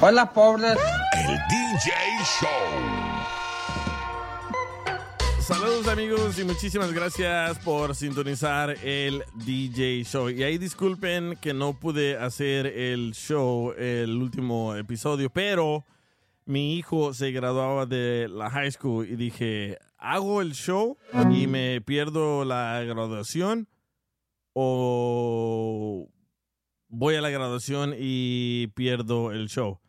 Hola, pobres. El DJ Show. Saludos amigos y muchísimas gracias por sintonizar el DJ Show. Y ahí disculpen que no pude hacer el show el último episodio, pero mi hijo se graduaba de la high school y dije, ¿hago el show y me pierdo la graduación? ¿O voy a la graduación y pierdo el show?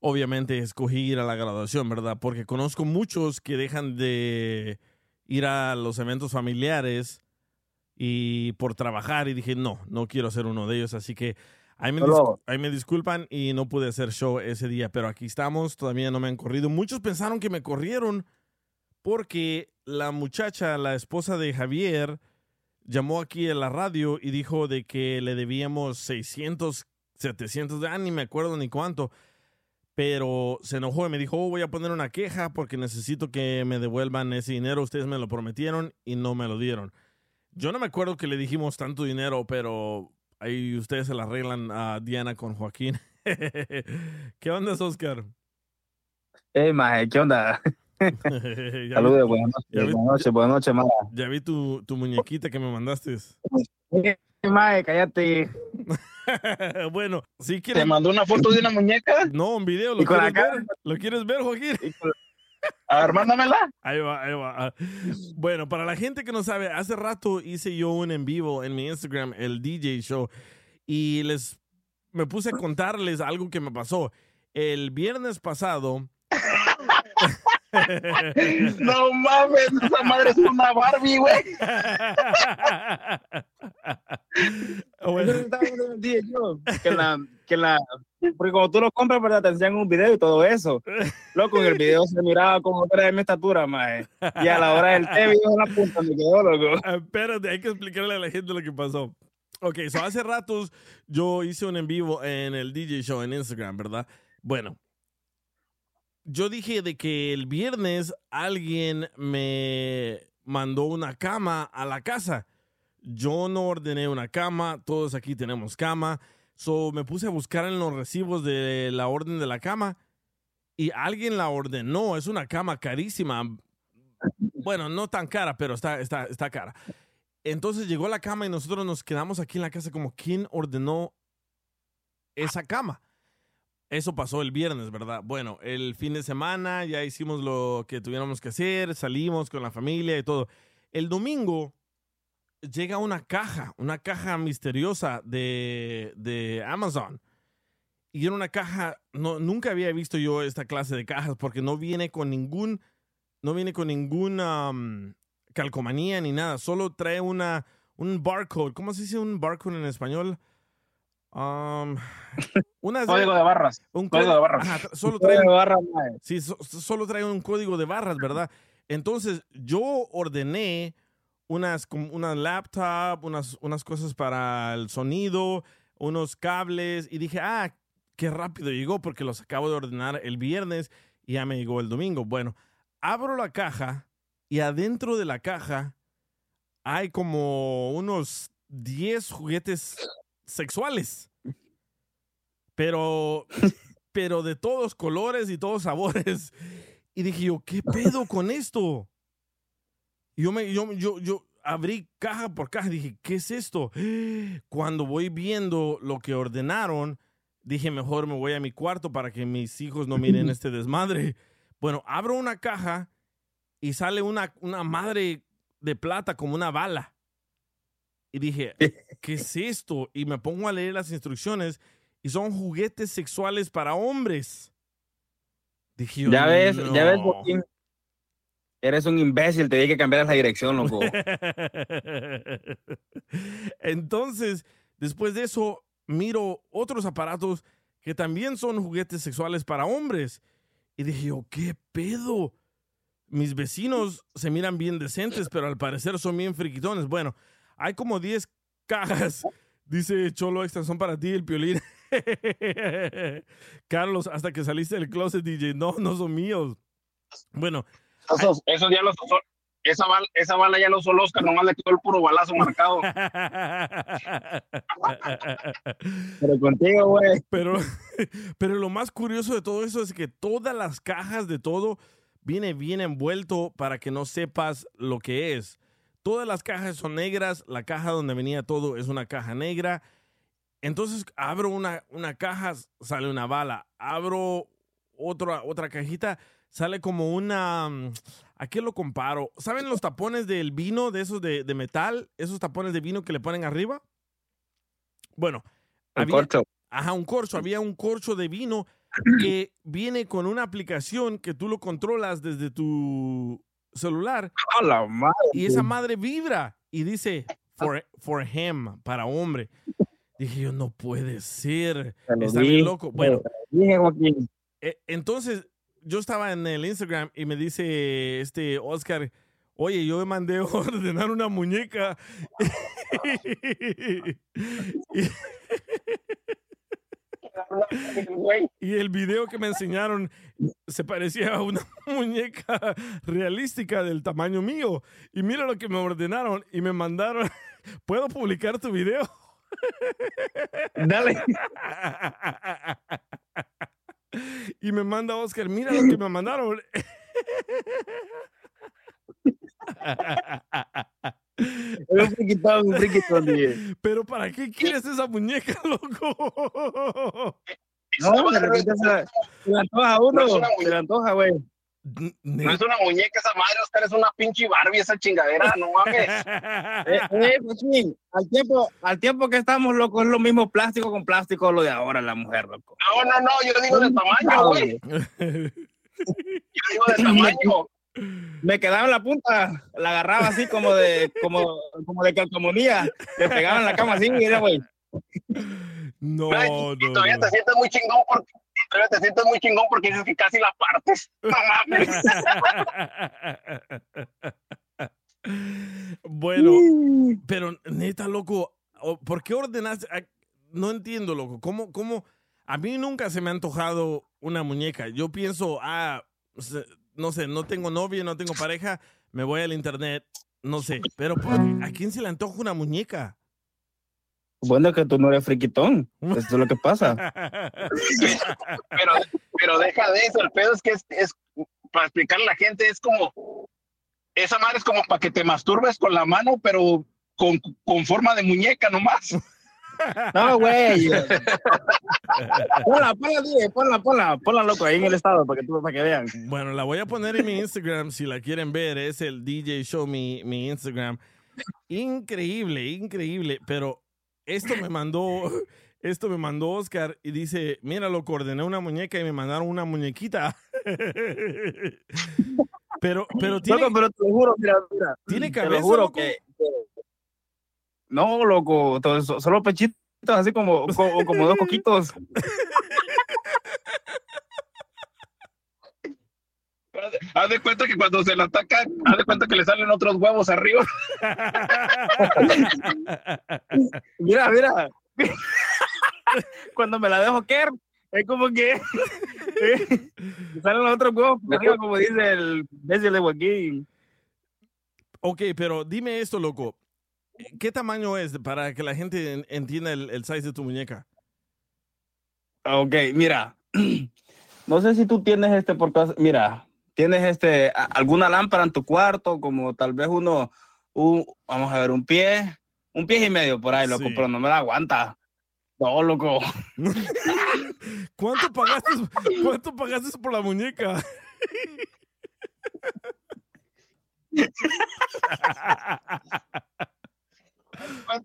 Obviamente escogí ir a la graduación, ¿verdad? Porque conozco muchos que dejan de ir a los eventos familiares y por trabajar y dije, no, no quiero ser uno de ellos, así que ahí me, dis- ahí me disculpan y no pude hacer show ese día, pero aquí estamos, todavía no me han corrido. Muchos pensaron que me corrieron porque la muchacha, la esposa de Javier, llamó aquí a la radio y dijo de que le debíamos 600, 700, ah, ni me acuerdo ni cuánto pero se enojó y me dijo, oh, voy a poner una queja porque necesito que me devuelvan ese dinero. Ustedes me lo prometieron y no me lo dieron. Yo no me acuerdo que le dijimos tanto dinero, pero ahí ustedes se la arreglan a Diana con Joaquín. ¿Qué onda, Oscar? Hey, maje, ¿qué onda? Vi- Saludos, buenas noches, buenas noches, buenas noches, maje. Ya vi tu, tu muñequita que me mandaste. Hey, maje, cállate. bueno, si ¿Te quieres... mandó una foto de una muñeca? No, un video. ¿Lo ¿Y con la quieres ver? ¿Lo quieres ver, Joaquín? A ver, mándamela. Ahí va, ahí va. Bueno, para la gente que no sabe, hace rato hice yo un en vivo en mi Instagram, el DJ Show, y les me puse a contarles algo que me pasó. El viernes pasado. No mames, esa madre es una Barbie, güey. Bueno. Que la, que la, porque cuando tú lo compras, ¿verdad? Te enseñan un video y todo eso. Loco, en el video se miraba como otra de mi estatura, maje. Y a la hora del té, en la punta me quedó, loco. Ah, Espérate, hay que explicarle a la gente lo que pasó. Ok, so hace ratos yo hice un en vivo en el DJ Show en Instagram, ¿verdad? Bueno, yo dije de que el viernes alguien me mandó una cama a la casa. Yo no ordené una cama, todos aquí tenemos cama. So me puse a buscar en los recibos de la orden de la cama y alguien la ordenó. Es una cama carísima. Bueno, no tan cara, pero está, está, está cara. Entonces llegó la cama y nosotros nos quedamos aquí en la casa como, ¿quién ordenó esa cama? Eso pasó el viernes, ¿verdad? Bueno, el fin de semana ya hicimos lo que tuviéramos que hacer, salimos con la familia y todo. El domingo llega una caja, una caja misteriosa de, de Amazon. Y era una caja, no, nunca había visto yo esta clase de cajas porque no viene con ningún, no viene con ninguna um, calcomanía ni nada, solo trae una, un barcode. ¿Cómo se dice un barcode en español? Um, una Código de barras. un Código de barras. Ajá, solo trae Código de barras, maje. Sí, so- so- solo trae un código de barras, ¿verdad? Entonces, yo ordené unas, como una laptop, unas, unas cosas para el sonido, unos cables, y dije, ah, qué rápido llegó porque los acabo de ordenar el viernes y ya me llegó el domingo. Bueno, abro la caja y adentro de la caja hay como unos 10 juguetes sexuales. Pero, pero de todos colores y todos sabores. Y dije yo, ¿qué pedo con esto? Yo, me, yo, yo, yo abrí caja por caja y dije, ¿qué es esto? Cuando voy viendo lo que ordenaron, dije, mejor me voy a mi cuarto para que mis hijos no miren este desmadre. Bueno, abro una caja y sale una, una madre de plata como una bala. Y dije, ¿qué es esto? Y me pongo a leer las instrucciones y son juguetes sexuales para hombres. Dije yo, Ya ves, ya ves, "No". Joaquín. Eres un imbécil, te dije que cambiaras la dirección, loco. Entonces, después de eso, miro otros aparatos que también son juguetes sexuales para hombres. Y dije yo, ¿qué pedo? Mis vecinos se miran bien decentes, pero al parecer son bien friquitones. Bueno, hay como 10 cajas. Dice Cholo Extra, son para ti el piolín. Carlos, hasta que saliste del closet, DJ. No, no son míos. Bueno, Esos, esos ya los esa, bala, esa bala ya lo usó Oscar, nomás le quedó el puro balazo marcado. Pero contigo, güey. Pero, pero lo más curioso de todo eso es que todas las cajas de todo viene bien envuelto para que no sepas lo que es. Todas las cajas son negras, la caja donde venía todo es una caja negra. Entonces abro una, una caja, sale una bala. Abro otra, otra cajita, sale como una... mm, ¿A qué lo comparo? ¿Saben los tapones del vino, de esos de, de metal? Esos tapones de vino que le ponen arriba. Bueno, había- corcho. Ajá, un corcho. Había un corcho de vino que viene con una aplicación que tú lo controlas desde tu celular A la madre. y esa madre vibra y dice for, for him, para hombre. Dije yo, no puede ser. Está bien loco. Bueno, eh, entonces yo estaba en el Instagram y me dice este Oscar, oye, yo mandé a ordenar una muñeca. Y- el video que me enseñaron se parecía a una muñeca realística del tamaño mío. Y mira lo que me ordenaron y me mandaron. ¿Puedo publicar tu video? Dale. Y me manda Oscar, mira lo que me mandaron. Es un friquitón, un friquitón, DJ. Pero ¿para qué quieres esa muñeca, loco? No, de repente se la, se la antoja a uno. No es una Se la antoja, güey. no es una muñeca esa madre, Oscar, es una pinche Barbie esa chingadera, no mames. Eh, eh, al tiempo, al tiempo que estamos locos, es lo mismo plástico con plástico lo de ahora, la mujer, loco. No, no, no, yo digo de tamaño, güey. Yo digo de tamaño. Me quedaba en la punta, la agarraba así como de, como, como de calcomanía, le pegaba en la cama así, mira, güey. No, no, y todavía no. te sientes muy chingón porque todavía te sientes muy chingón porque dices que casi la partes. No mames. bueno, pero neta, loco, ¿por qué ordenaste? No entiendo, loco. ¿Cómo, cómo? A mí nunca se me ha antojado una muñeca. Yo pienso, ah, no sé, no tengo novia, no tengo pareja, me voy al internet, no sé. Pero ¿por qué? ¿a quién se le antoja una muñeca? Bueno, que tú no eres friquitón. Eso es lo que pasa. Pero, pero deja de eso, el pedo es que es, es para explicarle a la gente, es como, esa madre es como para que te masturbes con la mano, pero con, con forma de muñeca nomás. No, güey. Ponla, ponla, DJ, ponla, ponla, ponla, loco, ahí en el estado para que, tú, para que vean. Bueno, la voy a poner en mi Instagram si la quieren ver. Es el DJ Show, mi, mi Instagram. Increíble, increíble. Pero esto me mandó, esto me mandó Oscar y dice, mira, lo coordené una muñeca y me mandaron una muñequita. pero, pero tiene, Loco, pero te lo juro, mira, mira. tiene Te cabeza. lo juro loco? que- No, loco, todo eso- solo pechitos, así como, como, como dos coquitos. Haz de- cuenta que cuando se la ataca, haz de cuenta que le salen otros huevos arriba. Mira, mira. Cuando me la dejo caer, es como que salen los otros huevos arriba, como dice el imbécil de Joaquín. ok, pero dime esto, loco. ¿Qué tamaño es para que la gente en- entienda el, el size de tu muñeca? Ok, mira. No sé si tú tienes este por casa- Mira, tienes este alguna lámpara en tu cuarto, como tal vez uno, un- vamos a ver, un pie, un pie y medio por ahí, loco, Sí. pero no me la aguanta. No, loco. ¿Cuánto pagaste, ¿Cuánto pagaste por la muñeca?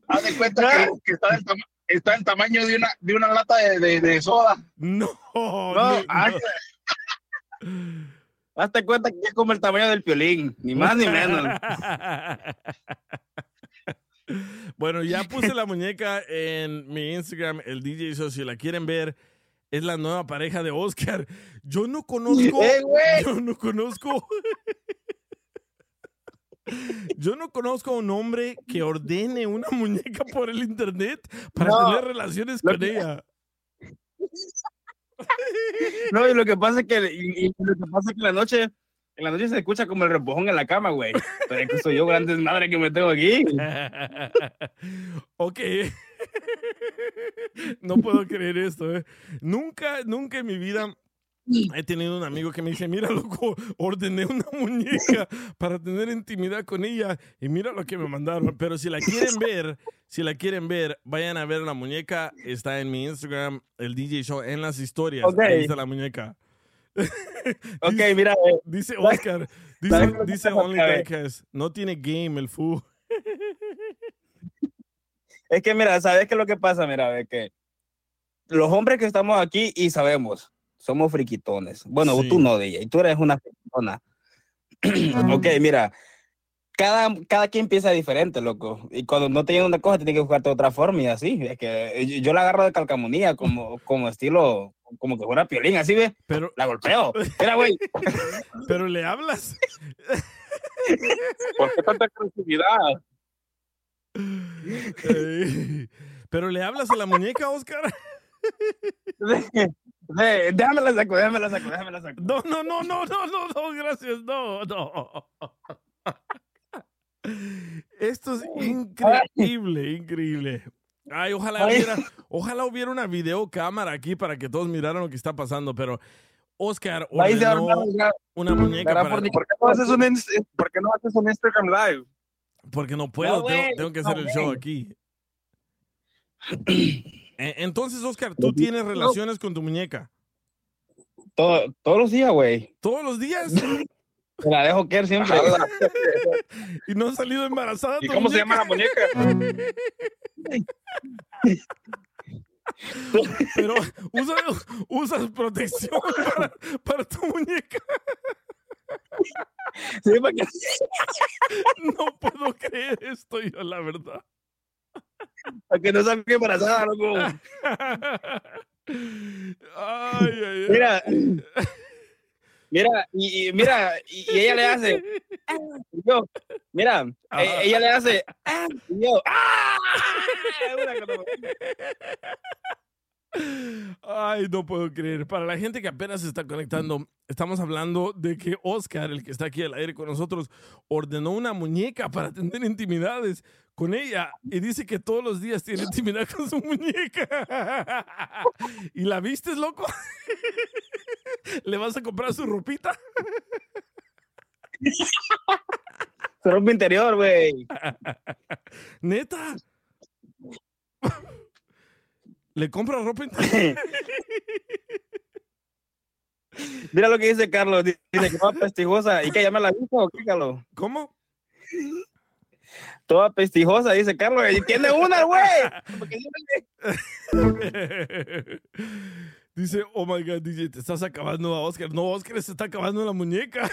Haz de cuenta que, que está, del tama- está del tamaño de una, de una lata de, de- de soda. No, No, no. Hazte cuenta que es como el tamaño del piolín, ni más ni menos. bueno, ya puse la muñeca en mi Instagram, el DJ Show. Si la quieren ver, es la nueva pareja de Oscar. Yo no conozco. ¡Eh, güey! Yo no conozco. Yo no conozco a un hombre que ordene una muñeca por el internet para No. tener relaciones con que- ella. No, y lo que pasa es que, y- y lo que pasa es que la noche, en la noche se escucha como el repojón en la cama, güey. Pero es que soy yo grande madre que me tengo aquí. ok. no puedo creer esto, ¿eh? Nunca, nunca en mi vida he tenido un amigo que me dice, mira, loco, ordené una muñeca para tener intimidad con ella y mira lo que me mandaron. Pero si la quieren ver, si la quieren ver, vayan a ver la muñeca. Está en mi Instagram, el DJ Show, en las historias. Ok. Ahí está la muñeca. Ok, mira, eh, Dice Oscar, dice, ¿Sabes lo que dice Only? Diecast, no tiene game el fu. es que mira, ¿sabes qué es lo que pasa? Mira, ve que los hombres que estamos aquí y sabemos, somos friquitones. Bueno, Sí. tú no, DJ, tú eres una friquitona. ok, mira, cada, cada quien piensa diferente, loco. Y cuando no te llega una cosa, tiene que buscarte otra forma y así. Es que yo, yo la agarro de calcamonía como, como estilo, como que fuera piolín, así ve, Pero, la golpeo. Mira, güey. pero le hablas. ¿Por qué tanta agresividad? Eh, pero le hablas a la muñeca, Oscar. Eh, Déjame la saco, déjame la saco, déjame la saco. No, no, no, no, no, no, no, gracias, no, no. Esto es increíble, increíble. Ay, ojalá hubiera, ojalá hubiera una videocámara aquí para que todos miraran lo que está pasando, pero Oscar ordenó una muñeca para, por ni- ¿Por qué no haces un, ins- por qué no haces un Instagram Live? porque no puedo, No, tengo, tengo que no, hacer el show aquí. E- Entonces, Oscar, tú tienes relaciones con tu muñeca todo- todos los días, güey. todos los días Te la dejo caer siempre. y no has salido embarazada. ¿Y tu cómo se llama la muñeca. Pero usa, usas protección para, para tu muñeca. Sí, porque No puedo creer esto yo, la verdad. Para que no salga embarazada, loco. Ay, ay, ay. Mira, mira, y, y mira, y, y ella le hace, "Ah", yo, mira, e- ella le hace, "Ah", y yo, ¡ah! Ay, no puedo creer. Para la gente que apenas se está conectando, estamos hablando de que Oscar, el que está aquí al aire con nosotros, ordenó una muñeca para tener intimidades con ella y dice que todos los días tiene intimidad con su muñeca. ¿Y la vistes, loco? ¿Le vas a comprar su ropita? Su ropa interior, güey. ¿Neta? ¿Le compra ropa interior? Mira lo que dice Carlos, dice que toda pestijosa, ¿y que me la visto o qué, Carlos? ¿Cómo? Toda pestijosa, dice Carlos, y tiene una, güey. Dice, oh my god, DJ, te estás acabando a Oscar. No, Oscar se está acabando la muñeca.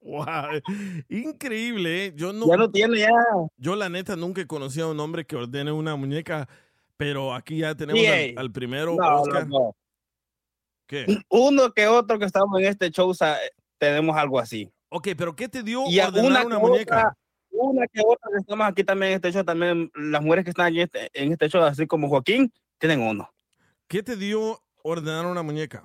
wow. Increíble, ¿eh? Yo no, Ya no tiene, ya. yo la neta nunca he conocido a un hombre que ordene una muñeca, pero aquí ya tenemos al, al primero, No, Oscar. no, no. ¿Qué? Uno que otro que estamos en este show sa- tenemos algo así. Ok, pero ¿qué te dio Y ordenar una, una, muñeca? otra, una que otra que estamos aquí también en este show, también las mujeres que están aquí en este, en este show, así como Joaquín, tienen uno. ¿Qué te dio ordenar una muñeca?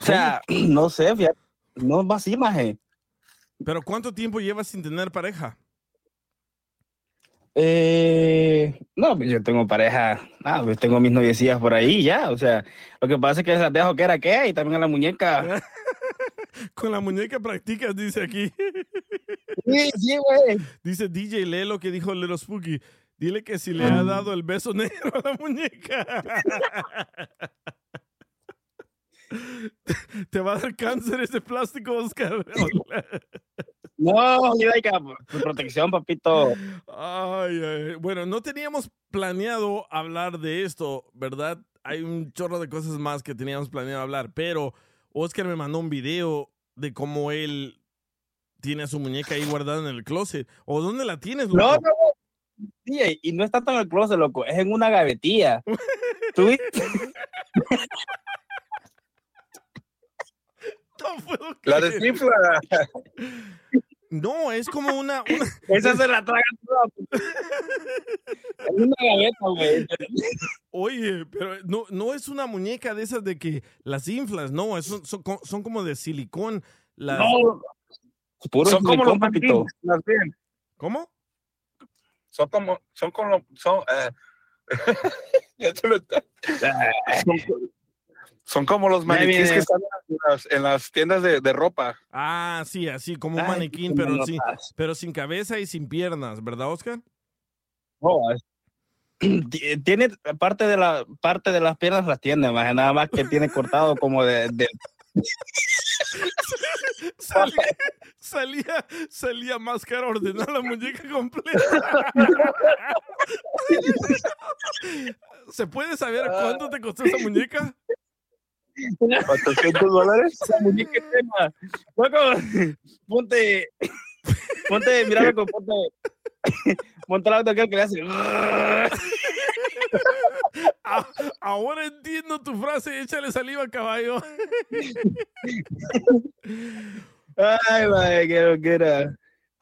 O sea, no sé, fíjate. No vacil, maje. Pero ¿cuánto tiempo llevas sin tener pareja? Eh, no, pues yo tengo pareja, ah, pues tengo mis noviecillas por ahí ya, o sea, lo que pasa es que las dejo que era que y también a la muñeca. Con la muñeca practicas, dice aquí. Sí, sí, güey. Dice DJ, lee lo que dijo Little Spooky. Dile que si le ha dado el beso negro a la muñeca. Te va a dar cáncer ese plástico, Oscar. No, que protección, papito. Ay, ay, Bueno, no teníamos planeado hablar de esto, ¿verdad? Hay un chorro de cosas más que teníamos planeado hablar, pero Oscar me mandó un video de cómo él tiene a su muñeca ahí guardada en el closet. ¿O dónde la tienes, loco? No, no, no. Sí, y no está tan en el closet, loco, es en una gavetilla. ¿Tú viste? No puedo La desinfla. No, es como una... una- Esa se la traga toda. Es una gaveta, güey. Oye, pero no, no es una muñeca de esas de que las inflas, no, es- son, son, co- son como de silicón. Las, No. Puro Son como los bien. ¿Cómo? Son como, son como, son, eh, son, son como los maniquíes que están en las, en las tiendas de, de ropa. Ah, sí, así, como un Ay, maniquín, pero, sí, manotas. pero sin cabeza y sin piernas, ¿verdad, Oscar? No, es- Tiene parte de la parte de las piernas las tiene, más nada más que tiene cortado como de, de- Salía, salía, salía más caro ordenar la muñeca completa. ¿Se puede saber cuánto te costó esa muñeca? 400 dólares. muñeca tema. Loco, ponte, ponte, mira loco, ponte, ponte el auto aquel que le hace. A- ahora entiendo tu frase, échale saliva caballo. Ay, madre, qué loquera.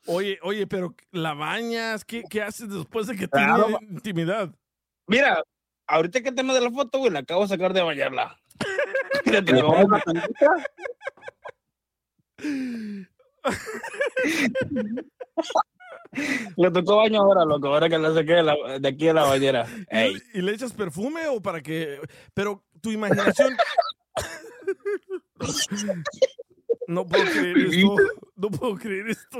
Oye, oye, pero ¿la bañas? ¿Qué, qué haces después de que Claro, tiene intimidad? Mira, ahorita que el tema de la foto, güey, la acabo de sacar de bañarla. Le tocó baño ahora, loco, ahora que la saqué de, la- de aquí de la bañera. ¿Y, Ey, ¿Y le echas perfume o para que...? Pero tu imaginación... no puedo creer esto. No puedo creer esto.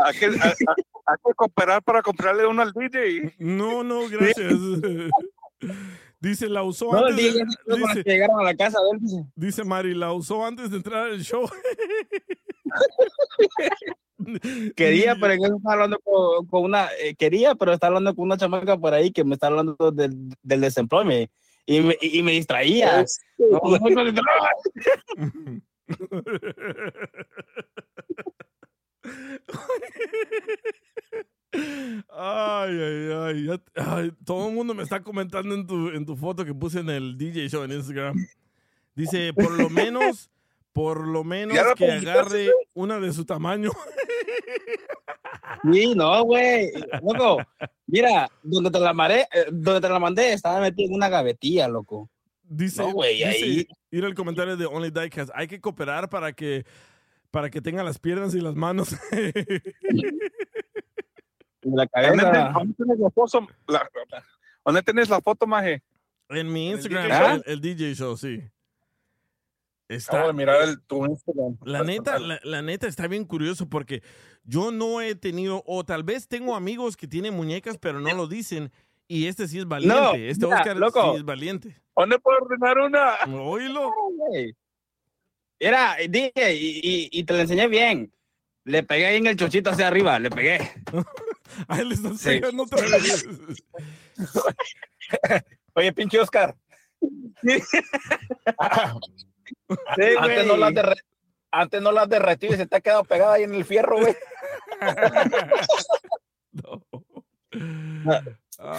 Hay que, hay- hay- hay que cooperar para comprarle uno al DJ. No, no, gracias. Dice, la usó no, antes de- día dice, que llegaron a la casa de él, dice, dice Mari, la usó antes de entrar al show. quería, pero en eso estaba hablando con, con una, eh, quería, pero estaba hablando con una chamaca por ahí que me está hablando del, del desempleo y me, y, y me distraía. No, no, Ay, ay, ay, ya- ay, Todo el mundo me está comentando en tu, en tu foto que puse en el DJ show en Instagram. Dice, por lo menos, por lo menos que agarre una de su tamaño. Sí, no, güey. Loco, mira, donde te la maré, eh, donde te la mandé, estaba metido en una gavetilla, loco. Dice, No, dice- ahí- ir al comentario de Only Diecast, hay que cooperar para que para que tenga las piernas y las manos. En la Realmente, cabeza. a mí se me gozó, la- ¿Dónde tenés la foto, maje? En mi Instagram, DJ el, el DJ Show, sí. Está, Acabo de mirar el, tu Instagram. La neta, la, la neta está bien curioso porque yo no he tenido, o tal vez tengo amigos que tienen muñecas, pero no lo dicen. Y este sí es valiente. este mira, Oscar loco. sí es valiente. ¿Dónde puedo ordenar una? Oílo. Era, dije, y, y, y te lo enseñé bien. Le pegué ahí en el chochito hacia arriba, le pegué. A él le están Sí. pegando otra vez. Oye, pinche Oscar. Sí, Antes no, las derre- antes no las derretí y se te ha quedado pegada ahí en el fierro, güey. Lo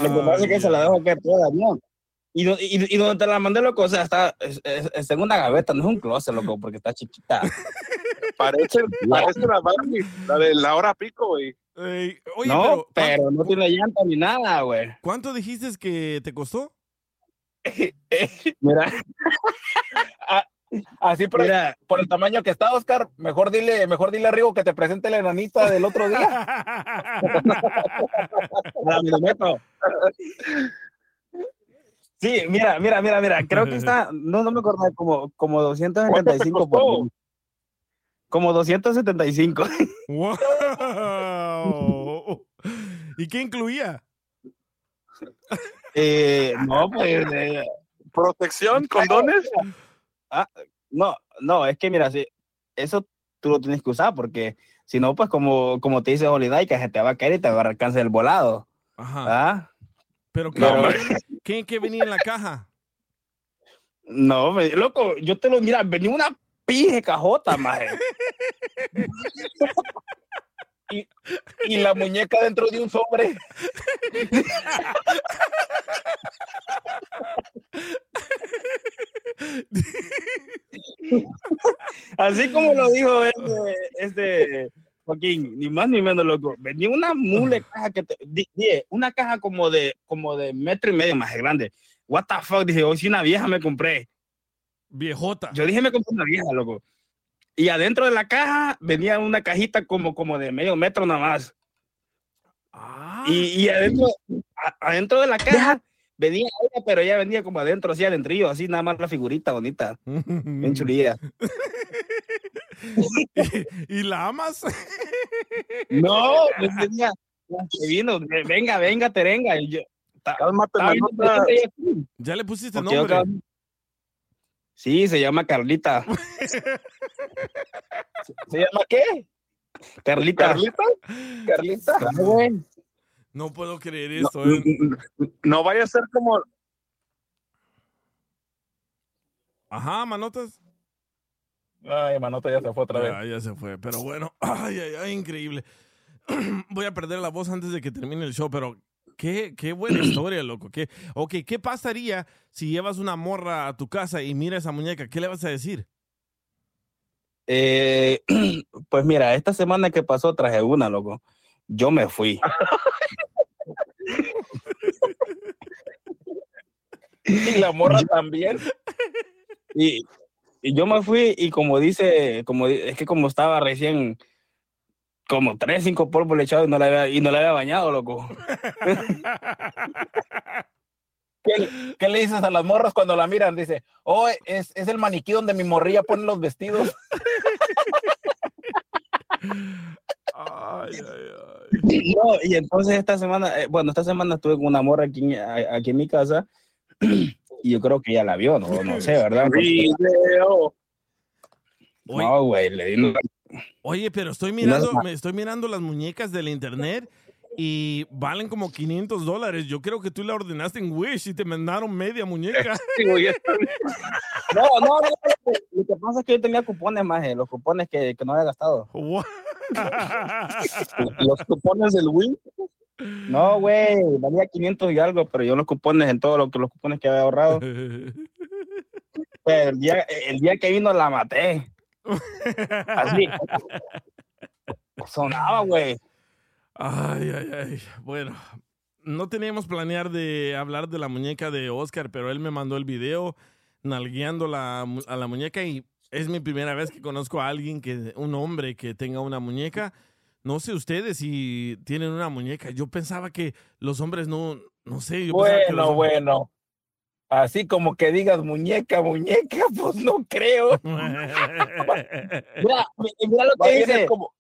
que pasa es que se la dejo que toda, ¿no? Y, y, y donde te la mandé, loco, o sea, está, es, es- está en una gaveta, no es un closet, loco, porque está chiquita. Parece, parece la Barbie, la de la hora pico, güey. Ey, oye, no, pero, pero, ¿cuánto, no tiene llanta ni nada, güey. cuánto dijiste que te costó? Mira, Así por, mira, por el tamaño que está, Oscar, mejor dile, mejor dile a Rigo que te presente la enanita del otro día. Sí, mira, mira, mira, mira, creo que está, no, no me acuerdo, como, como 275 por? Como 275. ¡Wow! ¿Y qué incluía? Eh, no, pues, eh, Protección, condones. no, no, es que mira, sí, eso tú lo tienes que usar porque si no, pues como, como te dice Holiday, que se te va a caer y te va a cáncer del volado. Ajá. ¿Ah? ¿Pero qué, No, ¿qué, qué venía en la caja? No, me- loco, yo te lo, mira, venía una pije cajota, maje. Y, y la muñeca dentro de un sobre. Así como lo dijo este, este Joaquín, ni más ni menos, loco. Venía una mule caja que te, di- dije, una caja como de, como de metro y medio más grande. What the fuck, dije, hoy sí una vieja me compré. Viejota. Yo dije, me compré una vieja, loco. Y adentro de la caja venía una cajita como, como de medio metro nada más. Ah, Y, y adentro, a- adentro de la caja venía ella, pero ella venía como adentro, así adentro, así nada más la figurita bonita, bien chulilla. ¿Y, y la amas? No, pues venía, que vino, venga, venga, terenga. Y yo, ta- Cálmate, ella aquí, ¿Ya le pusiste nombre? Sí, se llama Carlita. ¿Se llama qué? Carlita. ¿Carlita? ¿Carlita? No puedo creer No, esto. ¿eh? no vaya a ser como. Ajá, manotas. Ay, manota ya se fue otra vez. Ya, ya se fue. Pero bueno, ay, ay, ay, increíble. Voy a perder la voz antes de que termine el show, pero qué, qué buena historia, loco. ¿Qué, ok, ¿qué pasaría si llevas una morra a tu casa y mira esa muñeca? ¿Qué le vas a decir? Eh, pues mira, esta semana que pasó traje una, loco. Yo me fui. Y la morra también. Y, y yo me fui y como dice, como es que como estaba recién como tres, cinco polvos le echado y no la había, y no la había bañado, loco. ¿Qué, qué le dices a las morras cuando la miran? Dice, oh, es, es el maniquí donde mi morrilla pone los vestidos. Ay, ay, ay. No, y entonces esta semana, eh, bueno, esta semana estuve con una morra aquí, aquí en mi casa y yo creo que ella la vio, no, no sé, ¿verdad? Oye, no, güey, le di una- oye, pero estoy mirando, me estoy mirando las muñecas del internet y valen como 500 dólares. Yo creo que tú la ordenaste en Wish y te mandaron media muñeca. No, no, no, lo que pasa es que yo tenía cupones más, los cupones que, que no había gastado. What? Los cupones del Wii. No, güey, valía 500 y algo, pero yo los cupones, en todos los, los cupones que había ahorrado, pues, el día, el día que vino la maté. Así. Sonaba, güey. Ay, ay, ay. Bueno, no teníamos planear de hablar de la muñeca de Oscar, pero él me mandó el video nalgueando la, a la muñeca y es mi primera vez que conozco a alguien, que un hombre que tenga una muñeca. no sé ustedes si tienen una muñeca. Yo pensaba que los hombres no, no sé. Yo que los Bueno, hombres- bueno. Así como que digas muñeca, muñeca, pues no creo. Mira, mi- mira lo que dice. como,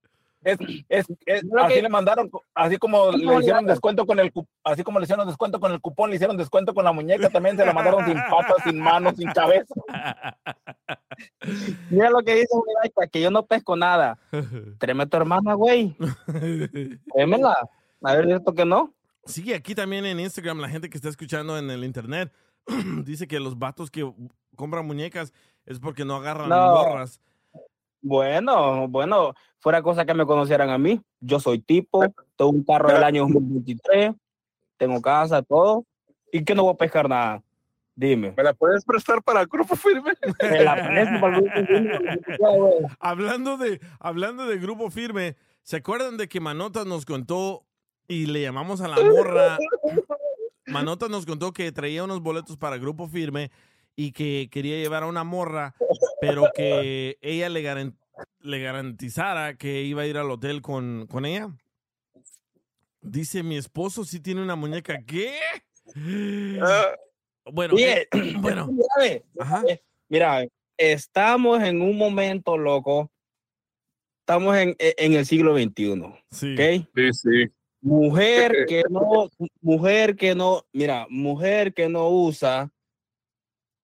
es, es, es- así que- le mandaron, así como le ¿Cómo hicieron descuento con el así como le hicieron descuento con el cupón, le hicieron descuento con la muñeca, también se la mandaron sin patas, sin manos, sin cabeza. Mira lo que dice Miraita, que yo no pesco nada. Tráeme a tu hermana, güey. Tráemela. A ver, ¿esto que no? Sí, aquí también en Instagram, la gente que está escuchando en el internet dice que los vatos que compran muñecas es porque no agarran No. morras. Bueno, bueno, fuera cosa que me conocieran a mí. Yo soy tipo, tengo un carro del año 2023, tengo casa, todo. ¿Y que no voy a pescar nada? Dime. ¿Me la puedes prestar para grupo firme? Me la presto para el grupo firme. Hablando de, hablando de grupo firme, ¿se acuerdan de que Manotas nos contó y le llamamos a la morra? Manotas nos contó que traía unos boletos para grupo firme y que quería llevar a una morra, pero que ella le, garan- le garantizara que iba a ir al hotel con, con ella. Dice, mi esposo sí tiene una muñeca. ¿Qué? Bueno, Oye, eh, bueno. mira, Ajá. eh, mira, estamos en un momento, loco. Estamos en, en el siglo XXI. Sí. ¿Ok? Sí, sí. Mujer que no, mujer que no, mira, mujer que no usa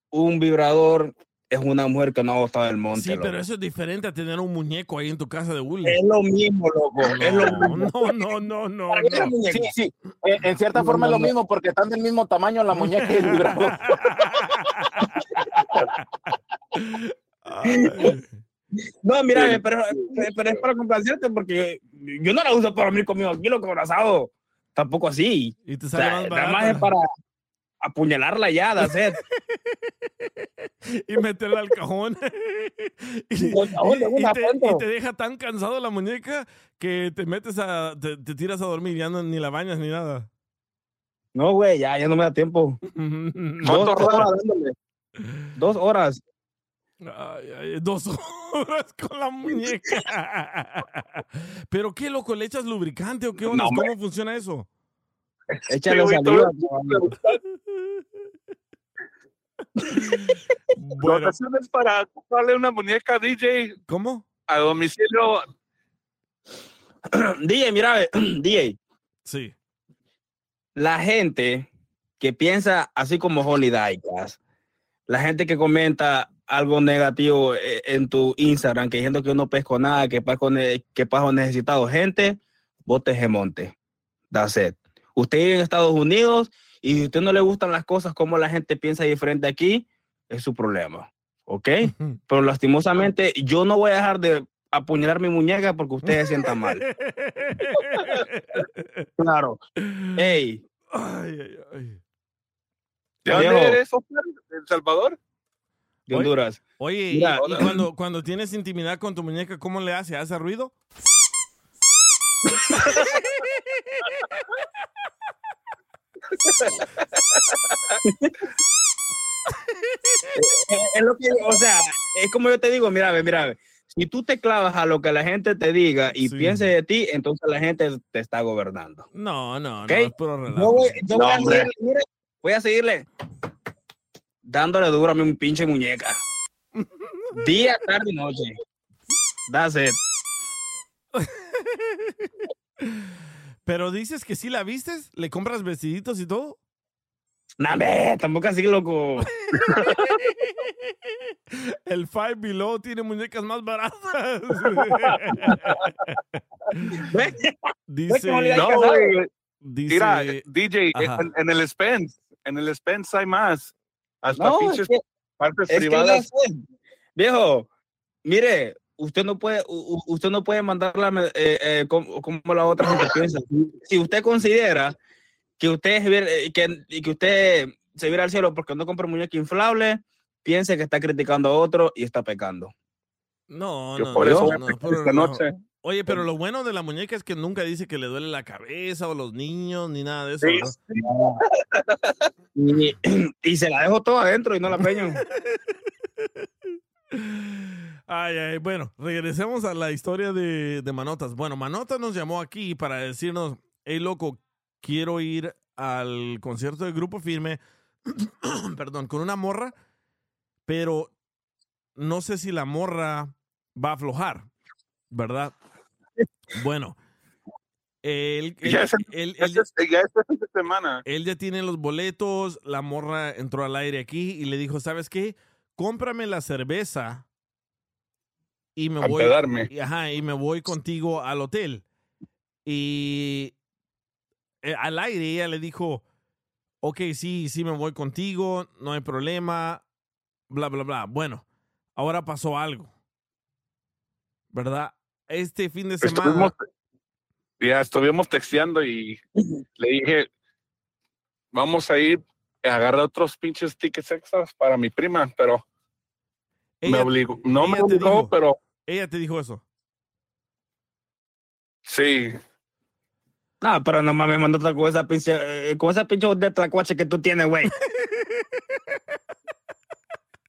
un vibrador es una mujer que no ha botado del monte. Sí, loco. pero eso es diferente a tener un muñeco ahí en tu casa de Willy. Es lo mismo, loco. es lo No, mismo. no, no, no, no. No. Sí, sí, en, en cierta forma es lo mismo porque están del mismo tamaño la muñeca y el vibrador. No, mira, pero, pero es para complacerte porque yo no la uso para mí conmigo aquí, loco, abrazado. Tampoco así. Y te O sale sea, más nada más es para apuñalarla ya, de hacer. y meterla al cajón. y, y- y te, y te deja tan cansado la muñeca que te metes a. te, te tiras a dormir, ya no, ni la bañas ni nada. No, güey, ya, ya no me da tiempo. Dos horas dándole. Dos horas. Ay, ay, dos horas con la muñeca. Pero qué loco, ¿le echas lubricante o qué onda? No. ¿Cómo funciona eso? Échale güey, saliva. Bueno, Donaciones para comprarle una muñeca DJ ¿cómo? a domicilio. DJ, mira, DJ, Sí. la gente que piensa así como Daikas, la gente que comenta algo negativo eh, en tu Instagram, que diciendo que yo no pesco nada, que paso, ne- que paso necesitado, gente, bote monte. That's it. Usted vive en Estados Unidos y si a usted no le gustan las cosas como la gente piensa diferente aquí, es su problema. ¿Ok? Pero lastimosamente yo no voy a dejar de apuñalar mi muñeca porque usted se sienta mal. Claro. Ey, Ay, ay, ay. ¿De dónde eres, Oscar? ¿De El Salvador? De Oye. Honduras. Oye, Mira, y, cuando, cuando tienes intimidad con tu muñeca, ¿cómo le hace? ¿Hace ruido? Es, es lo que, o sea, es como yo te digo, mira, ve, mira, ve, si tú te clavas a lo que la gente te diga y Sí. piense de ti, entonces la gente te está gobernando. No, no, ¿Ok? no, es puro Yo voy, yo No, voy a hombre. seguirle, mire, voy a seguirle dándole duro a mi pinche muñeca. Día, tarde y noche. That's it. Pero dices que sí la vistes, le compras vestiditos y todo. Nah, ve, tampoco así, loco. El Five Below tiene muñecas más baratas. Dice, No, dice, Mira, DJ, en, en el Spence, en el Spence hay más. Hasta No, es pinches que- partes Es que privadas. it. Viejo, mire, usted no puede, usted no puede mandarla eh, eh, como, como la otra gente piensa. Si usted considera que usted es eh, que, que usted se vira al cielo porque no compra muñeca inflable, piense que está criticando a otro y está pecando. no, Yo no, por no, eso no, no, puro esta noche. Oye, pero lo bueno de la muñeca es que nunca dice que le duele la cabeza o los niños ni nada de eso. Sí. Y, y se la dejo toda adentro y no la peño. Ay, ay, bueno, regresemos a la historia de, de Manotas. Bueno, Manotas nos llamó aquí para decirnos, hey, loco, quiero ir al concierto del Grupo Firme, perdón, con una morra, pero no sé si la morra va a aflojar, ¿verdad? Bueno, él, él- Ya es, él- ya él- es- ya es fin de semana. él ya tiene los boletos, la morra entró al aire aquí y le dijo, ¿sabes qué? Cómprame la cerveza y me A voy ajá, y me voy contigo al hotel. Y eh, al aire ella le dijo, ok, sí, sí me voy contigo, no hay problema, bla, bla, bla. Bueno, ahora pasó algo, ¿verdad? Este fin de semana... Estuvimos, ya estuvimos texteando y le dije, vamos a ir a agarrar otros pinches tickets extras para mi prima, pero me obligó. No me obligó, dijo. pero Ella te dijo eso. sí. No, pero no mames, mandó con esa pinche, eh, con esa pinche de tlacuache que tú tienes, güey.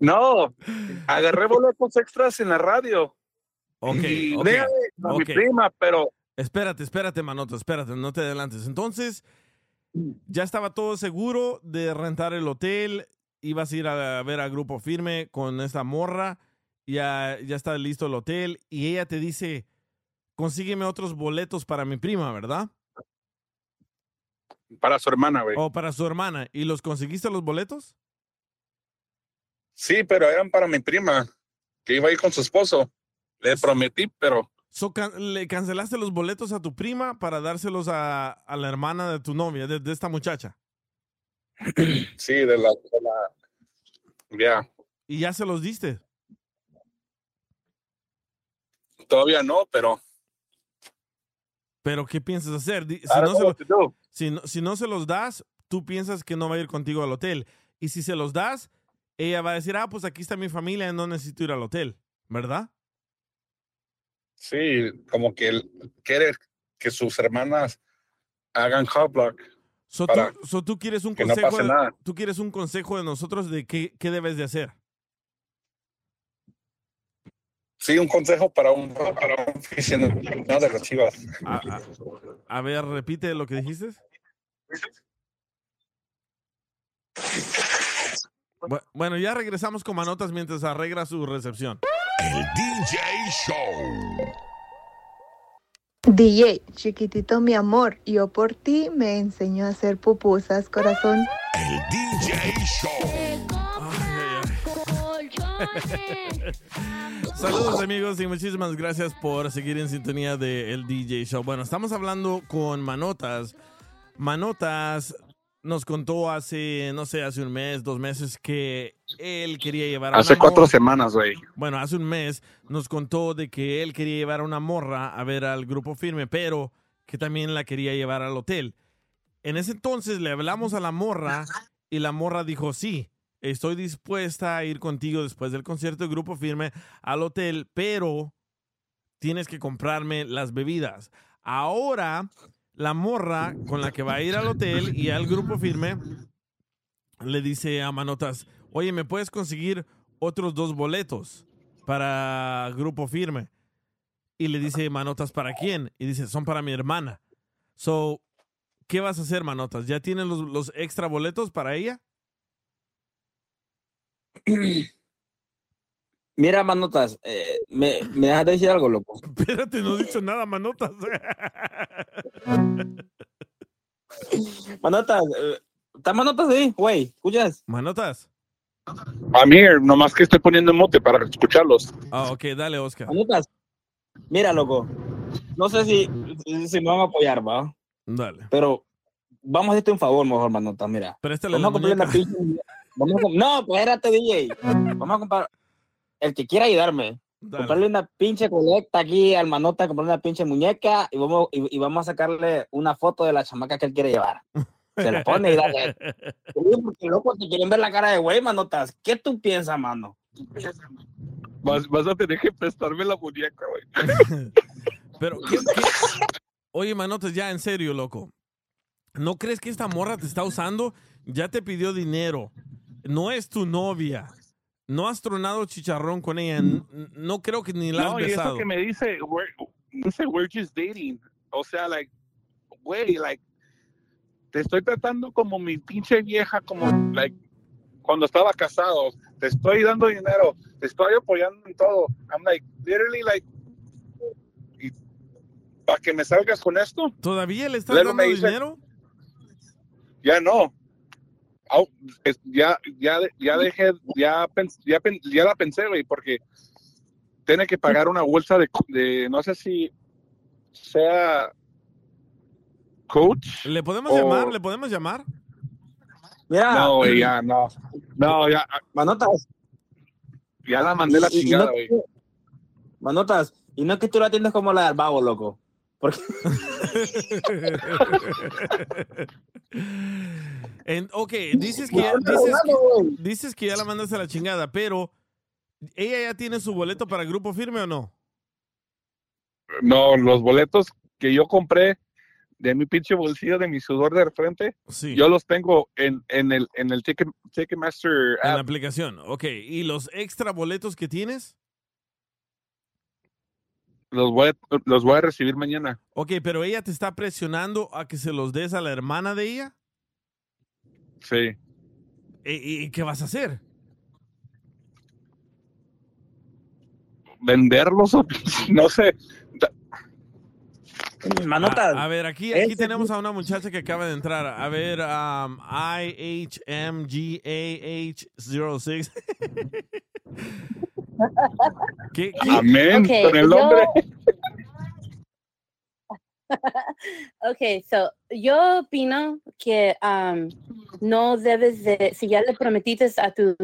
No, agarré boletos extras en la radio. Ok, y ok, déjame a mi prima, pero Espérate, espérate, Manoto, espérate, no te adelantes. Entonces, ya estaba todo seguro de rentar el hotel, ibas a ir a ver a Grupo Firme con esta morra, ya, ya está listo el hotel y ella te dice, consígueme otros boletos para mi prima, ¿verdad? para su hermana, güey. O para su hermana. ¿Y los conseguiste los boletos? Sí, pero eran para mi prima, que iba a ir con su esposo. Le prometí, pero So, can- ¿Le cancelaste los boletos a tu prima para dárselos a, a la hermana de tu novia, de, de esta muchacha? sí, de la... de la- ya, ¿Y ya se los diste? todavía no, pero ¿Pero qué piensas hacer? Si no, se lo- no, si no se los das, tú piensas que no va a ir contigo al hotel. Y si se los das, ella va a decir, ah, pues aquí está mi familia, no necesito ir al hotel, ¿verdad? Sí, como que él quiere que sus hermanas hagan hot block. So, Para tú, so, tú quieres un que no consejo pase de- nada. tú quieres un consejo de nosotros de qué, qué debes de hacer. Sí, un consejo para un, para un aficionado de las chivas. A, a- a ver, repite lo que dijiste. Bu- Bueno, ya regresamos con manotas mientras arregla su recepción. El DJ Show. DJ, chiquitito mi amor, yo por ti me enseño a hacer pupusas, corazón. El DJ Show. Saludos amigos y muchísimas gracias por seguir en sintonía de El DJ Show. Bueno, estamos hablando con Manotas. Manotas nos contó hace, no sé, hace un mes, dos meses que él quería llevar a Hace una cuatro morra- semanas, güey. Bueno, hace un mes nos contó de que él quería llevar a una morra a ver al grupo firme, pero que también la quería llevar al hotel. En ese entonces le hablamos a la morra y la morra dijo, sí, estoy dispuesta a ir contigo después del concierto de grupo firme al hotel, pero tienes que comprarme las bebidas. Ahora, la morra con la que va a ir al hotel y al grupo firme le dice a Manotas, oye, ¿me puedes conseguir otros dos boletos para grupo firme? Y le dice Manotas, ¿para quién? Y dice, son para mi hermana. So, ¿qué vas a hacer, Manotas? ¿Ya tienes los, los extra boletos para ella? Mira, manotas, eh, ¿me, ¿me dejas de decir algo, loco? Espérate, no he dicho nada, Manotas. Manotas, eh, ¿estás manotas ahí, güey? ¿Escuchas? Manotas. I'm here, nomás que estoy poniendo en mote para escucharlos. Ah, ok, dale, Oscar. Manotas, mira, loco, no sé si, si me van a apoyar, ¿va? Dale. Pero vamos a hacerte un favor, mejor, manotas, mira. Préstale la Vamos a comprar una muñeca. pinche... Vamos a No, pues espérate, DJ. Vamos a comprar... El que quiera ayudarme, Dale. comprarle una pinche colecta aquí al manota, comprarle una pinche muñeca y vamos, y, y vamos a sacarle una foto de la chamaca que él quiere llevar. Se la pone y dale. Sí, porque loco, te quieren ver la cara de güey, manotas. ¿Qué tú piensas, mano? Vas, vas a tener que prestarme la muñeca, güey. Pero, ¿qué, qué? Oye, Manotas, ya en serio, loco. ¿No crees que esta morra te está usando? Ya te pidió dinero. No es tu novia. No has tronado chicharrón con ella. n- n- No creo que ni la has No, y eso besado. que me dice, we're, dice, we're just dating. O sea, like, güey, like, te estoy tratando como mi pinche vieja, como, like, cuando estaba casado. Te estoy dando dinero, te estoy apoyando en todo. I'm like, literally, like, para que me salgas con esto, ¿Todavía le estás Luego dando dice- dinero? ya no. Es- ya, ya, ya dejé, ya, ya, ya la pensé, güey, porque tiene que pagar una bolsa de, de no sé si sea coach. ¿Le podemos o- llamar? ¿Le podemos llamar? Mira, No, güey, ya, no. No, ya, manotas. ya la mandé la chingada, no- güey. Manotas, y no es que tú la atiendes como la del babo, loco. Porque En- ok, dices que, ya, dices, que, dices que ya la mandaste a la chingada, pero ¿ella ya tiene su boleto para grupo firme o no? No, los boletos que yo compré de mi pinche bolsillo, de mi sudor de frente, Sí. yo los tengo en, en el, en el Ticket, Ticketmaster En la app. aplicación. Ok, ¿y los extra boletos que tienes? Los voy, a, los voy a recibir mañana. Ok, pero ella te está presionando a que se los des a la hermana de ella. Sí. ¿Y, y qué vas a hacer? venderlos o no sé. Manotas. A, a ver, aquí, aquí tenemos a una muchacha que acaba de entrar. A ver, um, IHMGAH06. ¿Qué, qué? Amén. Ok, con el yo- nombre. Ok, so, yo opino que um, no debes de, si ya le prometiste a tu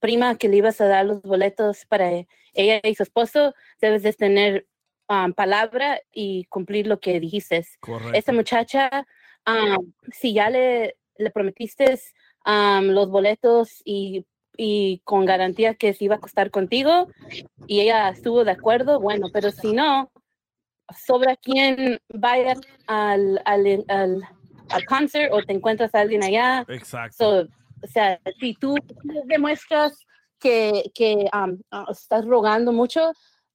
prima que le ibas a dar los boletos para ella y su esposo, debes de tener um, palabra y cumplir lo que dijiste. Correcto. Esta muchacha, um, si ya le, le prometiste um, los boletos y, y con garantía que se iba a costar contigo y ella estuvo de acuerdo, bueno, pero si no, sobre quién vaya al, al, al, al concert o te encuentras a alguien allá. Exacto. So, o sea, si tú demuestras que, que um, estás rogando mucho,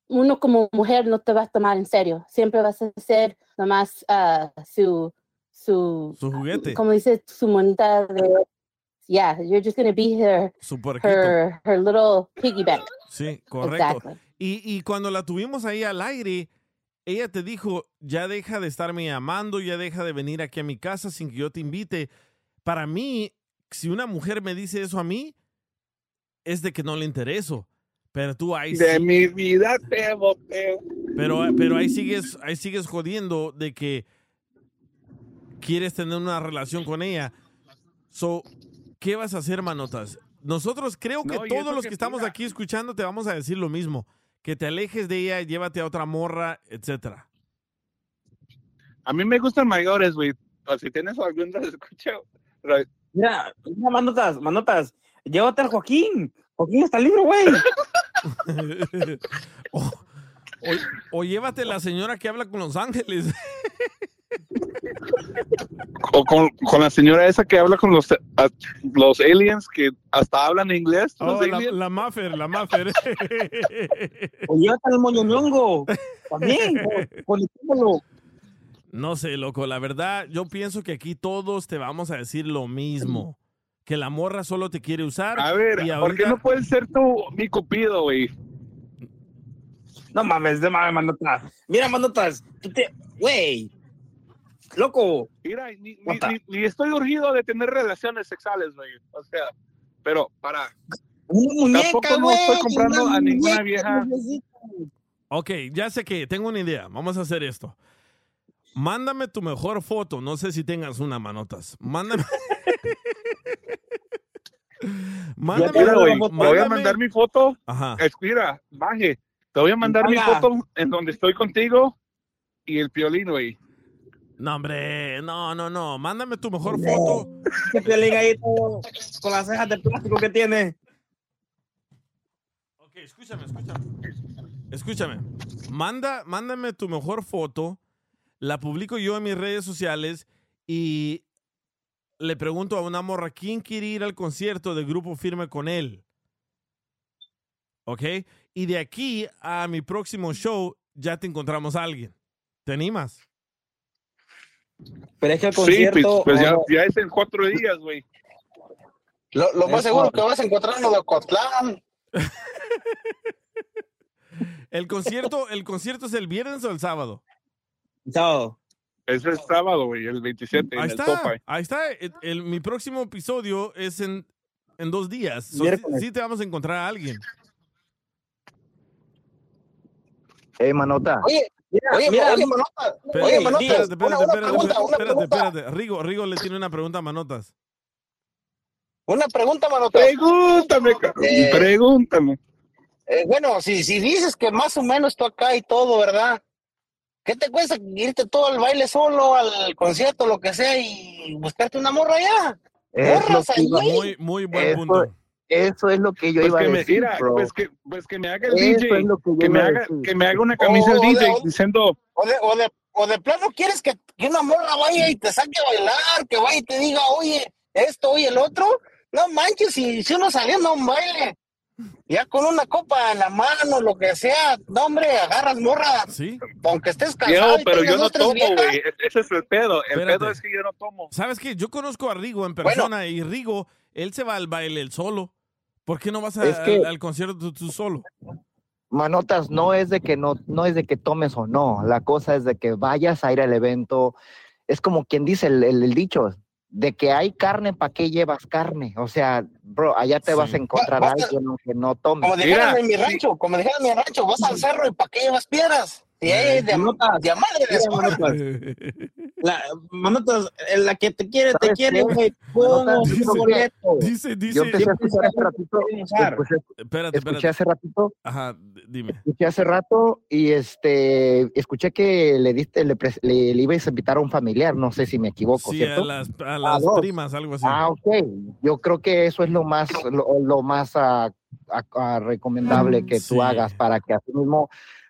uno como mujer no te va a tomar en serio. Siempre vas a ser nomás uh, su, su, Su juguete. como dice, su monita de... Yeah, you're just going to be her, Su her, her little piggyback. Sí, correcto. Exactly. Y, y cuando la tuvimos ahí al aire, ella te dijo, ya deja de estarme llamando, ya deja de venir aquí a mi casa sin que yo te invite. Para mí, si una mujer me dice eso a mí, es de que no le intereso. Pero tú ahí De sí- mi vida te boteo. pero, pero ahí sigues, ahí sigues jodiendo de que quieres tener una relación con ella. So, ¿qué vas a hacer, manotas? Nosotros creo que No, todos los que que estamos aquí escuchando te vamos a decir lo mismo. Que te alejes de ella, llévate a otra morra, etcétera. A mí me gustan mayores, güey. O si tienes algún escucha. Mira, mira, manotas, manotas. Llévate al Joaquín. Joaquín está libre, güey. o, o- o llévate la señora que habla con los ángeles. O con, con la señora esa que habla con los, a- los aliens que hasta hablan inglés. los Oh, la, aliens. la Maffer, la Maffer. O llévate al moñoñongo. También, con- conectémoslo. No sé, loco, la verdad, yo pienso que aquí todos te vamos a decir lo mismo. Que la morra solo te quiere usar. A ver, y ¿por qué no puedes ser tú mi cupido, güey? No mames, de mames, manotas. Mira, manotas. Tú te. Güey. Loco. Mira, ni, ni- Mota. ni- ni estoy urgido de tener relaciones sexuales, güey. O sea, pero para. Una muñeca, Tampoco no estoy comprando a ninguna muñeca, vieja. Ok, ya sé que tengo una idea. Vamos a hacer esto. Mándame tu mejor foto. No sé si tengas una, manotas. Mándame. mándame, Mira, güey, te voy a mándame- mandar mi foto. Ajá. Mira, baje. Te voy a mandar mi foto en donde estoy contigo y el piolín, güey. No, hombre, no, no, no. Mándame tu mejor foto. Que te ahí todo con las cejas de plástico que tiene. Ok, escúchame, escúchame. Escúchame. Manda, mándame tu mejor foto. La publico yo en mis redes sociales y le pregunto a una morra quién quiere ir al concierto de Grupo Firme con él. ¿ok? Y de aquí a mi próximo show ya te encontramos a alguien. ¿Te animas? Pero es que el Sí, pues, concierto. pues ya, ya es en cuatro días, güey. Lo, lo más seguro que vas a encontrar en lo de Ocotlán. ¿El concierto, ¿El concierto es el viernes o el sábado? Sábado. Es el sábado, güey, el 27 en Ahí el está, Popeye. ahí está. El- el- mi próximo episodio es en, en dos días. So, sí, te vamos a encontrar a alguien. Eh, manota. Oye, Mira, oye, mira, oye, Manota. Espérate, Oye, Manota, espérate, espérate, espérate, espérate. Rigo, Rigo le tiene una pregunta a Manotas. Una pregunta, Manota. Pregúntame, cabrón, Eh, pregúntame. Eh, bueno, si, si dices que más o menos tú acá y todo, ¿verdad? ¿Qué te cuesta irte todo al baile solo, al concierto, lo que sea, y buscarte una morra allá? Es lo Morras que iba- allí. Muy, muy buen Eso- punto. Eso es lo que yo Pues iba a que, decir, mira, bro. pues, que, pues que me haga el Eso DJ, es lo que yo que me haga, que me haga una camisa el DJ diciendo, O de, o, de, o de plano quieres que, que una morra vaya y te saque a bailar, que vaya y te diga, oye, esto, oye, el otro. No manches, si, si uno saliendo a un baile, ya con una copa en la mano, lo que sea, no, hombre, agarras morra, Sí. aunque estés yo, cansado. y pero yo no tomo, güey. E- Ese es el pedo. El Espérate. pedo es que yo no tomo. ¿Sabes qué? Yo conozco a Rigo en persona y Rigo, él se va al baile él solo. ¿Por qué no vas a- Es que- al, al concierto tú, tú solo? Manotas, no es de que no, no es de que tomes o no. La cosa es de que vayas a ir al evento. Es como quien dice el, el- el dicho, de que hay carne, ¿para qué llevas carne? O sea, bro, allá te Sí. vas a encontrar a alguien que no tome. Como dijeron Mira, en mi rancho, como dijeron en mi rancho, vas al cerro y ¿para qué llevas piedras? Y ahí hay de, Manotas. de a madre. La, Manotas, eh, la que te quiere, te ¿Sabes quiere, güey. Yo boleto. Dice, Yo dice. empecé a escuchar hace ratito, escuché, Espérate, escuché espérate. hace ratito, Ajá, dime. escuché hace rato y este, escuché que le diste, le, le, le ibas a invitar a un familiar, no sé si me equivoco, Sí, a ¿cierto? las, a las dos. primas, algo así. Ah, ok. Yo creo que eso es lo más, lo, lo más ah, ah, ah, recomendable que Sí. tú hagas para que así mismo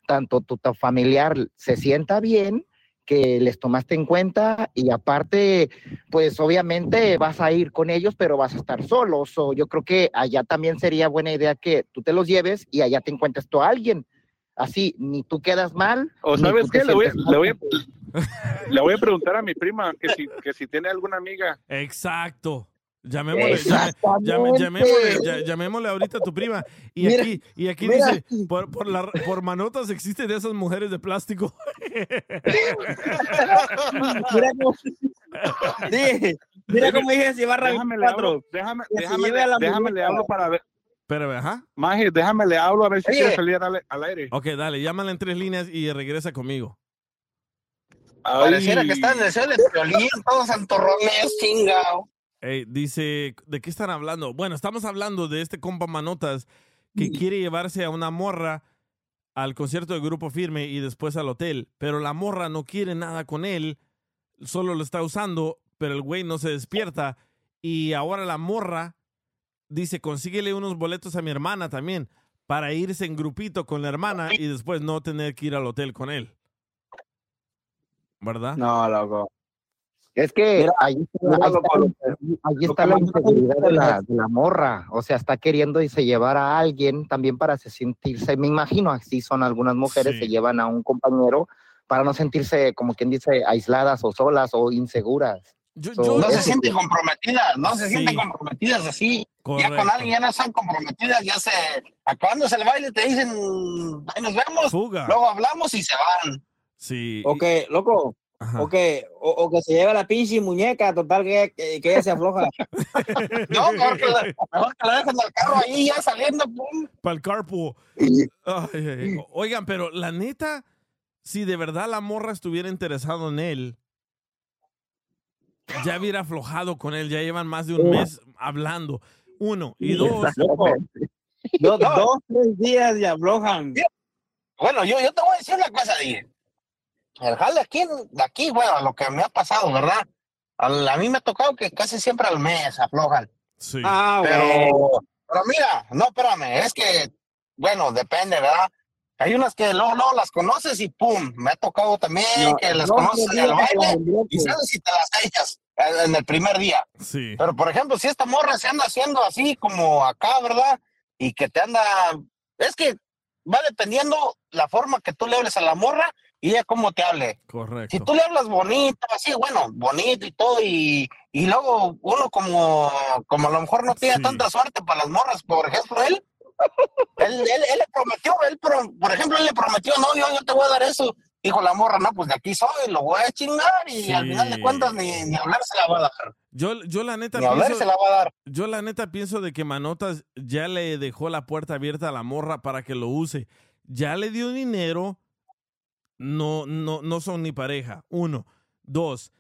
tanto tu, tu familiar se sienta bien, que les tomaste en cuenta y aparte, pues obviamente vas a ir con ellos, pero vas a estar solo. So, yo creo que allá también sería buena idea que tú te los lleves y allá te encuentres tú a alguien. Así, ni tú quedas mal. O sabes qué, le voy, le, a, le voy a preguntar a mi prima que si, que si tiene alguna amiga. Exacto. Llamémosle, llame- llamémosle, llamémosle ahorita a tu prima. Y Mira, aquí, y aquí mira. dice, por, por, la, por manotas existen de esas mujeres de plástico. Mira cómo, Sí, mira cómo dije si barra Déjame le hablo, 24. déjame, déjame, a déjame le hablo para ver. Pero, ajá. Maje, déjame le hablo a ver si Oye. quiere salir al, al aire. Ok, dale, llámala en tres líneas y regresa conmigo. Pareciera que está en el cielo de violín, todos santorrones, chingao. Ey, dice, ¿de qué están hablando? Bueno, estamos hablando de este compa Manotas que quiere llevarse a una morra al concierto de Grupo Firme y después al hotel, pero la morra no quiere nada con él, solo lo está usando, pero el güey no se despierta y ahora la morra dice, consíguele unos boletos a mi hermana también para irse en grupito con la hermana y después no tener que ir al hotel con él. ¿Verdad? No, loco. Es que Mira, ahí está, ahí ahí la inseguridad de la, las- de la morra. O sea, está queriendo irse llevar a alguien también para se sentirse, me imagino, así son algunas mujeres, Sí. se llevan a un compañero para no sentirse, como quien dice, aisladas o solas o inseguras. Yo, So, yo- No se sienten comprometidas, no se Sí. sienten comprometidas así. Ya con alguien ya no están comprometidas, ya se. Acabándose el baile te dicen, ahí nos vemos, Fuga. luego hablamos y se van. Sí. O que, loco. O que, o, o que se lleve la pinche muñeca, total que, que, que ella se afloja. No, mejor que la, mejor que la dejen al carro ahí ya saliendo. Para el carpool. Ay, ay, ay. O- Oigan, pero la neta, si de verdad la morra estuviera interesado en él, ya hubiera aflojado con él. Ya llevan más de un mes hablando. Uno. Y dos. Dos, dos, tres días y aflojan. Bueno, yo, yo te voy a decir una cosa, Di. El jale aquí, de aquí, bueno, lo que me ha pasado, ¿verdad? A mí me ha tocado que casi siempre al mes aflojan. sí. Ah, Pero, pero mira, no, espérame, es que, bueno, depende, ¿verdad? Hay unas que luego, luego las conoces y pum, me ha tocado también No, que las dos, conoces en el baile y sabes si te las echas en en el primer día. Sí. Pero, por ejemplo, si esta morra se anda haciendo así como acá, ¿verdad? Y que te anda Es que va dependiendo la forma que tú le hables a la morra y ella cómo te hable. Correcto. Si tú le hablas bonito, así, bueno, bonito y todo, y, y luego uno como, como a lo mejor no tiene tanta suerte para las morras, por ejemplo, él, él, él, él le prometió, él, pro- por ejemplo, él le prometió, no, yo, yo te voy a dar eso. Dijo la morra, no, pues de aquí soy, lo voy a chingar y al final de cuentas ni, ni hablar se la va a dar. Yo, yo la neta Ni hablar pienso, se la va a dar. yo la neta pienso de que Manotas ya le dejó la puerta abierta a la morra para que lo use. Ya le dio dinero, no, no, no son ni pareja. Uno. Dos.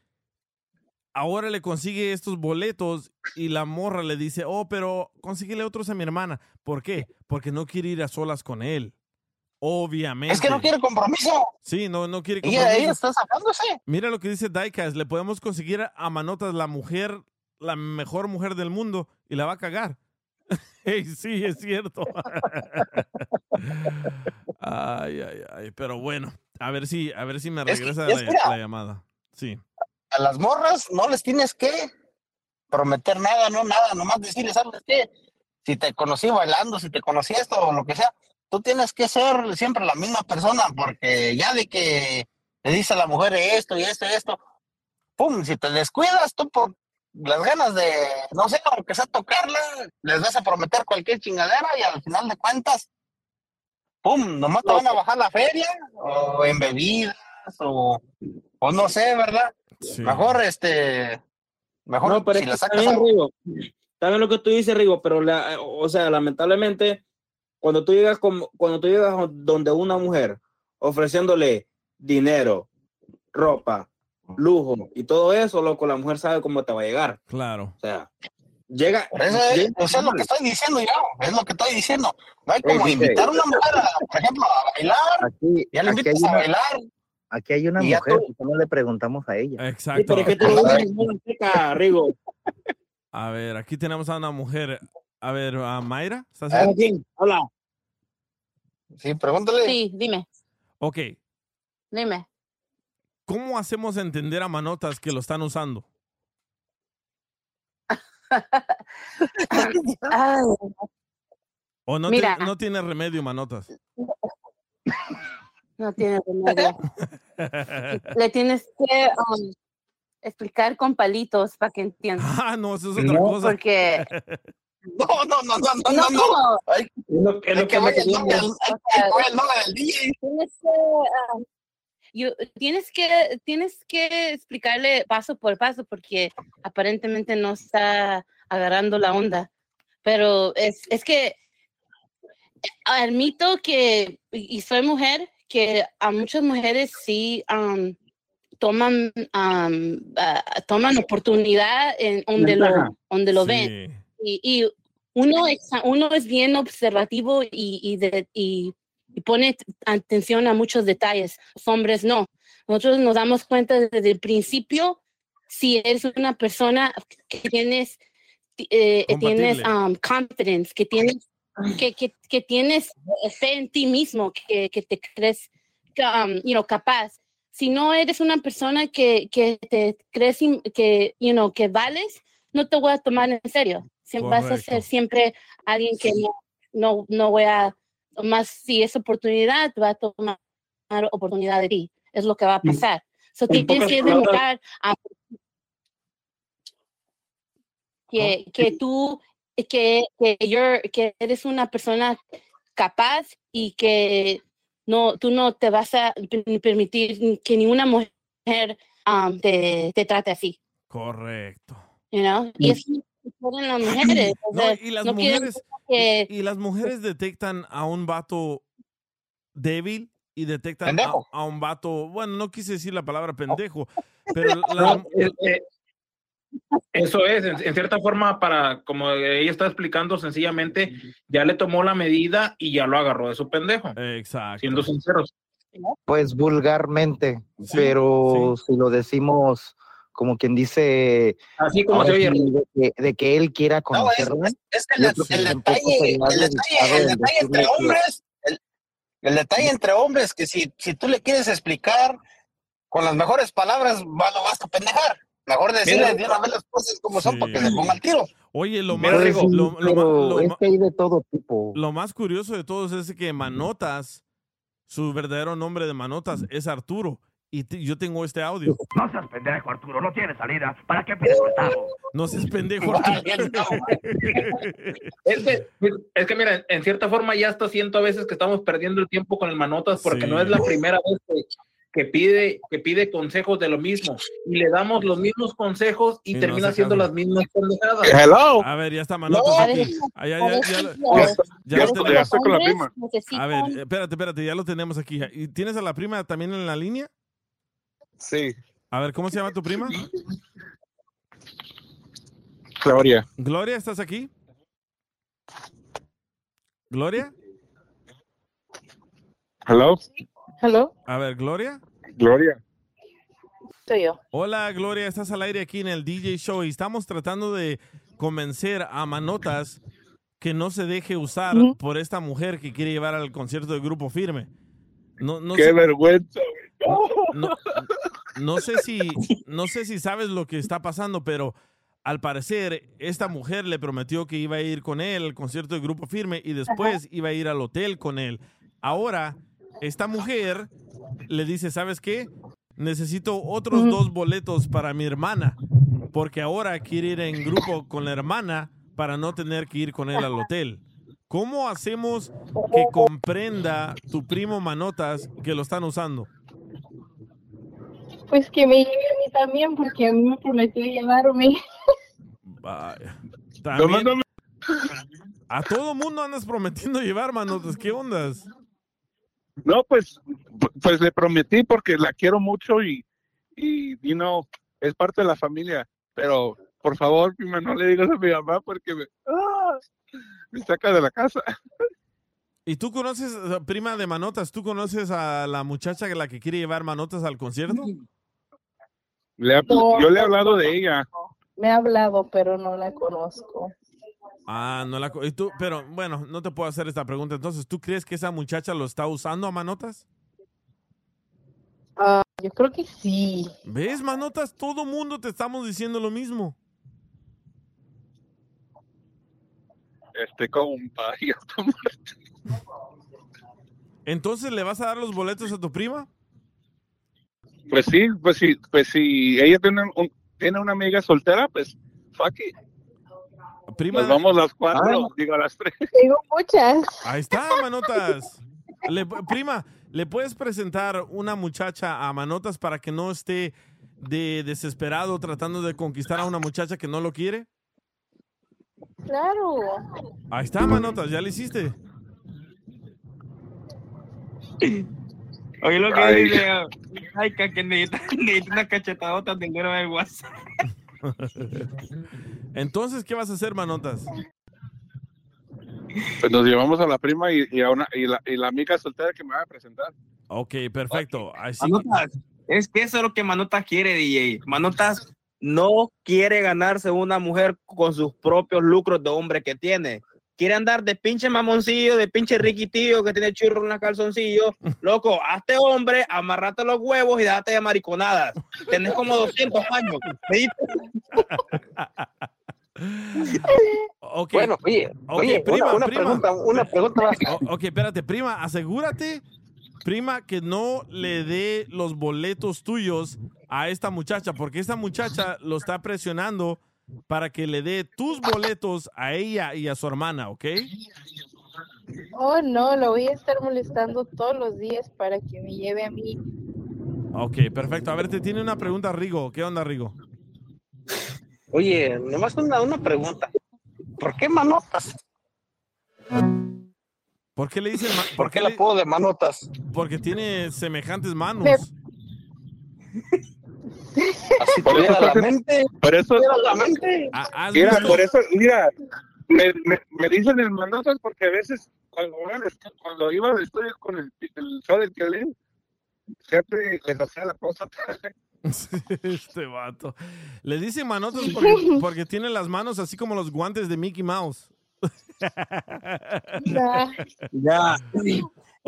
Ahora le consigue estos boletos y la morra le dice, oh, pero consíguele otros a mi hermana. ¿Por qué? Porque no quiere ir a solas con él. Obviamente. Es que no quiere compromiso. Sí, no, no quiere Ella, compromiso. ella está sacándose. Mira lo que dice Diecast. Le podemos conseguir a Manotas la mujer, la mejor mujer del mundo y la va a cagar. Ey, sí, es cierto. ay, ay, ay. Pero bueno, a ver si, a ver si me Es que- regresa mira. la llamada. Sí. a las morras no les tienes que prometer nada, no nada, nomás decirles, ¿sabes qué? Si te conocí bailando, si te conocí esto o lo que sea, tú tienes que ser siempre la misma persona, porque ya de que le dice a la mujer esto y esto y esto, pum, si te descuidas tú por las ganas de, no sé, aunque sea tocarla, les vas a prometer cualquier chingadera y al final de cuentas, pum, nomás te van a bajar la feria o en bebidas o, o no sé, ¿verdad? Mejor este, mejor No, pero si es la que sacas está bien, a- Rigo. Está bien lo que tú dices, Rigo, pero la- o sea, lamentablemente, cuando tú llegas con, cuando tú llegas donde una mujer ofreciéndole dinero, ropa, lujo y todo eso, loco, la mujer sabe cómo te va a llegar. Claro. O sea, llega. Por Eso es, llega- eso es lo que estoy diciendo yo, es lo que estoy diciendo. No hay como Eh, invitar a una mujer, a, por ejemplo, a bailar, Aquí, ya le invitas hay a una- bailar. Aquí hay una mujer, tú- ¿por qué no le preguntamos a ella? Exacto. Sí, pero muy seca, Rigo. A ver, aquí tenemos a una mujer. A ver, a Mayra. ¿Estás Ah, ahí? Hola. Sí, pregúntale. Sí, dime, Ok. dime. ¿Cómo hacemos entender a Manotas que lo están usando? Ay, ¿O no, Mira. ti- no tiene remedio, Manotas? no tiene remedio. Le tienes que um, explicar con palitos para que entienda. Ah, no, eso es otra cosa. Porque No, no, no, no, no, no, no. no. Hay, hay que el nombre, del DJ. tienes que, um, you- tienes que tienes que explicarle paso por paso porque aparentemente no está agarrando la onda. Pero es, es que admito que, y soy mujer, que a muchas mujeres sí um, toman, um, ah, toman oportunidad en donde Ventaja. lo, donde lo ven. Y, y uno, es, uno es bien observativo y, y, de- y- y pone atención a muchos detalles. Los hombres no. Nosotros nos damos cuenta desde el principio si eres una persona que tienes, eh, tienes um, confidence, que tienes, que, que, que tienes fe en ti mismo, que, que te crees um, you know, capaz. Si no eres una persona que, que te crees que, you know, que vales, no te voy a tomar en serio. Siempre vas a Correcto. ser siempre alguien que no, no, no voy a, más si es oportunidad, va a tomar oportunidad de ti. Es lo que va a pasar. So, en tienes que demostrar a- que, que tú, que, que, you're- que eres una persona capaz y que no, tú no te vas a per- permitir que ninguna mujer um, te, te trate así. Correcto. You know? Y eso quieren las mujeres. o No, sea, y las no mujeres que- y, y las mujeres detectan a un vato débil y detectan a, a un vato, bueno, no quise decir la palabra pendejo, pero la- eh, eh, eso es, en, en cierta forma, para, como ella está explicando, sencillamente ya le tomó la medida y ya lo agarró de su pendejo. Exacto. Siendo sinceros. Pues vulgarmente, pero si lo decimos como quien dice, Así como se oye. de, que, de que él quiera No, es, conocerla. es- es que el, el detalle, el detalle, el el detalle entre hombres, el, el detalle entre hombres, que si, si tú le quieres explicar con las mejores palabras, va, lo vas a pendejar. Mejor decirle de una vez las cosas como son Sí. para que se ponga al tiro. Oye, lo más, sí, lo, lo pero ma- lo es ma- que hay de todo tipo. lo más curioso de todos es que Manotas, su verdadero nombre de Manotas es Arturo. Y te- yo tengo este audio. No seas pendejo, Arturo, no tiene salida. ¿Para qué pides prestado? No seas pendejo, Arturo. Es que, es que mira, en cierta forma ya hasta siento a veces que estamos perdiendo el tiempo con el manotas porque Sí. no es la primera vez que, que pide que pide consejos de lo mismo y le damos los mismos consejos y, Y no termina hace haciendo las mismas pendejadas. Hello. A ver, ya está Manotas No, aquí. Ah, ya, ya, ya, ya, ya- ya ya lo tenemos. ya estoy con la prima. A ver, espérate, espérate, ya lo tenemos aquí. ¿Y tienes a la prima también en la línea? Sí, A ver, ¿cómo se llama tu prima? Gloria. Gloria, ¿estás aquí? Gloria. Hello. Hello, A ver, Gloria. Gloria. soy yo. Hola, Gloria, estás al aire aquí en el DJ Show y estamos tratando de convencer a Manotas que no se deje usar por esta mujer que quiere llevar al concierto del Grupo Firme. No, no Qué vergüenza. No, no sé si no sé si sabes lo que está pasando, pero al parecer esta mujer le prometió que iba a ir con él al concierto del Grupo Firme y después iba a ir al hotel con él. Ahora esta mujer le dice, ¿sabes qué? Necesito otros dos boletos para mi hermana, porque ahora quiere ir en grupo con la hermana para no tener que ir con él al hotel. ¿Cómo hacemos que comprenda tu primo Manotas que lo están usando? Pues que me lleve a mí también, porque a mí me prometió llevarme. Vaya. También- a todo mundo andas prometiendo llevar, Manotas. ¿Qué ondas? No, pues, pues le prometí porque la quiero mucho y, y, you know, es parte de la familia. Pero, por favor, prima, no le digas a mi mamá porque me, ah, me saca de la casa. ¿Y tú conoces, prima de Manotas, tú conoces a la muchacha que la que quiere llevar Manotas al concierto? Le ha- No, yo le he no hablado de ella. Me ha hablado, pero no la conozco. Ah, no la... co- ¿y tú? Pero bueno, no te puedo hacer esta pregunta. Entonces, ¿tú crees que esa muchacha lo está usando a Manotas? Ah, yo creo que sí. ¿Ves, Manotas? Todo mundo te estamos diciendo lo mismo. Este compa, ya está muerto. Entonces, ¿le vas a dar los boletos a tu prima? Pues sí, pues sí, pues si ella tiene, un- tiene una amiga soltera, pues fuck it. Prima, Nos vamos las cuatro, Ah. digo las tres. Tengo muchas. Ahí está, Manotas. Le- prima, ¿le puedes presentar una muchacha a Manotas para que no esté de desesperado tratando de conquistar a una muchacha que no lo quiere? Claro. Ahí está, Manotas, ya le hiciste. Oye, lo que Ay. dice, ay, que necesita, necesita una cachetadota de dinero del WhatsApp. Entonces, ¿qué vas a hacer, Manotas? Pues nos llevamos a la prima y, y a una, y, la, y la amiga soltera que me va a presentar. Ok, perfecto. Así Manotas, es que eso es lo que Manotas quiere, DJ. Manotas no quiere ganarse una mujer con sus propios lucros de hombre que tiene. Quiere andar de pinche mamoncillo, de pinche riquitillo que tiene churro en los calzoncillos. Loco, hazte hombre, amarrate los huevos y déjate de mariconadas. Tenés como 200 años. Bueno, oye, Ok, oye, prima, una, una prima. pregunta, una pregunta más. Ok, espérate, prima, asegúrate, prima, que no le dé los boletos tuyos a esta muchacha, porque esta muchacha lo está presionando para que le dé tus boletos a ella y a su hermana, ¿ok? Oh, no, lo voy a estar molestando todos los días para que me lleve a mí. Ok, perfecto. A ver, te tiene una pregunta, Rigo. ¿Qué onda, Rigo? Oye, nomás una, una pregunta. ¿Por qué manotas? ¿Por qué le dicen ma- ¿Por qué le- el apodo de manotas? Porque tiene semejantes manos. Así Por eso la mente. por eso- tuviera la mente. ¿Has Mira, visto? por eso, mira, me, me, me dicen el manotas porque a veces cuando, cuando iba al estudio con el, el show del violín, siempre les hacía la cosa. este vato. Le dicen manotas porque, porque tiene las manos así como los guantes de Mickey Mouse. Ya.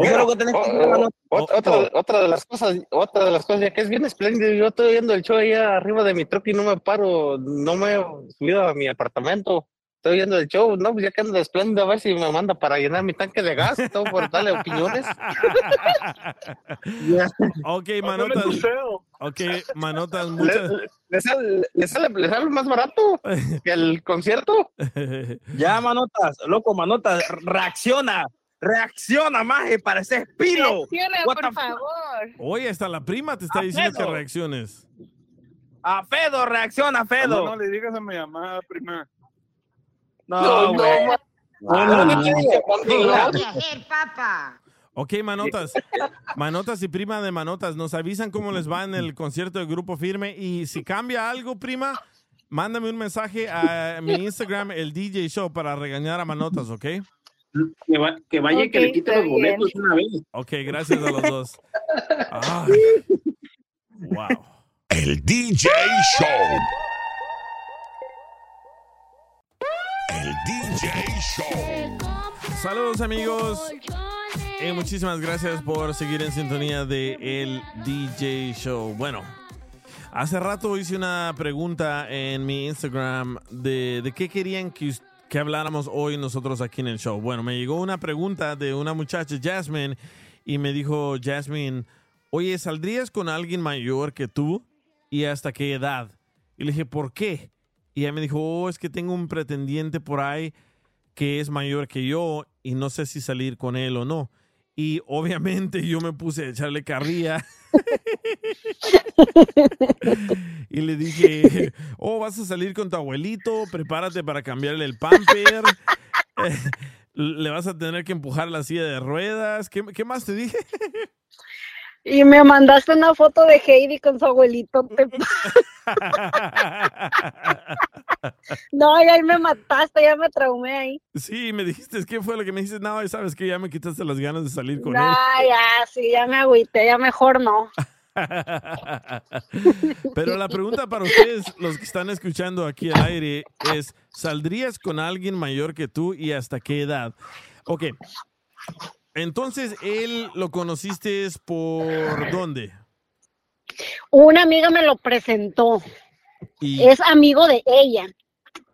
Eso es lo que tenés que hacer, mano. Ot- Otra, otra de las cosas, otra de las cosas, ya que es bien espléndido, yo estoy viendo el show allá arriba de mi truck y no me paro, no me he subido a mi apartamento. Estoy viendo el show, no, pues ya que ando de espléndido, a ver si me manda para llenar mi tanque de gas, todo por darle opiniones. Ok, manotas. Ok, manotas, Le, muchas. le sale, le, sale, le sale más barato que el concierto. Ya, manotas, loco, manotas, reacciona, reacciona, maje, pareces pilo. Reacciona, What por favor. Oye, hasta la prima te está diciendo que Alfredo. reacciones. A Fedo, reacciona, No, Fedo. no le digas a mi mamá, prima. No. No, no, no. hacer, papá? Ok, manotas. Manotas y prima de manotas, nos avisan cómo les va en el concierto de Grupo Firme. Y si cambia algo, prima, mándame un mensaje a mi Instagram, el DJ Show, para regañar a manotas, ¿ok? Que, va- que vaya y que le quite los boletos bien. una vez. Ok, gracias a los dos. Wow. El DJ Show. El DJ Show. Saludos amigos. Eh, muchísimas gracias por seguir en sintonía de el DJ Show. Bueno, hace rato hice una pregunta en mi Instagram de, de qué querían que, que habláramos hoy nosotros aquí en el show. Bueno, me llegó una pregunta de una muchacha, Jasmine, y me dijo, Jasmine, oye, ¿saldrías con alguien mayor que tú? ¿Y hasta qué edad? Y le dije, ¿por qué? Y ella me dijo, oh, es que tengo un pretendiente por ahí que es mayor que yo y no sé si salir con él o no. Y obviamente yo me puse a echarle carrilla. y le dije, oh, vas a salir con tu abuelito, prepárate para cambiarle el pamper. Eh, le vas a tener que empujar la silla de ruedas. ¿Qué, qué más te dije? Y me mandaste una foto de Heidi con su abuelito. No, y ahí me mataste, ya me traumé ahí. Sí, me dijiste, ¿qué fue lo que me dijiste? No, sabes que ya me quitaste las ganas de salir con No, él. ya, sí, ya me agüité, ya mejor no. Pero la pregunta para ustedes, los que están escuchando aquí al aire, es, ¿saldrías con alguien mayor que tú y hasta qué edad? Ok, entonces él lo conociste por dónde? Una amiga me lo presentó. Y Es amigo de ella.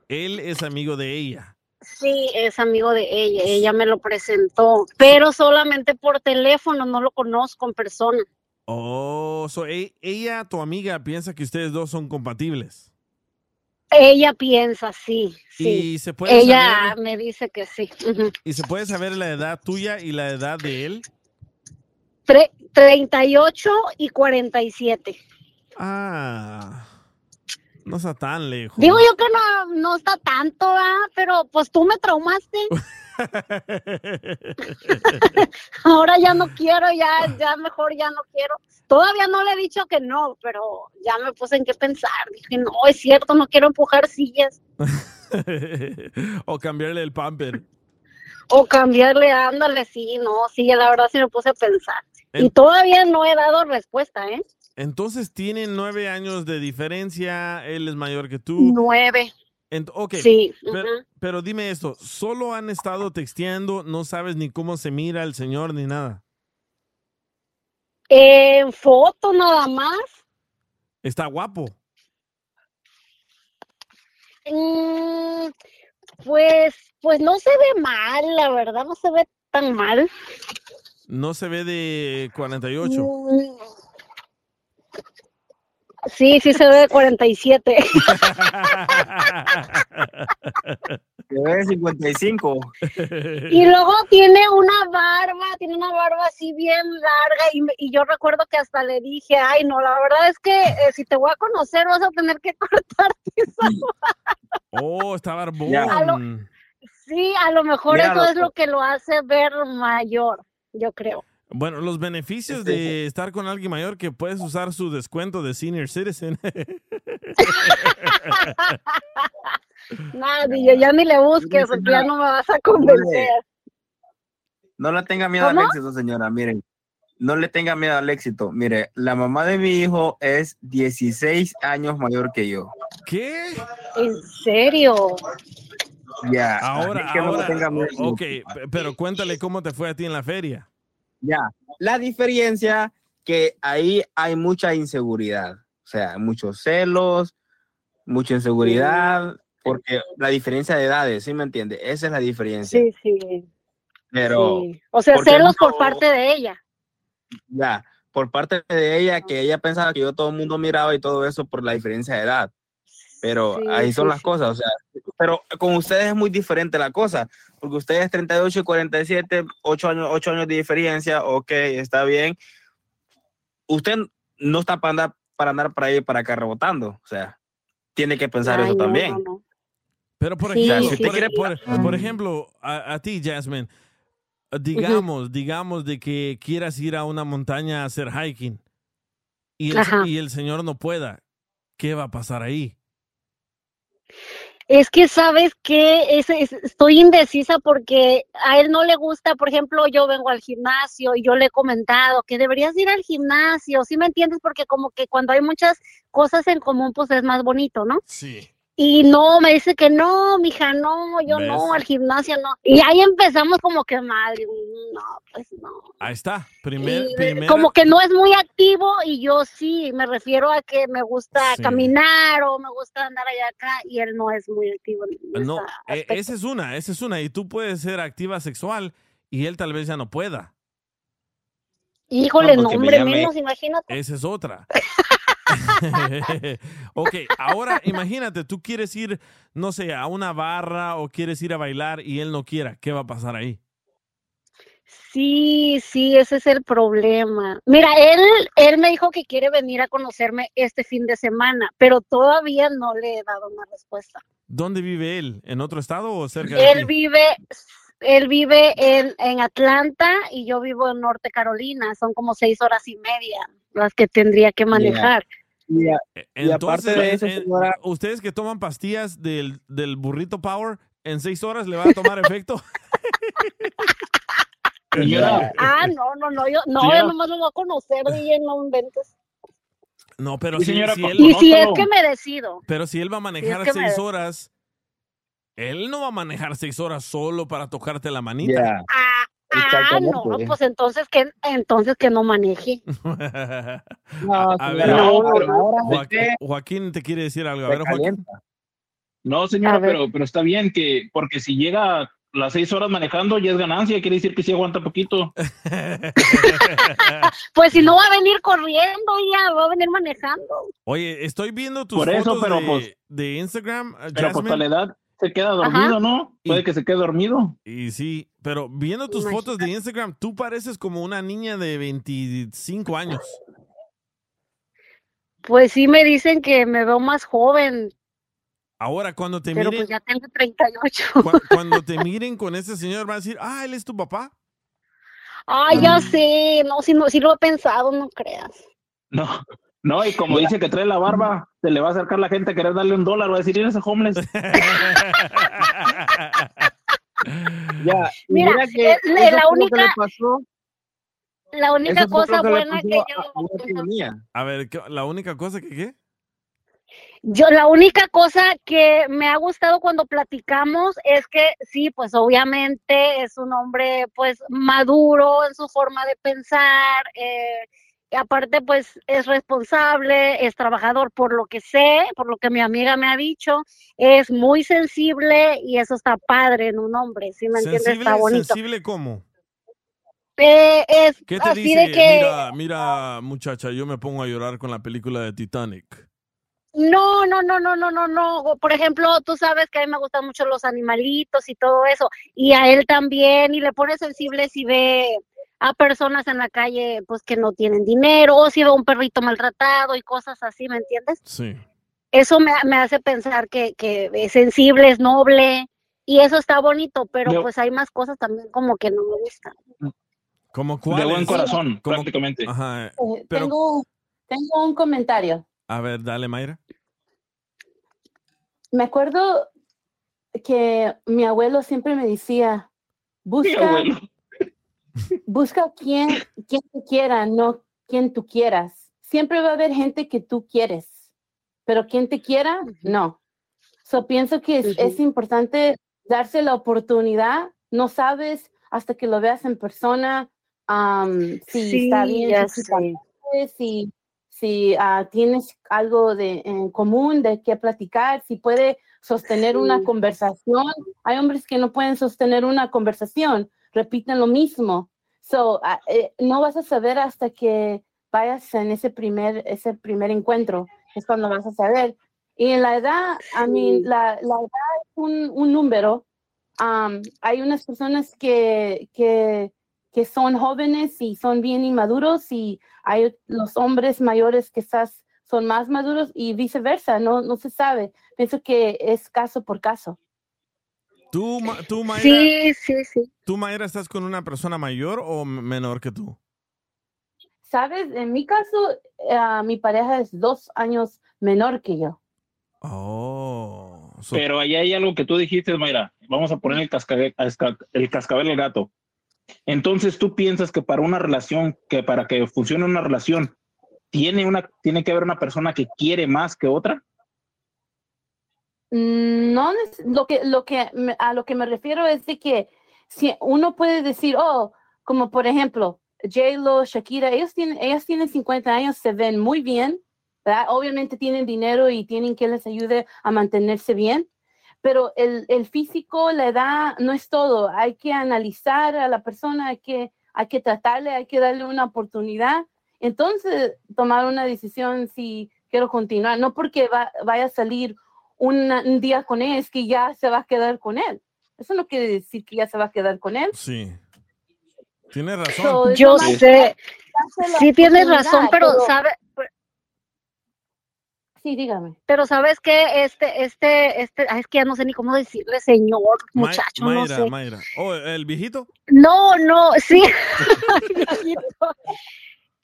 él es amigo de ella. Sí, es amigo de ella. Ella me lo presentó, pero solamente por teléfono, no lo conozco en persona. Oh, so, e- ella, tu amiga, piensa que ustedes dos son compatibles. Ella piensa, sí, sí. Y se puede Ella saber- me dice que sí. ¿Y se puede saber la edad tuya y la edad de él? Tre- 38 y 47. Ah, no está tan lejos. Digo yo que no, no está tanto, ¿ah? pero pues tú me traumaste. Ahora ya no quiero, ya, ya mejor ya no quiero. Todavía no le he dicho que no, pero ya me puse en qué pensar. Dije, no, es cierto, no quiero empujar sillas o cambiarle el pamper. o cambiarle, ándale, sí, no, sí, la verdad sí me puse a pensar. Y todavía no he dado respuesta, ¿eh? Entonces tienen nueve años de diferencia, él es mayor que tú. Nueve. Ok, Sí, pero dime esto, ¿solo han estado texteando, no sabes ni cómo se mira el señor ni nada? En foto nada más. Está guapo. Mm, pues, pues no se ve mal, la verdad, no se ve tan mal. No se ve de 48. Mm, Sí, sí se ve de 47. Se ve 55. Y luego tiene una barba, tiene una barba así bien larga y, me- y yo recuerdo que hasta le dije, ay no, la verdad es que eh, si te voy a conocer vas a tener que cortarte esa barba". Oh, está barbón. A lo- Sí, a lo mejor Mira, eso es lo que lo hace ver mayor, yo creo. Bueno, los beneficios de estar con alguien mayor que puedes usar su descuento de senior citizen. Nada, DJ, ya ni le busques, porque ya no me vas a convencer. No le tenga miedo ¿Cómo? al éxito, señora. Miren, no le tenga miedo al éxito. Mire, la mamá de mi hijo es 16 años mayor que yo. ¿Qué? ¿En serio? Ya. Ahora, así que no le ahora, tenga miedo. ok, pe- pero cuéntale cómo te fue a ti en la feria. Ya, la diferencia que ahí hay mucha inseguridad, o sea, muchos celos, mucha inseguridad, porque la diferencia de edades, ¿sí me entiende? Esa es la diferencia. Sí, sí. Pero, sí. O sea, celos por no- parte de ella. ya, por parte de ella, que ella pensaba que yo todo el mundo miraba y todo eso por la diferencia de edad. Pero Sí, ahí son sí, las sí. cosas, o sea, pero con ustedes es muy diferente la cosa, porque ustedes 38 y 47, 8 años, 8 años de diferencia, ok, está bien. Usted no está para andar para andar para ahí y para acá rebotando, o sea, tiene que pensar Ay, eso no, también. no, no. Pero por ejemplo, sí. por, por- por ejemplo, a, a ti, Jasmine, digamos, digamos de que quieras ir a una montaña a hacer hiking y el, y el señor no pueda, ¿qué va a pasar ahí? Es que sabes que es, es- estoy indecisa porque a él no le gusta, por ejemplo, yo vengo al gimnasio y yo le he comentado que deberías ir al gimnasio, ¿sí me entiendes? Porque como que cuando hay muchas cosas en común, pues es más bonito, ¿no? Sí. Y no, me dice que no, mija, no, yo no, al gimnasio no. Y ahí empezamos como que mal, no, pues no. Ahí está. Primer, Y, primera- como que no es muy activo y yo sí, me refiero a que me gusta Sí. caminar o me gusta andar allá acá y él no es muy activo. en No, esa eh, esa es una, esa es una. Y tú puedes ser activa sexual y él tal vez ya no pueda. Híjole, No, no, porque me hombre, menos, imagínate. Esa es otra. ok, ahora imagínate, tú quieres ir, no sé, a una barra o quieres ir a bailar y él no quiera. ¿Qué va a pasar ahí? Sí, sí, ese es el problema. Mira, él, él me dijo que quiere venir a conocerme este fin de semana, pero todavía no le he dado una respuesta. ¿Dónde vive él? ¿En otro estado o cerca de Él aquí? vive, él vive en, en Atlanta y yo vivo en Norte Carolina. Son como seis horas y media las que tendría que manejar. Y, a- y Entonces, aparte de eso, señora, ustedes que toman pastillas del, del burrito Power, ¿en seis horas le va a tomar efecto? Señora. Ah, no, no, no, yo, no, Señora. yo nomás lo voy a conocer, DJ, no inventes. No, pero Sí, si, señora, si él, Y si es que me decido. pero si él va a manejar que seis horas, él no va a manejar seis horas solo para tocarte la manita. Ah, exactamente. no, pues entonces que, entonces que no maneje. No, a ver, señora, no, pero ahora Joaquín, te quiere decir algo. A ver, Joaquín. No, señora, ver. pero, pero está bien que, porque si llega las seis horas manejando ya es ganancia, quiere decir que sí aguanta poquito. Pues si no va a venir corriendo, ya va a venir manejando. Oye, estoy viendo tus Por eso, fotos pero de, pues- de Instagram, Pero pues Jasmine, la edad se queda dormido, ¿no? Puede Y- que se quede dormido. Y sí, pero viendo tus fotos de Instagram, tú pareces como una niña de 25 años. Pues sí me dicen que me veo más joven, Ahora, cuando te pero miren, pues ya tengo 38. cua- cuando te miren con ese señor, van a decir, ah, él es tu papá. Ay, ya sé, no, si no, si lo he pensado, no creas. No, no, y como dice que trae la barba, se le va a acercar la gente a querer darle un dólar, va a decir, ¿y ese homeless? Ya, Mira, mira que la- que le única- pasó, La única cosa que buena que yo, a. A ver, ¿qué- la única cosa que qué? yo, la única cosa que me ha gustado cuando platicamos es que sí, pues obviamente es un hombre pues maduro en su forma de pensar, eh, aparte pues es responsable, es trabajador por lo que sé, por lo que mi amiga me ha dicho, es muy sensible y eso está padre en un hombre, ¿sí me entiendes? Está bonito. sensible cómo? Eh, es ¿Qué te así dice? de que Mira, mira, muchacha, yo me pongo a llorar con la película de Titanic. No, no, no, no, no, no, no. Por ejemplo, tú sabes que a mí me gustan mucho los animalitos y todo eso, y a él también, y le pone sensible si ve a personas en la calle, pues que no tienen dinero, o si ve a un perrito maltratado y cosas así, ¿me entiendes? Sí. Eso me, me hace pensar que, que es sensible, es noble, y eso está bonito, pero Yo- pues hay más cosas también como que no me gustan. ¿Como De cuáles? buen corazón, ¿Cómo- prácticamente. Ajá. Eh, Pero, tengo, tengo un comentario. a ver, dale, Mayra. Me acuerdo que mi abuelo siempre me decía, busca, abuelo. Busca quien, quien te quiera, no quien tú quieras. Siempre va a haber gente que tú quieres, pero quien te quiera, no. So, pienso que es, es importante darse la oportunidad. No sabes hasta que lo veas en persona am, si Sí, está bien, si, si, si ah, tienes algo de, en común de qué platicar, si puede sostener una Sí. conversación. Hay hombres que no pueden sostener una conversación, repiten lo mismo. So, ah, eh, no vas a saber hasta que vayas en ese primer, ese primer encuentro, es cuando vas a saber. Y en la edad, I mean, la, la edad es un, un número. Am, hay unas personas que, que, que son jóvenes y son bien inmaduros y hay los hombres mayores que quizás son más maduros y viceversa, no, no se sabe. Pienso que es caso por caso. ¿Tú, Ma- tú, Mayra, Sí, sí, sí. ¿tú, Mayra, estás con una persona mayor o menor que tú? Sabes, en mi caso, eh, mi pareja es dos años menor que yo. Oh. so- Pero ahí hay algo que tú dijiste, Mayra. Vamos a poner el, cascabel, el cascabel al gato. Entonces, ¿tú piensas que para una relación, que para que funcione una relación, tiene, una, tiene que haber una persona que quiere más que otra? Mm, No, lo que, lo que, a lo que me refiero es de que si uno puede decir, oh, como por ejemplo, J-Lo, Shakira, ellos tienen, ellas tienen 50 años, se ven muy bien. Obviamente tienen dinero y tienen que les ayude a mantenerse bien, pero el, el físico, la edad no es todo. Hay que analizar a la persona, hay que, hay que tratarle, hay que darle una oportunidad. Entonces, tomar una decisión si quiero continuar, no porque va- vaya a salir un día con él, es que ya se va a quedar con él. Eso no quiere decir que ya se va a quedar con él. Sí. Tienes razón. So, Yo sé, sí tienes razón, pero pero- sabe, Sí, dígame. pero sabes que este, este, este, ay, es que ya no sé ni cómo decirle, señor, Ma- muchacho, no Mayra, sé. Mayra. Oh, ¿el viejito? No, no, sí. Viejito.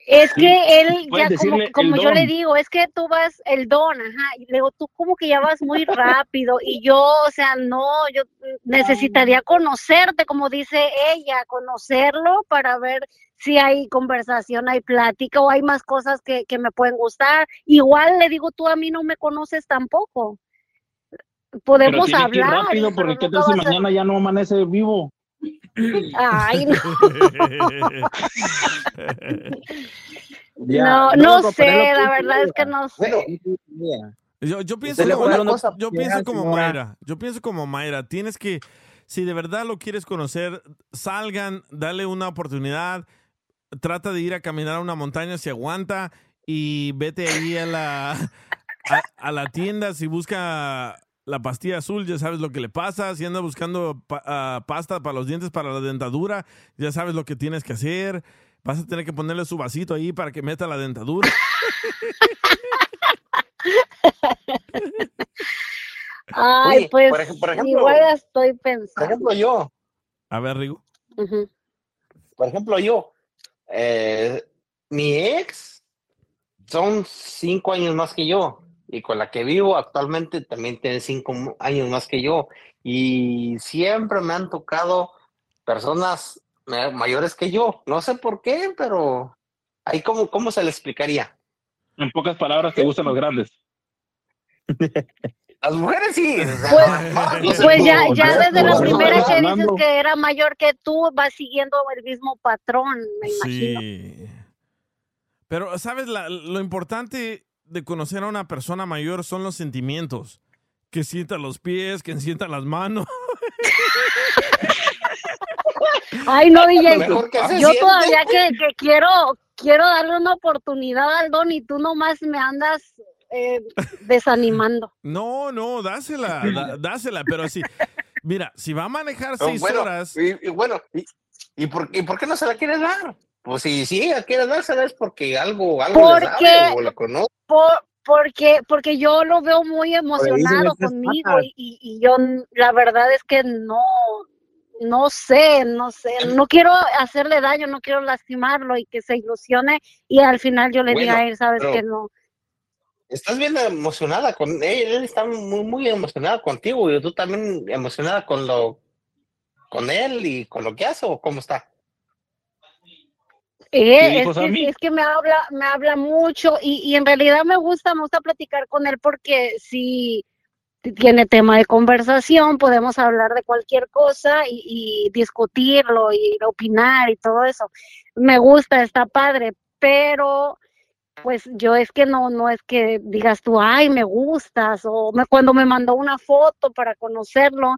Es Sí, que él, ya como, como yo le digo, es que tú vas, el don, ajá, y luego tú como que ya vas muy rápido, y yo, o sea, no, yo necesitaría conocerte, como dice ella, conocerlo para ver si hay conversación, hay plática, o hay más cosas que, que me pueden gustar. Igual le digo, tú a mí no me conoces tampoco. Podemos pero tiene que ir hablar. rápido, porque qué tal si mañana ya no amanece vivo. Ay, no. Ya, no, no sé, la verdad es que no sé. Yo, yo pienso como, yo pienso como. Mayra. Yo pienso como Mayra. Tienes que, si de verdad lo quieres conocer, salgan, dale una oportunidad. Trata de ir a caminar a una montaña si aguanta y vete ahí a la, a, a la tienda. Si busca la pastilla azul, ya sabes lo que le pasa. Si anda buscando pa- ah, pasta para los dientes, para la dentadura, ya sabes lo que tienes que hacer. Vas a tener que ponerle su vasito ahí para que meta la dentadura. Ay, Oye, pues por ej- por ejemplo- igual estoy Por pensando. ejemplo, yo, A ver, Rigo. Por ejemplo, yo, eh, mi ex son cinco años más que yo y con la que vivo actualmente también tiene cinco años más que yo y siempre me han tocado personas ma- mayores que yo. No sé por qué, pero ahí cómo, cómo se le explicaría. En pocas palabras, te gustan los grandes. Las mujeres sí. Pues, pues ya, desde la primera que dices que era mayor que tú, vas siguiendo el mismo patrón, me imagino. Sí. Pero, ¿sabes? La- lo importante de conocer a una persona mayor son los sentimientos. Que sienta los pies, que sienta las manos. Ay, no, DJ, Mejor que se yo siente. todavía que, que quiero, quiero darle una oportunidad al don y tú nomás me andas eh, desanimando. No, no, dásela, da- dásela, pero sí. Mira, si va a manejar seis bueno, horas. Y, y bueno, y, y por, ¿y por qué no se la quieres dar? Pues si sí, ella quiere dársela es porque algo, algo le Porque- sabe o la conoce. Por, porque, porque yo lo veo muy emocionado conmigo y, y, y yo la verdad es que no, no sé, no sé, no quiero hacerle daño, no quiero lastimarlo y que se ilusione y al final yo le diga a él, sabes que no. Estás bien emocionada con él, él está muy, muy emocionado contigo y tú también emocionada con lo con él y con lo que hace o cómo está. Eh, es, que, es que me habla, me habla mucho y, y en realidad me gusta, me gusta platicar con él porque si tiene tema de conversación, podemos hablar de cualquier cosa y, y discutirlo y opinar y todo eso. Me gusta, está padre, pero pues yo es que no, no es que digas tú, ay, me gustas, o me- cuando me mandó una foto para conocerlo,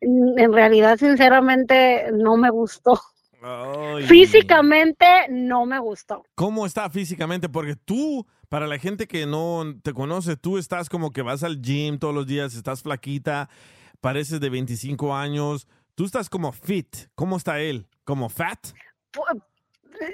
en realidad, sinceramente, no me gustó. Ay. Físicamente, no me gustó. ¿Cómo está físicamente? Porque tú, para la gente que no te conoce, tú estás como que vas al gym todos los días, estás flaquita, pareces de 25 años, tú estás como fit. ¿Cómo está él? ¿Como fat?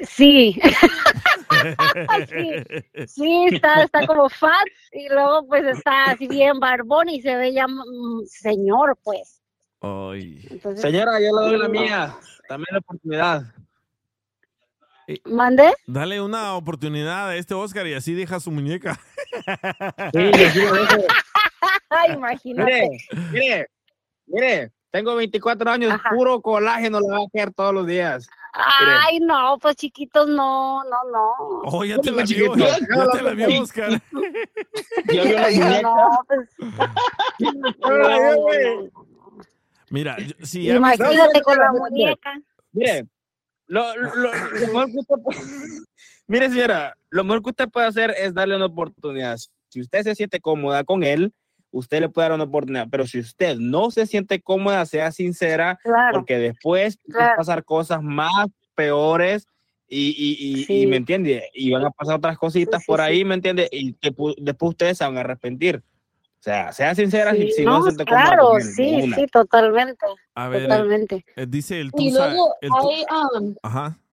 Sí. sí, sí, está, está como fat y luego pues está así bien barbón y se ve ya mm, señor, pues. Ay. Entonces, Señora, yo le doy la no. mía. Dame la oportunidad. ¿Mande? Dale una oportunidad a este Oscar y así deja su muñeca. Sí, así lo dejo. Imagínate. Mire, mire, mire, tengo 24 años, puro colágeno le va a quedar todos los días. Ay, no, pues chiquitos, no, no, no. Oh, ya te la vio, ya te la vio, Oscar. Ya vio la muñeca. No, pues, Mira, si ya imagínate con la muñeca. Mire, lo, lo, lo mejor que usted puede- mire, señora, lo mejor que usted puede hacer es darle una oportunidad. Si usted se siente cómoda con él, usted le puede dar una oportunidad. Pero si usted no se siente cómoda, sea sincera, Claro. porque después van a Claro. pasar cosas más peores y, y, y, y Sí. me entiende, y van a pasar otras cositas Sí, por sí, ahí. ¿me entiende? Y después ustedes se van a arrepentir. Sea, sea sincera si, Sí, si no, no, se cómoda claro, sí, una. sí, totalmente. A ver, totalmente. eh, dice el Y Tusa. luego el tu- hay, um, Ajá.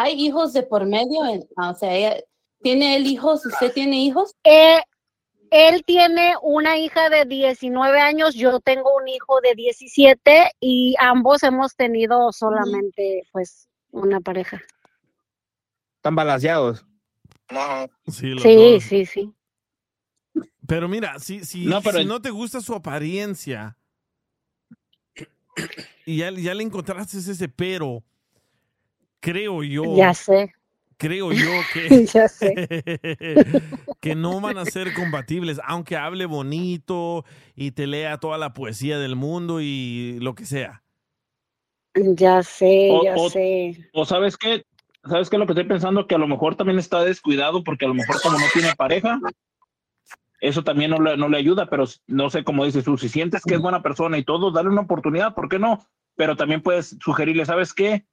Hay hijos de por medio, en- o sea, ella- ¿tiene él hijos? ¿Usted tiene hijos? Eh, él tiene una hija de 19 años, yo tengo un hijo de 17 y ambos hemos tenido solamente pues una pareja. Están balanceados. Sí, los Sí, dos. sí, sí. Pero mira, si, si, No, pero- si no te gusta su apariencia y ya, ya le encontraste ese pero, creo yo, Ya sé. creo yo que, Ya sé. que no van a ser compatibles, aunque hable bonito y te lea toda la poesía del mundo y lo que sea. Ya sé, O- ya o- sé. O sabes qué, sabes qué lo que estoy pensando que a lo mejor también está descuidado porque a lo mejor como no tiene pareja, eso también no le, no le ayuda, pero no sé cómo dices tú, si sientes que es buena persona y todo, dale una oportunidad, ¿por qué no? Pero también puedes sugerirle, ¿sabes qué?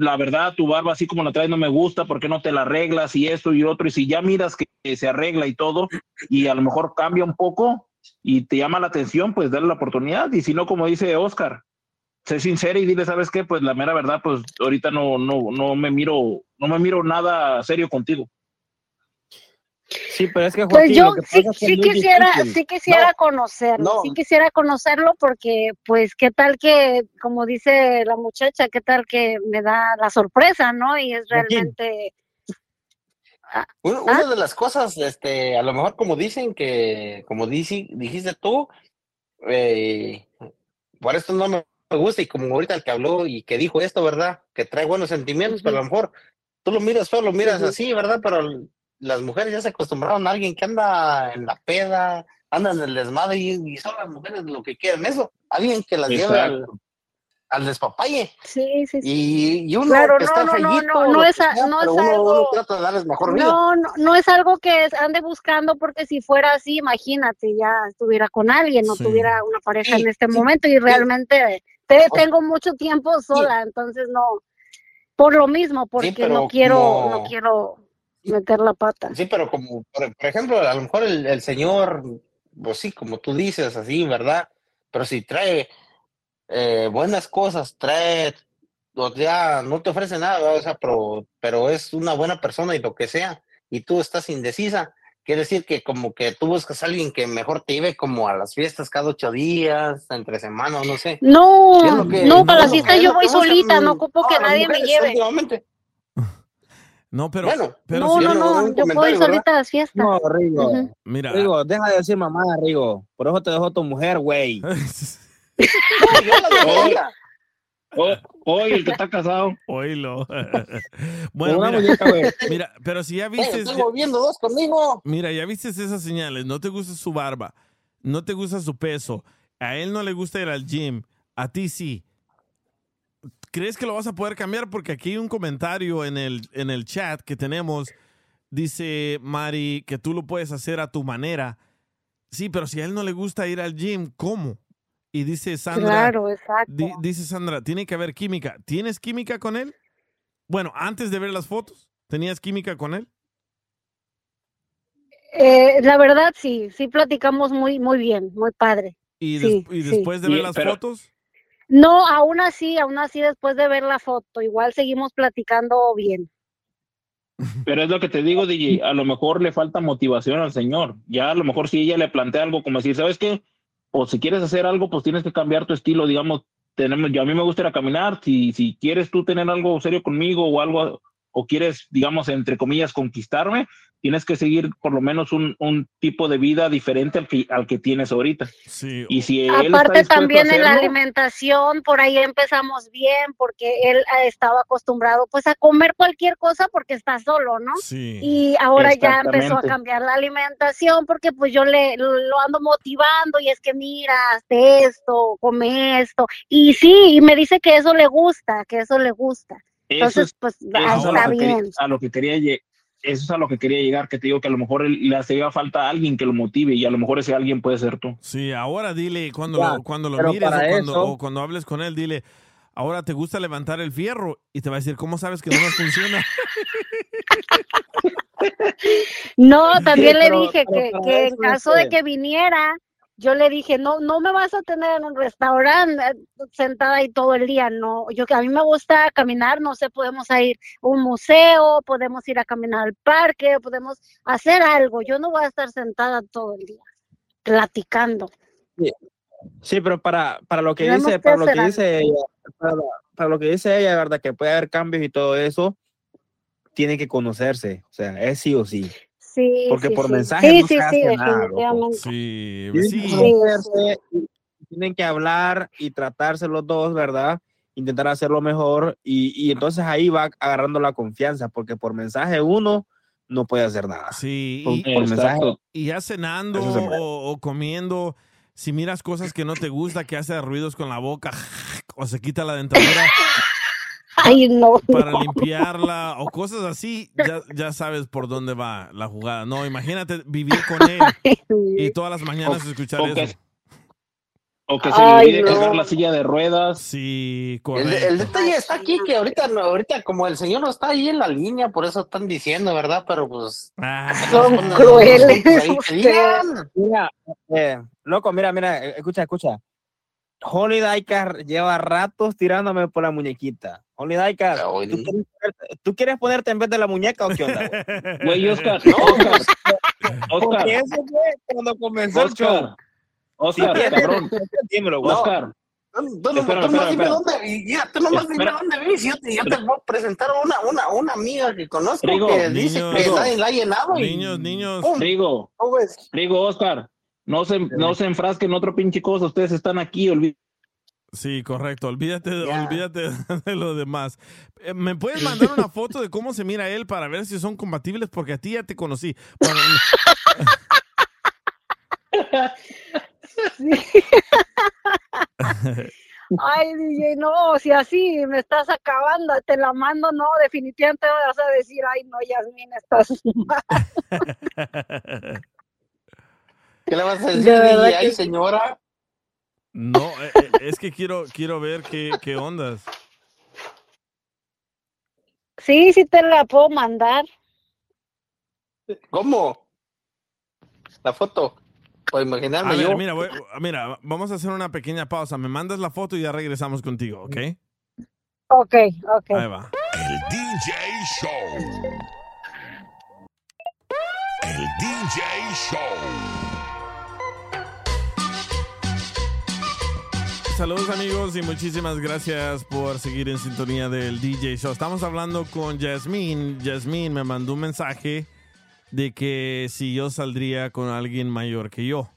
La verdad, tu barba así como la traes no me gusta, ¿por qué no te la arreglas y esto y otro? Y si ya miras que, se arregla y todo, y a lo mejor cambia un poco y te llama la atención, pues dale la oportunidad. Y si no, como dice Oscar, sé sincera y dile, ¿sabes qué? Pues la mera verdad, pues ahorita no, no, no me miro, no me miro nada serio contigo. Sí, pero es que Pues Joaquín, yo lo que sí, pasa es que sí quisiera, difícil. sí quisiera No, conocerlo, no. sí quisiera conocerlo porque, pues, qué tal que, como dice la muchacha, qué tal que me da la sorpresa, ¿no? Y es realmente, Una, ¿Ah? una de las cosas, este, a lo mejor como dicen que, como dijiste tú, eh, por esto no me gusta y como ahorita el que habló y que dijo esto, ¿verdad? Que trae buenos sentimientos, pero a lo mejor tú lo miras feo, lo miras así, ¿verdad? Pero las mujeres ya se acostumbraron a alguien que anda en la peda, anda en el desmadre y, y son las mujeres lo que quieren eso, alguien que las lleve al, Exacto. al despapalle. Sí, sí, sí. Y, y uno Claro, que no, está no, no, fellito, no, no es a- sea, no es pero uno, algo- uno trata de darles mejor vida. No, no, no es algo que ande buscando porque si fuera así, imagínate, ya estuviera con alguien, no Sí. tuviera una pareja Sí, en este sí, momento y realmente te- tengo mucho tiempo sola, entonces no, por lo mismo, porque pero no quiero, como- no quiero meter la pata. Sí, pero como, por, por ejemplo, a lo mejor el, el señor, pues sí, como tú dices, así, ¿verdad? Pero si trae eh, buenas cosas, trae, o sea, no te ofrece nada, ¿verdad? o sea, pero, pero es una buena persona y lo que sea, y tú estás indecisa, quiere decir que como que tú buscas a alguien que mejor te lleve como a las fiestas cada ocho días, entre semanas, no sé. No, no, para las fiestas yo voy solita, no ocupo que nadie me lleve. No, pero, Bueno, pero No, si- no, no, yo puedo ir solita a las fiestas. No, Rigo. Mira. Rigo, deja de decir mamá, Rigo. Por eso te dejó tu mujer, güey. Hoy el que está casado. Oílo. bueno, mira, muñeca, mira, pero si ya viste... estoy moviendo dos conmigo. Mira, ya viste esas señales. No te gusta su barba, no te gusta su peso, a él no le gusta ir al gym, a ti sí. ¿Crees que lo vas a poder cambiar? Porque aquí hay un comentario en el, en el chat que tenemos. Dice Mari que tú lo puedes hacer a tu manera. Sí, pero si a él no le gusta ir al gym, ¿cómo? Y dice Sandra. Claro, exacto. di- dice Sandra, tiene que haber química. ¿Tienes química con él? Bueno, antes de ver las fotos, ¿tenías química con él? Eh, la verdad sí, sí platicamos muy, muy bien, muy padre. Y, Sí, y sí. después de ver Y- las pero- fotos. No, aún así, aún así después de ver la foto, igual seguimos platicando bien. Pero es lo que te digo, DJ, a lo mejor le falta motivación al señor. Ya a lo mejor si ella le plantea algo como decir, ¿sabes qué? O si quieres hacer algo, pues tienes que cambiar tu estilo, digamos, tenemos, yo a mí me gusta ir a caminar, si, si quieres tú tener algo serio conmigo o algo, o quieres, digamos, entre comillas, conquistarme, tienes que seguir por lo menos un, un tipo de vida diferente al que, al que tienes ahorita. Sí. Y si él está Aparte también en la alimentación, por ahí empezamos bien, porque él eh, estaba acostumbrado pues a comer cualquier cosa porque está solo, ¿no? Sí. Y ahora ya empezó a cambiar la alimentación porque pues yo le lo ando motivando y es que mira, hazte esto, come esto. Y sí, y me dice que eso le gusta, que eso le gusta. Eso Entonces, es- pues eso está lo que quería- bien. a lo que quería eso es a lo que quería llegar, que te digo que a lo mejor él- le hacía falta a alguien que lo motive y a lo mejor ese alguien puede ser tú. Sí, ahora dile cuando Ya, lo, cuando lo mires o cuando, eso- o cuando hables con él, dile, ahora te gusta levantar el fierro y te va a decir, ¿cómo sabes que no me funciona? No, también le pero- dije pero que, en caso de este- que viniera, yo le dije, no, no me vas a tener en un restaurante eh, sentada ahí todo el día, no, yo que a mí me gusta caminar, no sé, podemos ir a un museo, podemos ir a caminar al parque, podemos hacer algo, yo no voy a estar sentada todo el día platicando. Sí, Sí, pero para, para lo que Tenemos dice, que para lo que dice ella, para, para lo que dice ella, verdad, que puede haber cambios y todo eso, tiene que conocerse, o sea, es sí o sí. Sí, Porque sí, por sí. mensaje Sí, no sí, se sí, hace nada. Sí, Tienen sí. que tienen hablar y tratarse los dos, ¿verdad? Intentar hacerlo mejor y, y entonces ahí va agarrando la confianza, porque por mensaje uno no puede hacer nada. Sí, por, y, por mensaje. y ya cenando o, o comiendo, si miras cosas que no te gusta, que hace ruidos con la boca o se quita la dentadura Ay, no. para no. limpiarla o cosas así, ya, ya sabes por dónde va la jugada. No, imagínate vivir con él y todas las mañanas escuchar o que- eso. O que se le Ay, olvide no. cargar la silla de ruedas. Sí, El, correcto. el detalle está aquí que ahorita, no- ahorita como el señor no está ahí en la línea, por eso están diciendo, ¿verdad? Pero pues... Son ponen los crueles. Mira, eh, loco, mira, mira, eh, escucha, escucha. Holly Daikar lleva ratos tirándome por la muñequita. Holly Daikar, ¿tú quieres, ponerte, ¿tú quieres ponerte en vez de la muñeca o qué onda? güey? Güey, Oscar, Oscar, Oscar, Porque eso fue cuando comenzó el show. Oscar, Oscar, cabrón. dímelo, güey. Oscar, Tú, no- nomás dime dónde, ya, tú nomás dime Espera. dónde vives yo te, yo te voy a presentar a una, una, una amiga que conozco Rigo, que dice niños, que Rigo. nadie la ha llenado y... Niños, niños. ¡pum! Rigo, ¿Cómo ves? Rigo, Oscar, no se, no se enfrasquen en otro pinche cosa, ustedes están aquí, olvídense. Sí, correcto. Olvídate, olvídate de lo demás. Eh, ¿Me puedes mandar una foto de cómo se mira él para ver si son compatibles? Porque a ti ya te conocí. Bueno, Ay, DJ, no, si así me estás acabando, te la mando, no, definitivamente vas a decir, ay, no, Yasmin, estás mal. ¿Qué le vas a decir, De? Ay, que- señora. No, eh, eh, es que quiero, quiero ver qué, qué ondas. Sí, sí te la puedo mandar. ¿Cómo? La foto. O A imaginarme ver, yo. mira, voy- mira, vamos a hacer una pequeña pausa. Me mandas la foto y ya regresamos contigo, ¿ok? Ok, ok. Ahí va. El DJ Show. El DJ Show. Saludos amigos y muchísimas gracias por seguir en sintonía del DJ Show. Estamos hablando con Jasmine. Jasmine me mandó un mensaje de que si yo saldría con alguien mayor que yo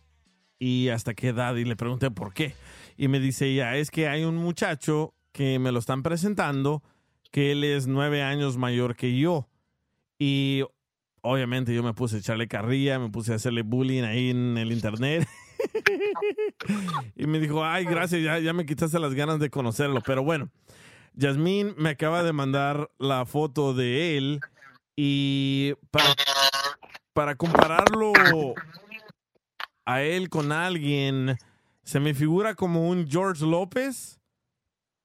y hasta qué edad y le pregunté por qué. Y me dice ella, es que hay un muchacho que me lo están presentando que él es nueve años mayor que yo. Y obviamente yo me puse a echarle carrilla, me puse a hacerle bullying ahí en el internet. y me dijo, ay, gracias, ya, ya me quitaste las ganas de conocerlo. Pero bueno, Yasmín me acaba de mandar la foto de él y para, para compararlo a él con alguien, se me figura como un George López,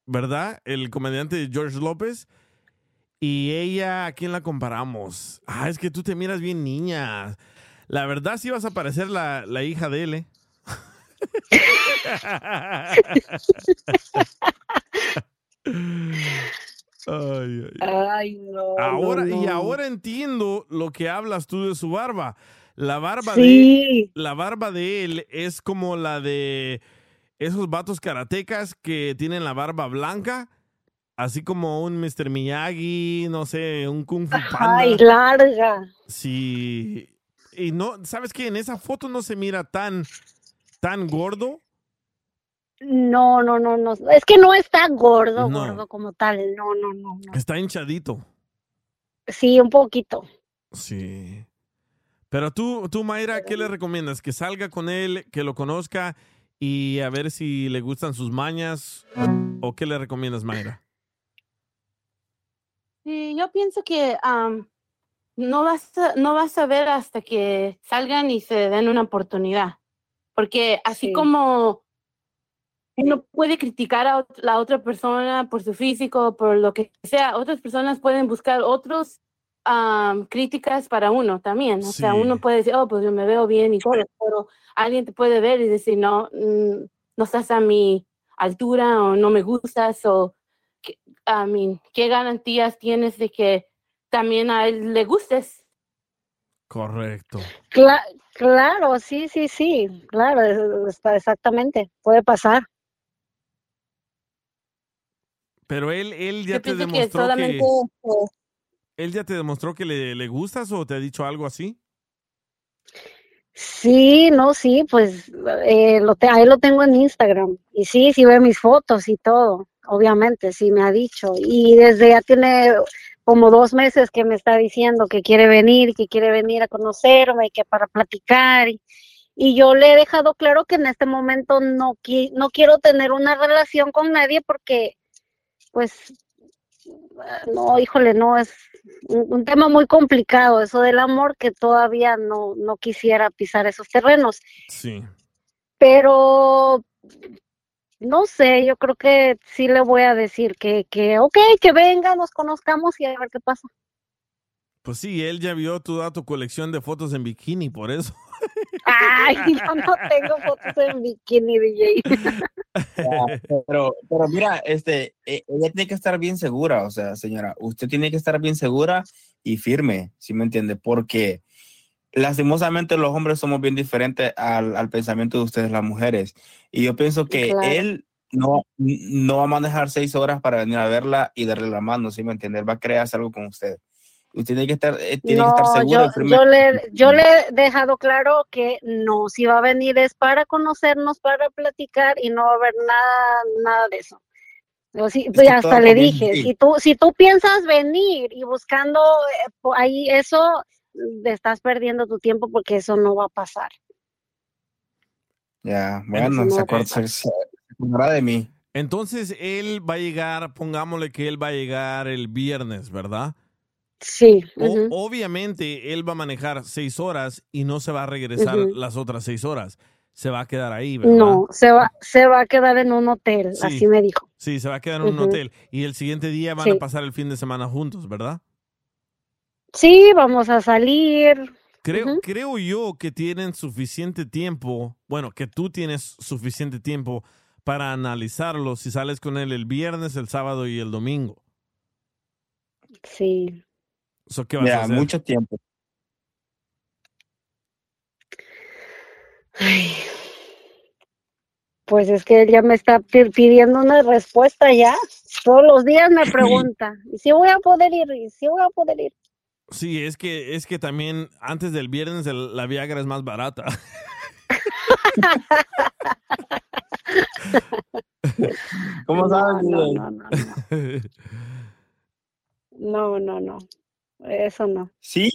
¿verdad? El comediante de George López. Y ella, ¿a quién la comparamos? Ah, es que tú te miras bien niña. La verdad sí vas a parecer la, la hija de él, ¿eh? Ay, ay. Ay, no. Ahora, no, y ahora entiendo lo que hablas tú de su barba. La barba Sí. de la barba de él es como la de esos vatos karatecas que tienen la barba blanca, así como un Mr. Miyagi, no sé, un Kung Fu Panda. Ay, larga. Sí. Y no, ¿sabes qué? En esa foto no se mira tan tan gordo. No, no, no, no. Es que no está gordo, No. gordo como tal. No, no, no, no. Está hinchadito. Sí, un poquito. Sí. Pero tú, tú, Mayra, ¿qué le recomiendas? ¿Que salga con él, que lo conozca y a ver si le gustan sus mañas? ¿O qué le recomiendas, Mayra? Sí, yo pienso que no, vas a, no vas a ver hasta que salgan y se den una oportunidad. Porque así Sí. como uno puede criticar a la otra persona por su físico, por lo que sea, otras personas pueden buscar otros am, críticas para uno también. O sea, uno puede decir, oh, pues yo me veo bien y todo, pero alguien te puede ver y decir, no, mm, no estás a mi altura o no me gustas o I mean, ¿qué garantías tienes de que también a él le gustes? Correcto. Cla- claro, sí, sí, sí. Claro, es- está exactamente. Puede pasar. Pero él, él ya Yo te demostró que, solamente él ya te demostró que le, le gustas o te ha dicho algo así. Sí, no, sí, pues eh, lo te, ahí lo tengo en Instagram. Y sí, sí ve mis fotos y todo, obviamente, sí me ha dicho. Y desde ya tiene como dos meses que me está diciendo que quiere venir, que quiere venir a conocerme, que para platicar. Y, y yo le he dejado claro que en este momento no, qui- no quiero tener una relación con nadie porque, pues, ah, no, híjole, no, es un, un tema muy complicado eso del amor que todavía no, no quisiera pisar esos terrenos. Sí. Pero no sé, yo creo que sí le voy a decir que, que ok, que venga, nos conozcamos y a ver qué pasa. Pues sí, él ya vio toda tu colección de fotos en bikini, por eso. Ay, yo no tengo fotos en bikini, DJ. Pero, pero mira, este, e- ella tiene que estar bien segura, o sea, señora, usted tiene que estar bien segura y firme, ¿sí me entiende? Porque lastimosamente los hombres somos bien diferentes al, al pensamiento de ustedes, las mujeres. Y yo pienso que Claro. él no, no va a manejar seis horas para venir a verla y darle la mano, ¿sí me entiende? Él va a hacer algo con usted. Usted tiene que estar, eh, tiene que estar No, segura yo, y yo le, yo le he dejado claro que no, si va a venir es para conocernos, para platicar y no va a haber nada, nada de eso. Yo sí, Es pues hasta le dije, si tú, si tú piensas venir y buscando eh, ahí eso, estás perdiendo tu tiempo porque eso no va a pasar. Ya, bueno, no se acuerda, pasar. se, se acordará de mí. Entonces él va a llegar, pongámosle que él va a llegar el viernes, ¿verdad? Sí. O-. Obviamente él va a manejar seis horas y no se va a regresar las otras seis horas. Se va a quedar ahí, ¿verdad? No, se va, se va a quedar en un hotel, Sí. así me dijo. Sí, se va a quedar en un hotel. Y el siguiente día van Sí. a pasar el fin de semana juntos, ¿verdad? Sí, vamos a salir. Creo, creo yo que tienen suficiente tiempo, bueno, que tú tienes suficiente tiempo para analizarlo si sales con él el viernes, el sábado y el domingo. Sí. So, ¿Qué vas a Ya, hacer? mucho tiempo. Ay, Pues es que él ya me está pi- pidiendo una respuesta ya. Todos los días me pregunta, ¿y si voy a poder ir? ¿Y si voy a poder ir? Sí, es que, es que también antes del viernes el- la Viagra es más barata. ¿Cómo No, sabes? no, no, no, No, no, no. Eso no. Sí,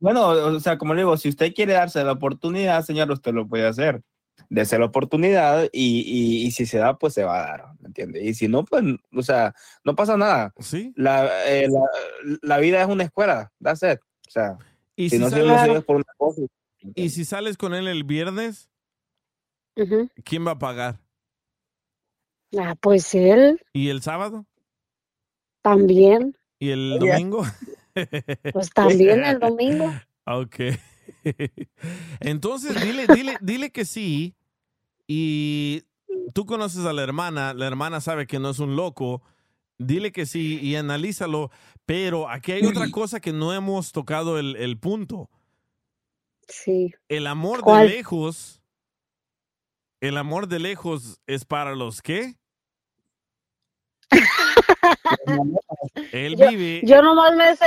bueno, o sea, como le digo, si usted quiere darse la oportunidad, señor, usted lo puede hacer. Dese la oportunidad y, y, y si se da, pues se va a dar, ¿me entiende? Y si no, pues, o sea, no pasa nada. Sí. La, eh, la, la vida es una escuela, that's it. O sea, Y si si no se sale- lo sigues por una cosa. Y si sales con él el viernes. ¿quién va a pagar? Ah, pues él ¿Y el sábado? también. ¿Y el domingo? Pues también el domingo. Ok. Entonces, dile, dile, dile que sí. Y tú conoces a la hermana, la hermana sabe que no es un loco. Dile que sí y analízalo. Pero aquí hay otra cosa que no hemos tocado el, el punto. Sí. El amor ¿Cuál? de lejos. El amor de lejos es para los que. Él Yo, vive. yo nomás me sé,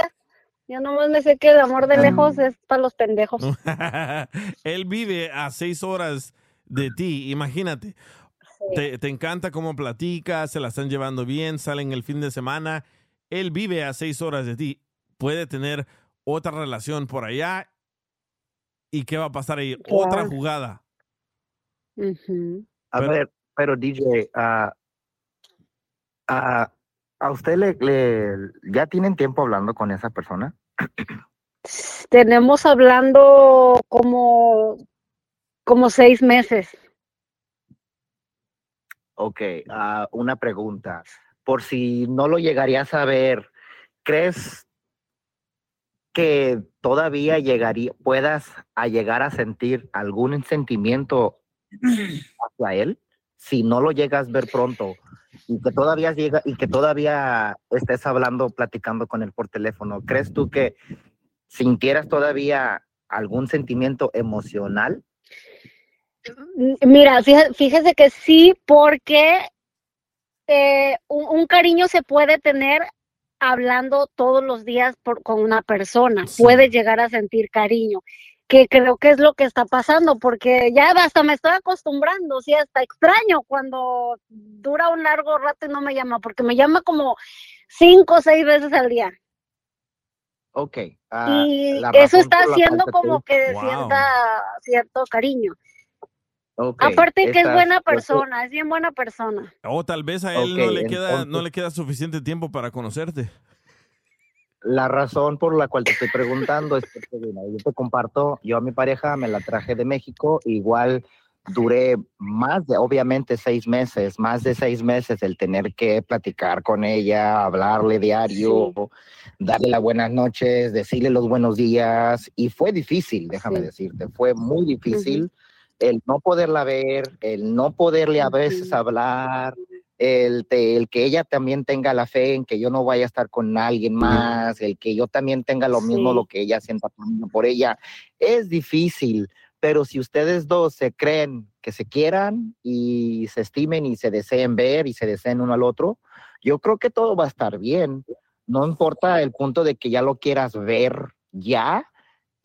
yo nomás me sé que el amor de lejos es para los pendejos. Él vive a seis horas de ti, imagínate. Te, te encanta cómo platica, se la están llevando bien, salen el fin de semana. Él vive a seis horas de ti. Puede tener otra relación por allá. ¿Y qué va a pasar ahí? Otra jugada. A ver, pero DJ, ah, ah, ¿a usted le, le- ya tienen tiempo hablando con esa persona? Tenemos hablando como, como seis meses. Ok, ah, una pregunta. Por si no lo llegarías a ver, ¿crees que todavía llegaría, puedas a llegar a sentir algún sentimiento hacia él? Si no lo llegas a ver pronto y que todavía llega y que todavía estés hablando, platicando con él por teléfono, ¿crees tú que sintieras todavía algún sentimiento emocional? M- Mira, fíjese, fíjese que sí, porque eh, un, un cariño se puede tener hablando todos los días por- con una persona, puede llegar a sentir cariño, que creo que es lo que está pasando, porque ya hasta me estoy acostumbrando, sí, hasta extraño cuando dura un largo rato y no me llama, porque me llama como cinco o seis veces al día. Ok. ah, Y eso está haciendo como que Wow. sienta cierto cariño. Ok, Aparte que es buena persona, es bien buena persona. O tal vez a él no, le queda, no le queda suficiente tiempo para conocerte. La razón por la cual te estoy preguntando es porque mira, yo te comparto, yo a mi pareja me la traje de México, igual duré más de, obviamente, seis meses, más de seis meses el tener que platicar con ella, hablarle diario, darle las buenas noches, decirle los buenos días, y fue difícil, déjame Sí. decirte, fue muy difícil el no poderla ver, el no poderle a veces hablar, el, el que ella también tenga la fe en que yo no vaya a estar con alguien más, el que yo también tenga lo mismo Sí. lo que ella sienta por ella, es difícil, pero si ustedes dos se creen que se quieran y se estimen y se deseen ver y se deseen uno al otro, yo creo que todo va a estar bien. No importa el punto de que ya lo quieras ver ya,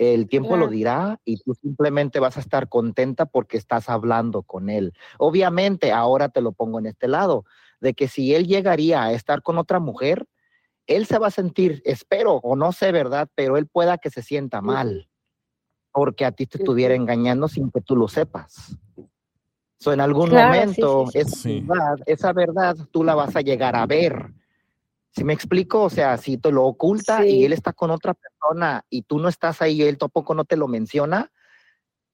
el tiempo lo dirá y tú simplemente vas a estar contenta porque estás hablando con él. Obviamente, ahora te lo pongo en este lado, de que si él llegaría a estar con otra mujer, él se va a sentir, espero o no sé, ¿verdad? Pero él pueda que se sienta mal porque a ti te estuviera engañando sin que tú lo sepas. So, en algún Claro, sí, momento, sí, esa, verdad, esa verdad tú la vas a llegar a ver. ¿Sí me explico? O sea, si te lo oculta y él está con otra persona y tú no estás ahí y él tampoco no te lo menciona,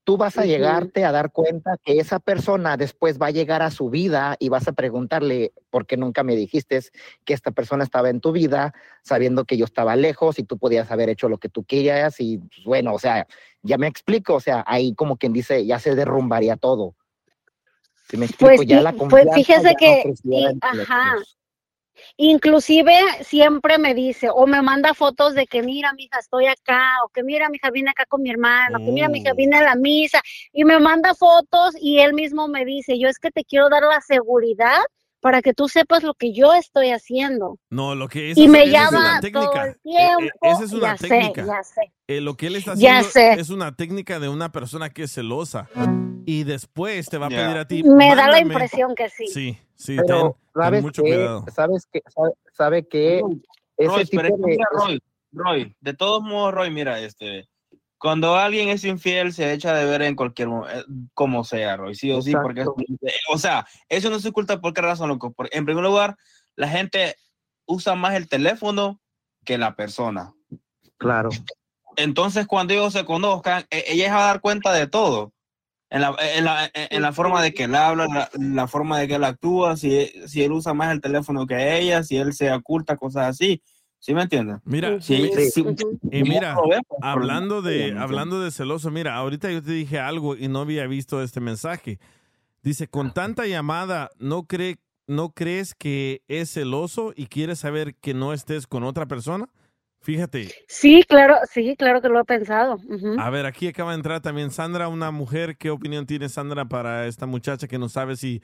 tú vas a llegarte a dar cuenta que esa persona después va a llegar a su vida y vas a preguntarle, ¿por qué nunca me dijiste que esta persona estaba en tu vida, sabiendo que yo estaba lejos y tú podías haber hecho lo que tú querías? Y pues, bueno, o sea, ya me explico, o sea, ahí como quien dice, ya se derrumbaría todo. ¿Sí me explico? Pues, ya sí, la pues fíjese ya no que, y- los ajá. Inclusive siempre me dice o me manda fotos de que mira, mija, estoy acá, o que mira, mija, vine acá con mi hermano, que mira, mija, Oh. vine a la misa, y me manda fotos y él mismo me dice, yo es que te quiero dar la seguridad para que tú sepas lo que yo estoy haciendo. No, lo que esa Y es- me esa es una llama técnica. todo el Eh, eh, tiempo. esa es una ya sé, técnica. ya sé. Eh, lo que él está Ya haciendo sé. es una técnica de una persona que es celosa. Y después te va a Ya. pedir a ti. Me da la "Mándame". impresión que sí. Sí, sí, Pero, ten, ten ¿sabes mucho qué? cuidado. ¿Sabes qué? ¿Sabe, sabe qué? Ese Roy, tipo es que de... mira, Roy, Roy, de todos modos, Roy, mira, este, cuando alguien es infiel, se echa de ver en cualquier momento, como sea, Roy, sí o sí, porque, o sea, eso no se oculta por qué razón, loco. En primer lugar, la gente usa más el teléfono que la persona. Claro. Entonces, cuando ellos se conozcan, e- ella va a dar cuenta de todo. En la, en la, en la forma de que él habla, la, la forma de que él actúa, si, si él usa más el teléfono que ella, si él se oculta, cosas así. ¿Sí me entiendes? Mira, Sí, mi- sí. y mira, pues, hablando de, hablando de celoso, mira, ahorita yo te dije algo y no había visto este mensaje. Dice, con tanta llamada, ¿no, cree, ¿no crees que es celoso y quiere saber que no estés con otra persona? Fíjate, Sí, claro, sí, claro que lo he pensado. a ver, aquí acaba de entrar también Sandra, una mujer. ¿Qué opinión tiene Sandra para esta muchacha que no sabe si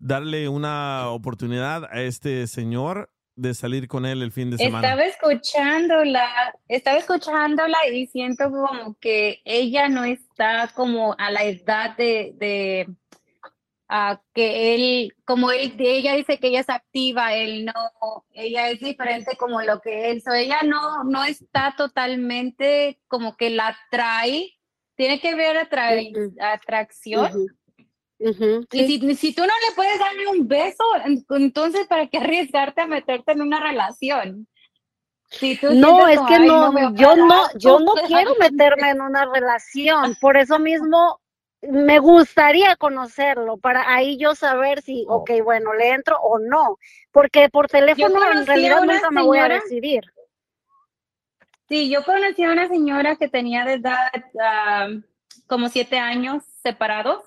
darle una oportunidad a este señor de salir con él el fin de semana? Estaba escuchándola, estaba escuchándola y siento como que ella no está como a la edad de, de que él, como él, ella dice que ella es activa, él no, ella es diferente como lo que él, so ella no, no está totalmente como que la atrae, tiene que ver atrae- atracción. Ujú, Y sí. si, si tú no le puedes dar ni un beso, en- entonces ¿para qué arriesgarte a meterte en una relación? Si tú No, sientes es como, que "Ay, no, a yo no, parar", yo no quiero darle meterme en una relación, por eso mismo me gustaría conocerlo, para ahí yo saber si, ok, bueno, le entro o no, porque por teléfono en a realidad nunca me voy a decidir. Sí, yo conocí a una señora que tenía de edad ah, como siete años separados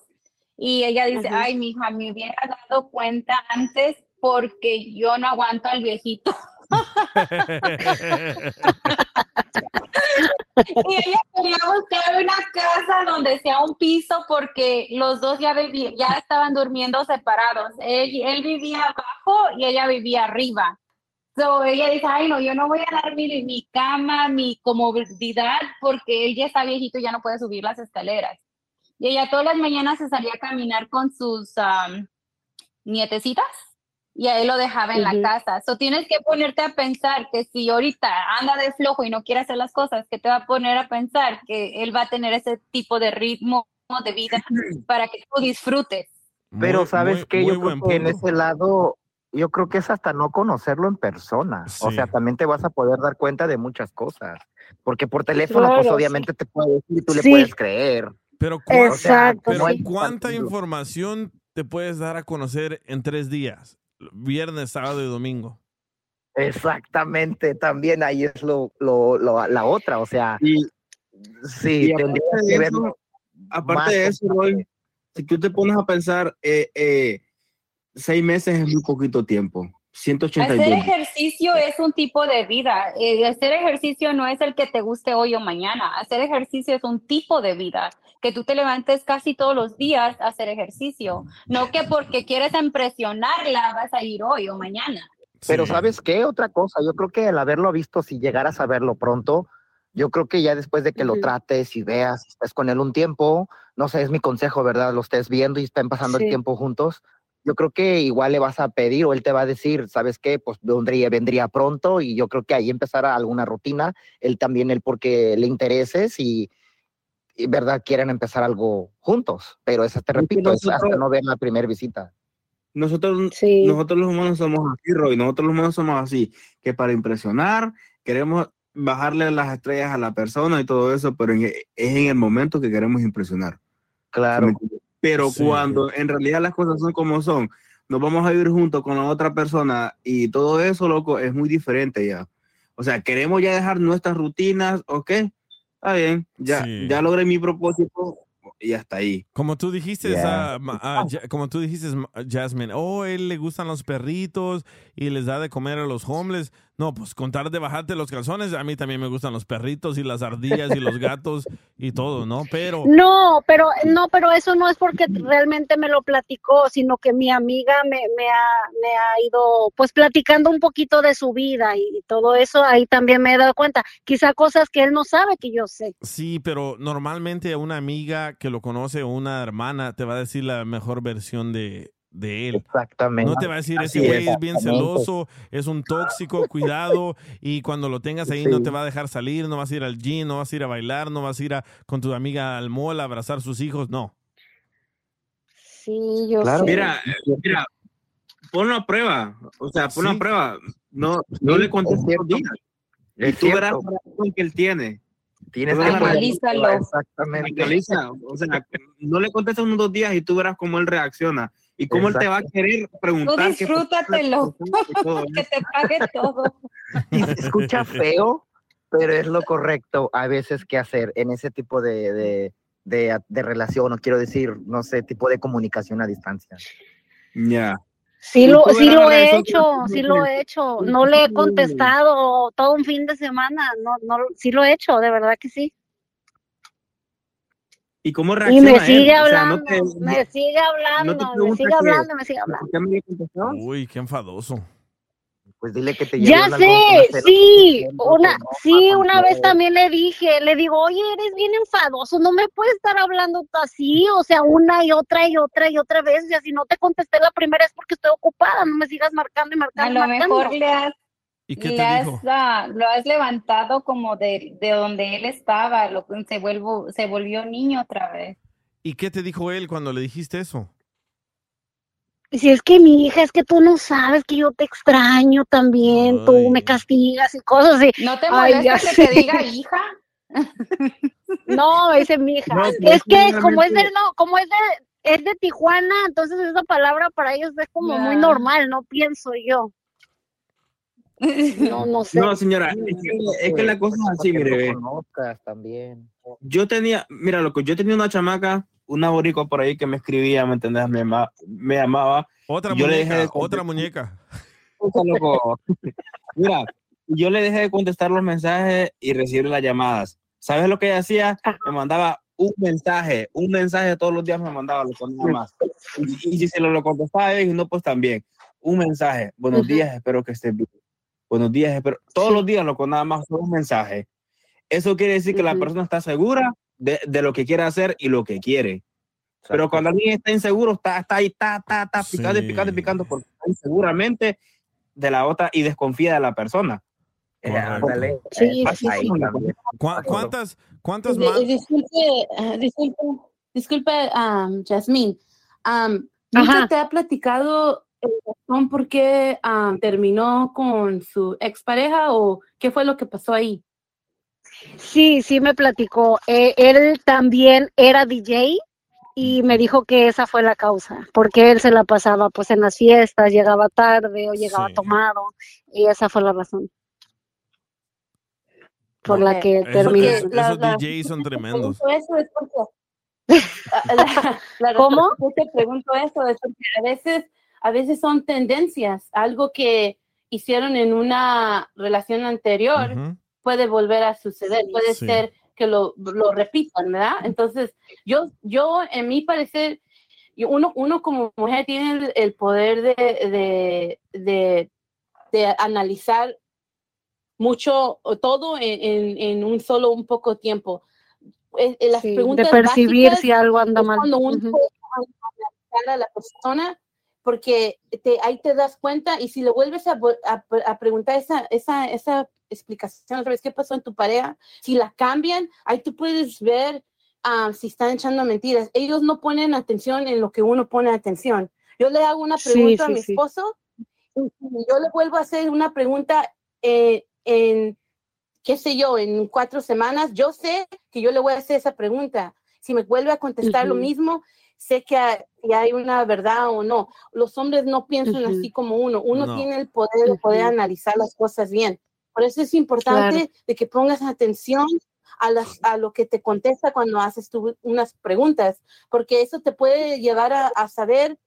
y ella dice, Ujú. ay, mi hija, me hubiera dado cuenta antes porque yo no aguanto al viejito. Y ella quería buscar una casa donde sea un piso porque los dos ya, vivi- ya estaban durmiendo separados. Él, él vivía abajo y ella vivía arriba. So, ella dice, ay, no, yo no voy a dar mi, mi cama, mi comodidad, porque él ya está viejito y ya no puede subir las escaleras. Y ella todas las mañanas se salía a caminar con sus am, nietecitas y a él lo dejaba en la casa. So, tienes que ponerte a pensar que si ahorita anda de flojo y no quiere hacer las cosas, que te va a poner a pensar que él va a tener ese tipo de ritmo de vida para que tú disfrutes. Pero sabes muy- muy yo creo que en ese lado, yo creo que es hasta no conocerlo en persona. O sea, también te vas a poder dar cuenta de muchas cosas. Porque por teléfono, Claro, pues sí. obviamente te puede decir y tú le puedes creer. Pero, cuán- Exacto, pero hay ¿cuánta información te puedes dar a conocer en tres días? Viernes, sábado y domingo. Exactamente, también ahí es lo, lo, lo- la otra, o sea, Y, sí, y aparte de que eso, aparte de eso. Roy, si tú te pones a pensar, eh, eh, seis meses es muy poquito tiempo. 182 Hacer ejercicio es un tipo de vida. Eh, hacer ejercicio no es el que te guste hoy o mañana. Hacer ejercicio es un tipo de vida. Que tú te levantes casi todos los días a hacer ejercicio. No que porque quieres impresionarla vas a ir hoy o mañana. Pero Sí. ¿sabes qué? Otra cosa, yo creo que al haberlo visto, si llegaras a verlo pronto, yo creo que ya después de que lo trates y veas, estés con él un tiempo, no sé, es mi consejo, ¿verdad? Lo estés viendo y estén pasando el tiempo juntos, yo creo que igual le vas a pedir o él te va a decir, ¿sabes qué? Pues vendría, vendría pronto y yo creo que ahí empezará alguna rutina, él también, él porque le intereses y y verdad quieren empezar algo juntos, pero eso te repito, es hasta nosotros- no ver la primera visita. Nosotros, nosotros los humanos somos así, Roy. Nosotros los humanos somos así, que para impresionar queremos bajarle las estrellas a la persona y todo eso, pero en- es en el momento que queremos impresionar. Claro. ¿Sí? Pero Sí. cuando en realidad las cosas son como son, nos vamos a vivir juntos con la otra persona y todo eso, loco, es muy diferente ya. O sea, queremos ya dejar nuestras rutinas, ok, está bien, ya, Sí. ya logré mi propósito y hasta ahí. Como tú dijiste, ah, ah, Ja- como tú dijiste, Jasmine, oh, él le gustan los perritos y les da de comer a los homeless. No, pues contar de bajarte los calzones, a mí también me gustan los perritos y las ardillas y los gatos y todo, ¿no? Pero No, pero no, pero eso no es porque realmente me lo platicó, sino que mi amiga me, me ha, me ha ido pues platicando un poquito de su vida y, todo eso, ahí también me he dado cuenta, quizá cosas que él no sabe que yo sé. sí, pero normalmente una amiga que lo conoce o una hermana te va a decir la mejor versión de, de él. Exactamente. No te va a decir, ese güey es. es bien celoso, es un tóxico, cuidado, y cuando lo tengas ahí no te va a dejar salir, no vas a ir al gym, no vas a ir a bailar, no vas a ir a, con tu amiga al mall a abrazar a sus hijos, no. Sí, yo Claro. sé. Mira, eh, mira, ponlo a prueba. O sea, ponlo Sí. a prueba. No, no Sí, le contestes días. Y Es tú verás reacción que él tiene. Tienes que Analízalo. Exactamente. Analiza. O sea, no le contestes unos dos días y tú verás cómo él reacciona. Y cómo él te va a querer Tú preguntar. la disfrútatelo, que te pague todo. Y se escucha feo, pero es lo correcto a veces que hacer en ese tipo de, de, de, de relación, o quiero decir, no sé, tipo de comunicación a distancia. Ya. Sí lo, tú sí lo he hecho, sí tú lo he hecho. No le he contestado todo un fin de semana. No, no, sí lo he hecho, de verdad que sí. ¿Y cómo Y reacciona me él? sigue O sea, hablando, no te, me sigue hablando, me sigue hablando, me sigue hablando. Uy, qué enfadoso. Pues dile que te Ya sé, sí, una, sí, una vez también le dije, le digo, oye, eres bien enfadoso, no me puedes estar hablando así, o sea, una y otra y otra y otra vez, y si no te contesté la primera es porque estoy ocupada, no me sigas marcando y A marcando y lo marcando. mejor le has, ¿Y qué le te has, dijo? ah, lo has levantado como de, de donde él estaba, lo, se, vuelvo, se volvió niño otra vez. ¿Y qué te dijo él cuando le dijiste eso? Si es que mi hija, es que tú no sabes que yo te extraño también, tú me castigas y cosas así. ¿No te Ay, molesta ya que te diga hija? No, dice mi hija. No, es que como es de, no, como es de, es de Tijuana, entonces esa palabra para ellos es como muy normal, no pienso yo. No, no sé. No, señora, es que, es que la cosa es así, mire. lo también. Yo tenía, mira, loco, yo tenía una chamaca, una boricua por ahí que me escribía, ¿me entendés? Me, ama- me amaba. Otra Yo le muñeca, dejé de otra muñeca. Loco. Mira, yo le dejé de contestar los mensajes y recibir las llamadas. ¿Sabes lo que ella hacía? Me mandaba un mensaje, un mensaje todos los días me mandaba, loco, nada más. Y, y si se lo, lo contestaba, yo dije, no, pues también. Un mensaje. Buenos Ujú. días, espero que estés bien. Buenos días, espero. Todos los días, loco, nada más solo un mensaje. Eso quiere decir que la Ujú. persona está segura de, de lo que quiere hacer y lo que quiere. Pero cuando alguien está inseguro, está, está ahí, está, está, está picando y picando y picando porque está inseguramente de la otra y desconfía de la persona. Eh, ándale, Sí, eh, sí, sí. ¿Cuá- ¿Cuántas, cuántas más? Disculpe, ah, disculpe, disculpe, um, Jasmine. Um, ¿Nunca Ajá. te ha platicado el razón por qué um, terminó con su expareja o qué fue lo que pasó ahí? Sí, sí me platicó. Eh, él también era DJ y me dijo que esa fue la causa, porque él se la pasaba pues en las fiestas, llegaba tarde o llegaba Sí. tomado y esa fue la razón por Ok. la que Eso- terminó. eso- la- esos la- DJs son tremendos. eso es porque la- la ¿Cómo? qué te pregunto eso es porque a veces a veces son tendencias algo que hicieron en una relación anterior puede volver a suceder puede Sí. ser que lo, lo repitan verdad entonces yo yo en mi parecer uno uno como mujer tiene el, el poder de, de, de, de analizar mucho o todo en, en, en un solo un poco tiempo. Eh, eh, las Sí, de percibir si algo anda mal. cuando uno puede analizar a la persona porque te, ahí te das cuenta y si le vuelves a, a, a preguntar esa, esa, esa explicación otra vez, ¿qué pasó en tu pareja? Si la cambian, ahí tú puedes ver ah, si están echando mentiras. Ellos no ponen atención en lo que uno pone atención. Yo le hago una Sí, pregunta a sí, mi sí. esposo y y yo le vuelvo a hacer una pregunta eh, en, qué sé yo, en cuatro semanas. Yo sé que yo le voy a hacer esa pregunta. Si me vuelve a contestar lo Ujú. mismo, sé que hay, que hay una verdad o no. Los hombres no piensan así como uno. Uno No. tiene el poder de poder analizar las cosas bien. Por eso es importante Claro. de que pongas atención a, las, a lo que te contesta cuando haces tú unas preguntas, porque eso te puede llevar a, a saber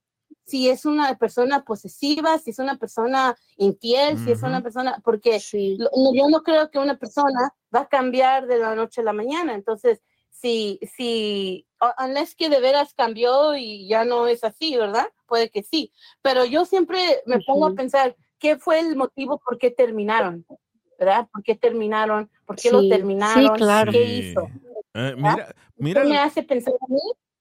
si es una persona posesiva, si es una persona infiel, si es una persona, porque lo- no- yo no creo que una persona va a cambiar de la noche a la mañana. Entonces, si, si, unless que de veras cambió y ya no es así, ¿verdad? Puede que sí. Pero yo siempre me pongo a Ujú. pensar, ¿qué fue el motivo por qué terminaron? ¿Verdad? ¿Por qué terminaron? ¿Por qué lo Sí, sí, terminaron? claro. ¿Qué Sí. hizo? Eh, mira, mira, me hace pensar a mí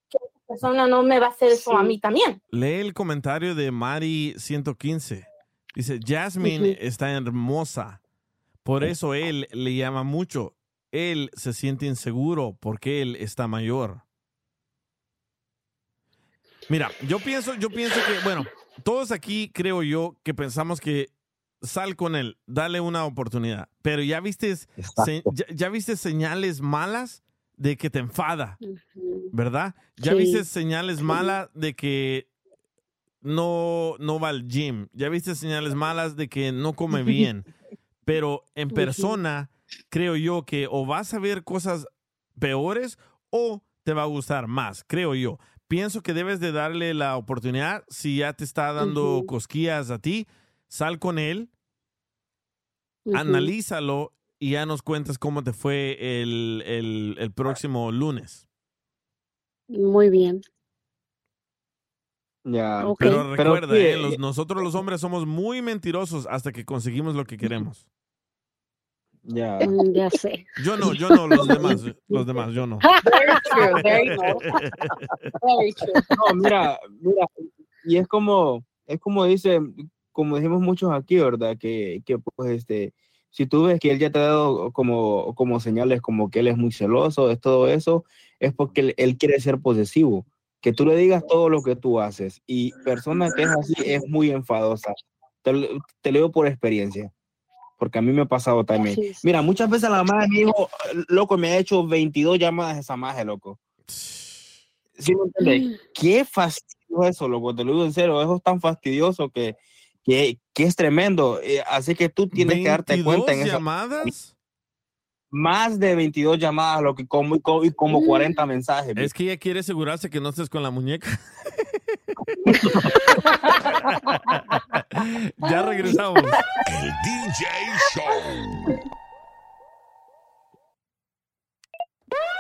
que esa persona no me va a hacer eso a Sí. mí también. lee el comentario de Mari 115. Dice, Jasmine Ujú. está hermosa. Por eso él le llama mucho. Él se siente inseguro porque él está mayor. Mira, yo pienso, yo pienso que, bueno, todos aquí creo yo que pensamos que sal con él, dale una oportunidad. Pero ya viste, se- ya, ya viste señales malas de que te enfada, ¿verdad? Ya Sí. viste señales malas de que no, no va al gym. Ya viste señales malas de que no come bien. Pero en persona, creo yo que o vas a ver cosas peores o te va a gustar más, creo yo. Pienso que debes de darle la oportunidad. Si ya te está dando Ujú. cosquillas a ti, sal con él, analízalo y ya nos cuentas cómo te fue el, el- el próximo lunes. Muy bien. Ya. Ok. Pero Pero recuerda, eh, los- nosotros los hombres somos muy mentirosos hasta que conseguimos lo que queremos. Ya. Mm, Ya sé. Yo no, yo no, los demás, los demás, yo no. Very true, very Very true. No, mira, mira, y es como, es como dice, como dijimos muchos aquí, ¿verdad? Que, que pues este, si tú ves que él ya te ha dado como, como señales como que él es muy celoso, es todo eso, es porque él, él quiere ser posesivo. Que tú le digas todo lo que tú haces. Y persona que es así es muy enfadosa. Te, lo- te lo digo por experiencia. Porque a mí me ha pasado también. Sí, sí. Mira, muchas veces la madre me dijo, loco, me ha hecho 22 llamadas esa maje, loco. ¿Sí me entiendes? Qué fastidio eso, loco, te lo digo en serio, eso es tan fastidioso que, que, que es tremendo. Eh, así que tú tienes que darte cuenta en ¿22 eso. llamadas? Más de 22 llamadas, lo que como, y como, y como 40 mensajes. Es que ella quiere asegurarse que no estés con la muñeca. ya regresamos. El DJ Show.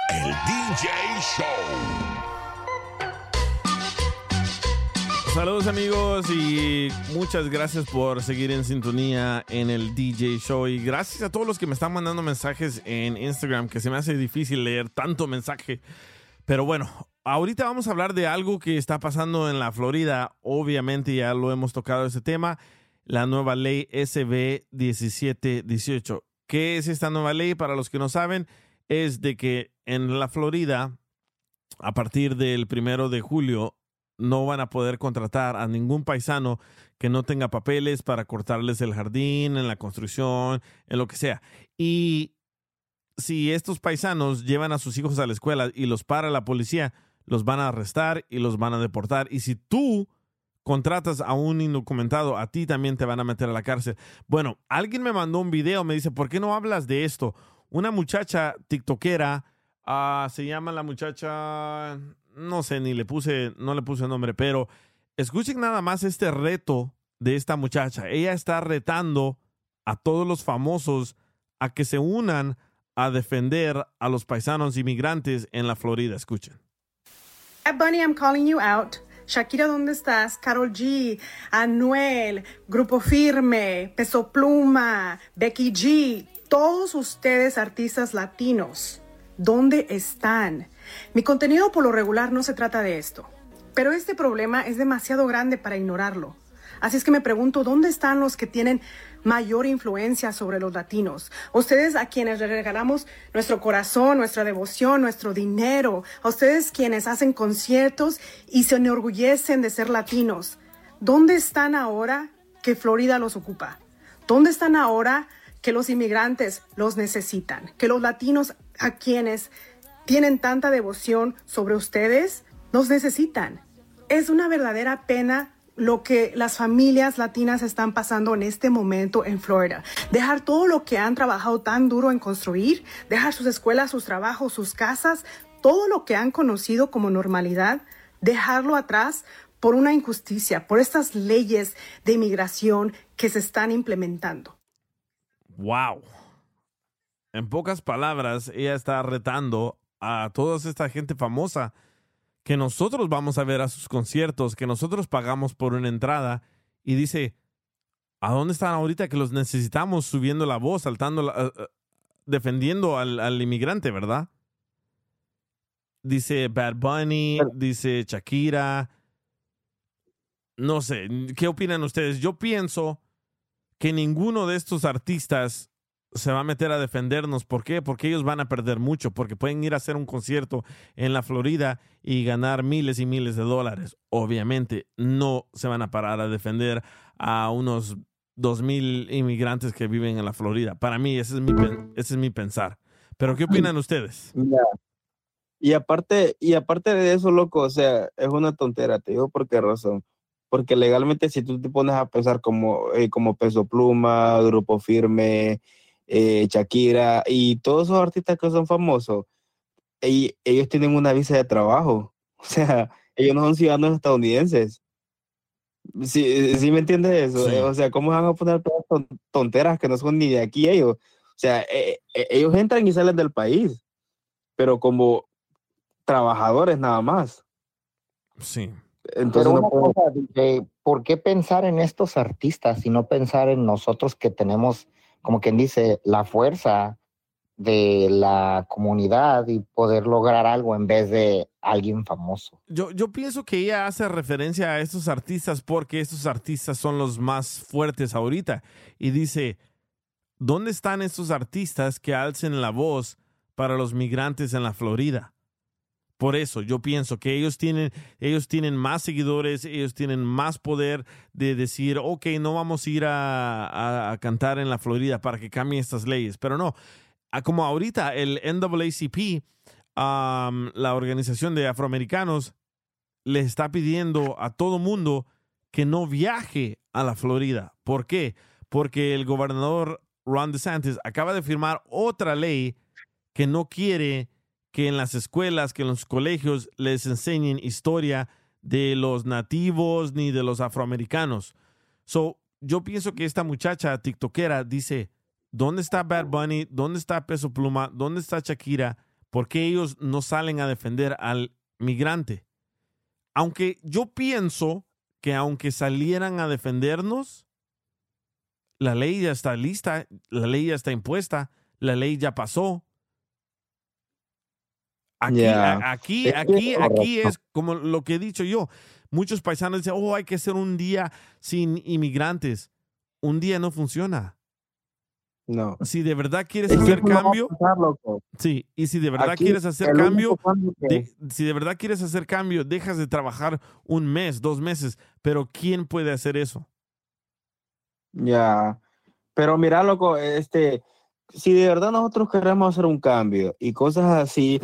El DJ Show. Saludos amigos y muchas gracias por seguir en sintonía en el DJ Show y gracias a todos los que me están mandando mensajes en Instagram que se me hace difícil leer tanto mensaje. Pero bueno, ahorita vamos a hablar de algo que está pasando en la Florida. Obviamente ya lo hemos tocado ese tema, la nueva ley SB 1718. ¿Qué es esta nueva ley? Para los que no saben, es de que en la Florida, a partir del primero de julio, no van a poder contratar a ningún paisano que no tenga papeles para cortarles el jardín, en la construcción, en lo que sea. Y si estos paisanos llevan a sus hijos a la escuela y los para la policía, los van a arrestar y los van a deportar. Y si tú contratas a un indocumentado, a ti también te van a meter a la cárcel. Bueno, alguien me mandó un video, me dice, ¿por qué no hablas de esto? Una muchacha tiktokera, ah, se llama la muchacha, no sé, ni le puse, no le puse nombre, pero escuchen nada más este reto de esta muchacha. Ella está retando a todos los famosos a que se unan a defender a los paisanos inmigrantes en la Florida. Escuchen. Bunny, I'm calling you out. Shakira, ¿dónde estás? Carol G, Anuel, Grupo Firme, Peso Pluma, Becky G, todos ustedes artistas latinos, ¿dónde están? Mi contenido por lo regular no se trata de esto, pero este problema es demasiado grande para ignorarlo. Así es que me pregunto, ¿dónde están los que tienen mayor influencia sobre los latinos? Ustedes a quienes le regalamos nuestro corazón, nuestra devoción, nuestro dinero, a ustedes quienes hacen conciertos y se enorgullecen de ser latinos. ¿Dónde están ahora que Florida los ocupa? ¿Dónde están ahora que los inmigrantes los necesitan? Que los latinos a quienes tienen tanta devoción sobre ustedes los necesitan. Es una verdadera pena lo que las familias latinas están pasando en este momento en Florida. Dejar todo lo que han trabajado tan duro en construir, dejar sus escuelas, sus trabajos, sus casas, todo lo que han conocido como normalidad, dejarlo atrás por una injusticia, por estas leyes de inmigración que se están implementando. Wow. En pocas palabras, ella está retando a toda esta gente famosa que nosotros vamos a ver a sus conciertos, que nosotros pagamos por una entrada y dice, ¿a dónde están ahorita que los necesitamos subiendo la voz, saltando, la- eh, eh, defendiendo al, al inmigrante, verdad? Dice Bad Bunny, dice Shakira. No sé, ¿qué opinan ustedes? Yo pienso que ninguno de estos artistas se va a meter a defendernos. ¿Por qué? Porque ellos van a perder mucho, porque pueden ir a hacer un concierto en la Florida y ganar miles y miles de dólares. Obviamente no se van a parar a defender a unos dos mil inmigrantes que viven en la Florida. Para mí ese es mi, ese es mi pensar. Pero ¿qué opinan ustedes? Y aparte, y aparte de eso, loco, o sea, es una tontera, te digo por qué razón. Porque legalmente si tú te pones a pensar como, eh, como Peso Pluma, Grupo Firme, eh, Shakira y todos esos artistas que son famosos, ell- ellos tienen una visa de trabajo. O sea, ellos no son ciudadanos estadounidenses. ¿Sí, sí me entiendes eso? Sí. Eh, O sea, ¿cómo van a poner todas ton- tonteras que no son ni de aquí ellos? O sea, eh, eh, ellos entran y salen del país, pero como trabajadores nada más. Sí. Entonces Pero no una puedo- cosa, DJ, ¿por qué pensar en estos artistas y no pensar en nosotros que tenemos, como quien dice, la fuerza de la comunidad y poder lograr algo en vez de alguien famoso? Yo, yo pienso que ella hace referencia a estos artistas porque estos artistas son los más fuertes ahorita. Y dice, ¿dónde están estos artistas que alcen la voz para los migrantes en la Florida? Por eso yo pienso que ellos tienen, ellos tienen más seguidores, ellos tienen más poder de decir, ok, no vamos a ir a, cantar en la Florida para que cambien estas leyes. Pero no, como ahorita el NAACP, um, la organización de afroamericanos, le está pidiendo a todo mundo que no viaje a la Florida. ¿Por qué? Porque el gobernador Ron DeSantis acaba de firmar otra ley que no quiere que en las escuelas, que en los colegios les enseñen historia de los nativos ni de los afroamericanos. So, yo pienso que esta muchacha tiktokera dice, ¿dónde está Bad Bunny? ¿Dónde está Peso Pluma? ¿Dónde está Shakira? ¿Por qué ellos no salen a defender al migrante? Aunque yo pienso que aunque salieran a defendernos, la ley ya está lista, la ley ya está impuesta, la ley ya pasó. Aquí, Ya. a- aquí, aquí, aquí es como lo que he dicho yo. Muchos paisanos dicen, oh, hay que hacer un día sin inmigrantes. Un día no funciona. No. Si de verdad quieres Es hacer cambio, pasar, sí, y si de verdad Aquí, quieres hacer cambio, cambio de- si de verdad quieres hacer cambio, dejas de trabajar un mes, dos meses, pero ¿quién puede hacer eso? Ya. Pero mira, loco, este, si de verdad nosotros queremos hacer un cambio y cosas así,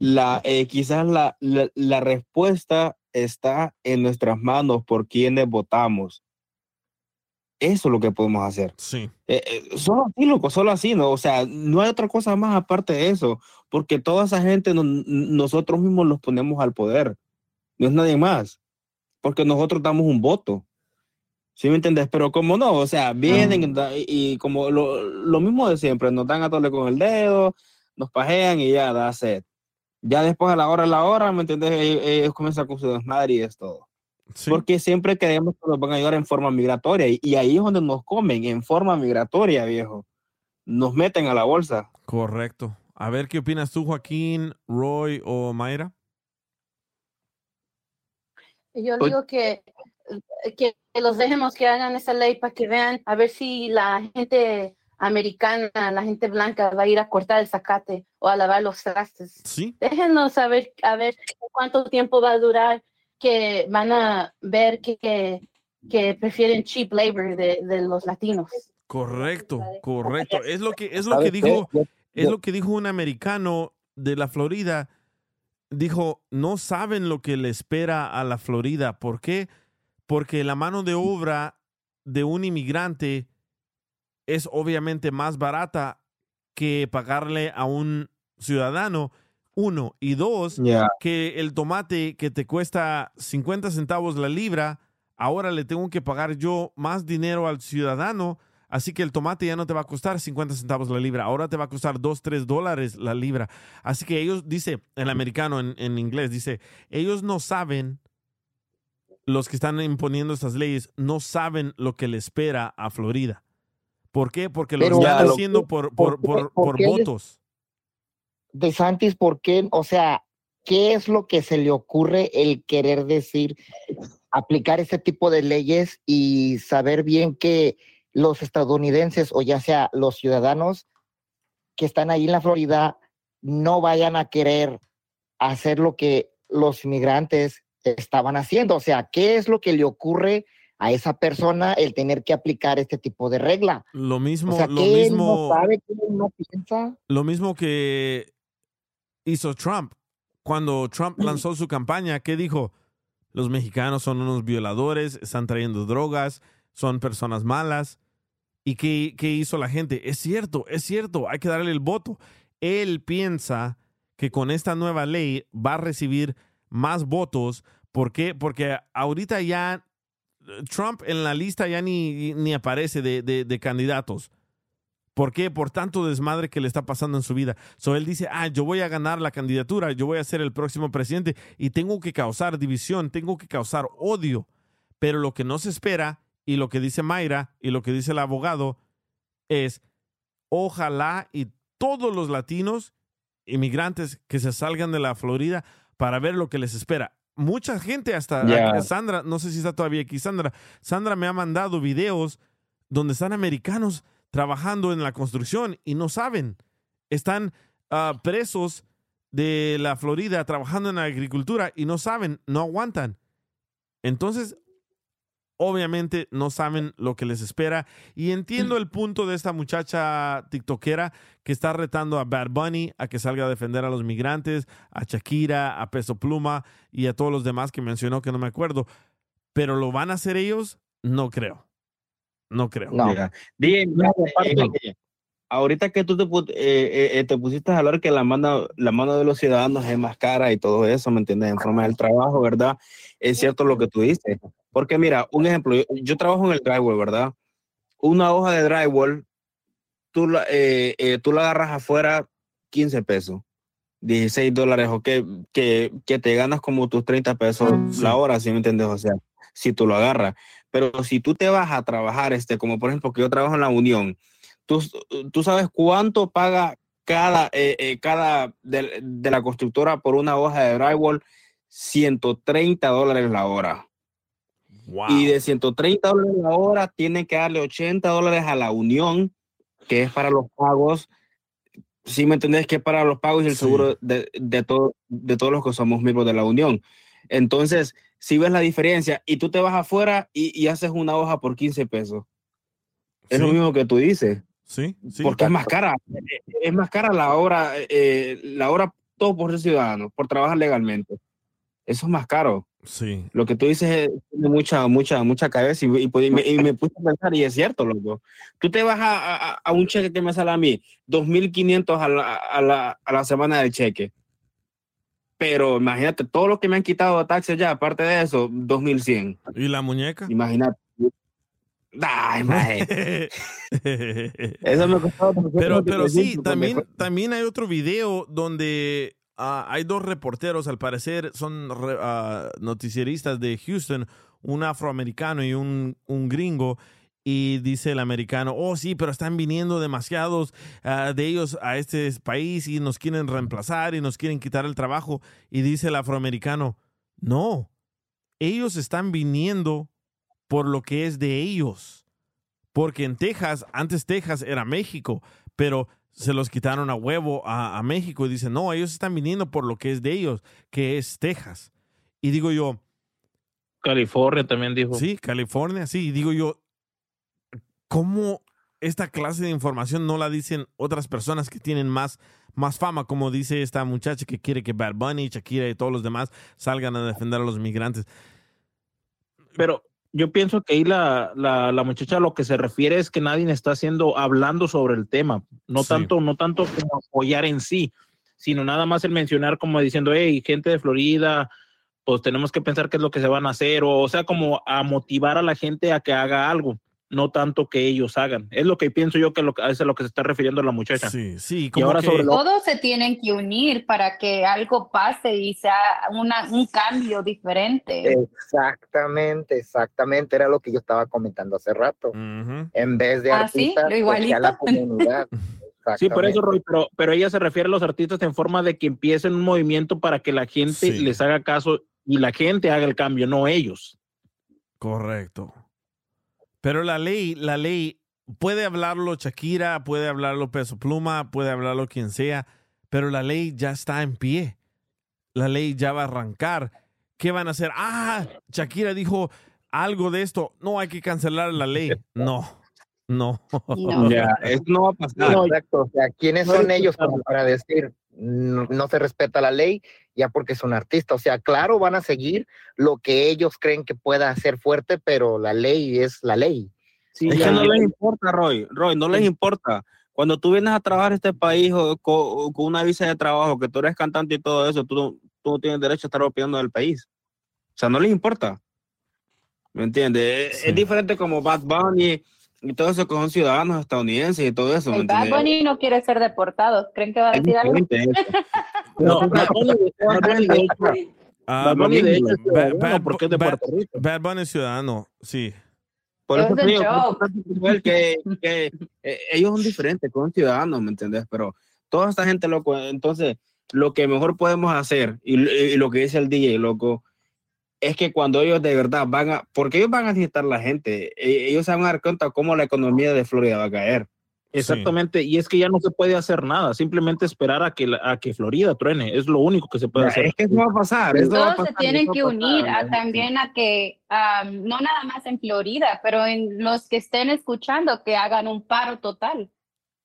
la, eh, quizás la, la, la respuesta está en nuestras manos por quienes votamos. Eso es lo que podemos hacer. Sí. Eh, eh, solo así, loco, solo así, ¿no? O sea, no hay otra cosa más aparte de eso, porque toda esa gente no- nosotros mismos los ponemos al poder, no es nadie más, porque nosotros damos un voto. ¿Sí me entiendes? Pero como no, o sea, vienen da- y, y como lo, lo mismo de siempre, nos dan a tole con el dedo, nos pajean y ya, da sed. Ya después a la hora, a la hora, ¿me entiendes? Ellos, ellos comienzan con su desmadre y es todo. Porque siempre creemos que nos van a ayudar en forma migratoria y, y ahí es donde nos comen, en forma migratoria, viejo. Nos meten a la bolsa. Correcto. A ver, ¿qué opinas tú, Joaquín, Roy o Mayra? Yo digo que que los dejemos que hagan esa ley para que vean a ver si la gente americana, la gente blanca va a ir a cortar el zacate o a lavar los trastes. Sí. Déjenos saber a ver cuánto tiempo va a durar que van a ver que, que, que prefieren cheap labor de, de los latinos. Correcto, correcto. Es lo que es lo ¿Sabes que dijo es lo que dijo un americano de la Florida. Dijo, no saben lo que le espera a la Florida. ¿Por qué? Porque la mano de obra de un inmigrante es obviamente más barata que pagarle a un ciudadano. Uno. Y dos, que el tomate que te cuesta 50 centavos la libra, ahora le tengo que pagar yo más dinero al ciudadano. Así que el tomate ya no te va a costar 50 centavos la libra, ahora te va a costar 2, 3 dólares la libra. Así que ellos, dice el americano en, en inglés, dice, ellos no saben, los que están imponiendo estas leyes, no saben lo que le espera a Florida. ¿Por qué? Porque lo Pero, están ¿por qué- haciendo por, por por, qué votos. De Santis, ¿por qué? O sea, ¿qué es lo que se le ocurre el querer decir, aplicar ese tipo de leyes y saber bien que los estadounidenses o ya sea los ciudadanos que están ahí en la Florida no vayan a querer hacer lo que los inmigrantes estaban haciendo? O sea, ¿qué es lo que le ocurre a esa persona el tener que aplicar este tipo de regla? Lo mismo, O sea, lo ¿qué él mismo. no sabe, él no piensa? Lo mismo que hizo Trump. Cuando Trump lanzó su campaña, ¿qué dijo? Los mexicanos son unos violadores, están trayendo drogas, son personas malas. ¿Y qué, qué hizo la gente? Es cierto, es cierto, hay que darle el voto. Él piensa que con esta nueva ley va a recibir más votos. ¿Por qué? Porque ahorita ya Trump en la lista ya ni, ni aparece de, de- de candidatos. ¿Por qué? Por tanto desmadre que le está pasando en su vida. So él dice, ah, yo voy a ganar la candidatura, yo voy a ser el próximo presidente y tengo que causar división, tengo que causar odio. Pero lo que no se espera y lo que dice Mayra y lo que dice el abogado es, ojalá y todos los latinos inmigrantes que se salgan de la Florida para ver lo que les espera. Mucha gente, hasta Sandra, no sé si está todavía aquí, Sandra, Sandra me ha mandado videos donde están americanos trabajando en la construcción y no saben. Están ah, presos de la Florida trabajando en la agricultura y no saben, no aguantan. Entonces, obviamente no saben lo que les espera. Y entiendo el punto de esta muchacha tiktokera que está retando a Bad Bunny a que salga a defender a los migrantes, a Shakira, a Peso Pluma y a todos los demás que mencionó que no me acuerdo. Pero lo van a hacer ellos, no creo. No creo. Ya. Dije, eh, ahorita que tú te, eh, eh, eh, te pusiste a hablar que la mano, la mano de los ciudadanos es más cara y todo eso, ¿me entiendes? En forma del trabajo, ¿verdad? Es cierto lo que tú dices. Porque mira, un ejemplo, yo, yo trabajo en el drywall, ¿verdad? Una hoja de drywall, tú la, eh, eh, tú la agarras afuera 15 pesos. 16 dólares o que, que, que te ganas como tus 30 pesos la hora, ¿sí me entiendes? O sea, si tú lo agarras. Pero si tú te vas a trabajar, este, como por ejemplo que yo trabajo en la Unión, tú, tú sabes cuánto paga cada, eh, eh, cada de, de la constructora por una hoja de drywall, 130 dólares la hora. Y de 130 dólares la hora, tienen que darle 80 dólares a la Unión, que es para los pagos. Si me entendés que es para los pagos y el seguro de, de, todo, de todos los que somos miembros de la Unión. Entonces, si ves la diferencia y tú te vas afuera y, y haces una hoja por 15 pesos, es lo Sí. mismo que tú dices. Sí, sí. Porque es más cara. Es más cara la hora, eh, la hora todo por ser ciudadano, por trabajar legalmente. Eso es más caro. Sí. Lo que tú dices es- tiene mucha, mucha, mucha cabeza y, y, y me, y me puse a pensar y es cierto, loco. Tú te vas a, a- a un cheque que me sale a mí, 2.500 a la, a, la, a la semana del cheque. Pero imagínate, todo lo que me han quitado de taxes ya, aparte de eso, 2.100. ¿Y la muñeca? Imagínate. Ay, maje. Eso me costó Pero, pero sí, 300, también, también hay otro video donde ah, hay dos reporteros, al parecer son re- ah, noticieristas de Houston, un afroamericano y un, un gringo. Y dice el americano, oh sí, pero están viniendo demasiados ah, de ellos a este país y nos quieren reemplazar y nos quieren quitar el trabajo. Y dice el afroamericano, no, ellos están viniendo por lo que es de ellos. Porque en Texas, antes Texas era México, pero se los quitaron a huevo a, a México y dicen, no, ellos están viniendo por lo que es de ellos, que es Texas. Y digo yo, California también dijo. Sí, California, sí. Y digo yo, ¿cómo esta clase de información no la dicen otras personas que tienen más, más fama? Como dice esta muchacha que quiere que Bad Bunny, Shakira y todos los demás salgan a defender a los migrantes. Pero yo pienso que ahí la, la, la muchacha a lo que se refiere es que nadie está haciendo, hablando sobre el tema. No Sí. tanto, no tanto como apoyar en sí, sino nada más el mencionar como diciendo, hey, gente de Florida, pues tenemos que pensar qué es lo que se van a hacer, o, o sea, como a motivar a la gente a que haga algo, no tanto que ellos hagan. Es lo que pienso yo que lo, es a lo que se está refiriendo la muchacha. Sí, sí, y como ahora que- sobre lo- Todos se tienen que unir para que algo pase y sea una, un cambio diferente. Exactamente, exactamente, era lo que yo estaba comentando hace rato. En vez de Ah, ¿sí? artistas, Lo pues, la comunidad. Sí, por eso. Roy, pero, pero ella se refiere a los artistas en forma de que empiecen un movimiento para que la gente Sí. les haga caso y la gente haga el cambio, no ellos. Correcto. Pero la ley, la ley, puede hablarlo Shakira, puede hablarlo Peso Pluma, puede hablarlo quien sea, pero la ley ya está en pie. La ley ya va a arrancar. ¿Qué van a hacer? Ah, Shakira dijo algo de esto. No, hay que cancelar la ley. No, no. Ya, eso no va a pasar. No, exacto. O sea, ¿quiénes No son ellos como para decir no, no se respeta la ley ya porque es un artista? O sea, claro, van a seguir lo que ellos creen que pueda ser fuerte, pero la ley es la ley. Sí, es que no les importa, Roy. Roy, no les importa. Cuando tú vienes a trabajar a este país o, co- con, una visa de trabajo, que tú eres cantante y todo eso, tú, no- tú no tienes derecho a estar opiando del país. O sea, no les importa. ¿Me entiendes? Es, es diferente como Bad Bunny y todo eso son ciudadanos estadounidenses y todo eso. ¿me El Bad? Bunny no quiere ser deportado. ¿Creen que va a decir algo? No, Bad Bunny- Bad Bunny, de hecho, Ah, Bad Bunny, de hecho, es Bad- ciudadano Bad- porque es de Puerto Rico. Bad Bunny es ciudadano, sí. Por eso digo, que, que, eh, ellos son diferentes, son ciudadanos, ¿me entiendes? Pero toda esta gente, loco, entonces, lo que mejor podemos hacer, y, y lo que dice el DJ, loco, es que cuando ellos de verdad van a, porque ellos van a necesitar la gente, e- ellos se van a dar cuenta cómo la economía de Florida va a caer. Exactamente, y es que ya no se puede hacer nada, simplemente esperar a que, a que Florida truene, es lo único que se puede Ya, hacer. es que eso va a pasar, eso va a Todos pasar. se tienen que unir a, también a que, no nada más en Florida, pero en los que estén escuchando, que hagan un paro total.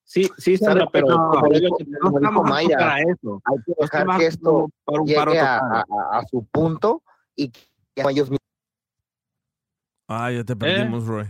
Sí, sí, Sandra, pero No, como digo, no estamos para eso. Hay que dejar que esto para un paro llegue a- a- a su punto y que ellos mismos Ah, ya te perdimos, Roy.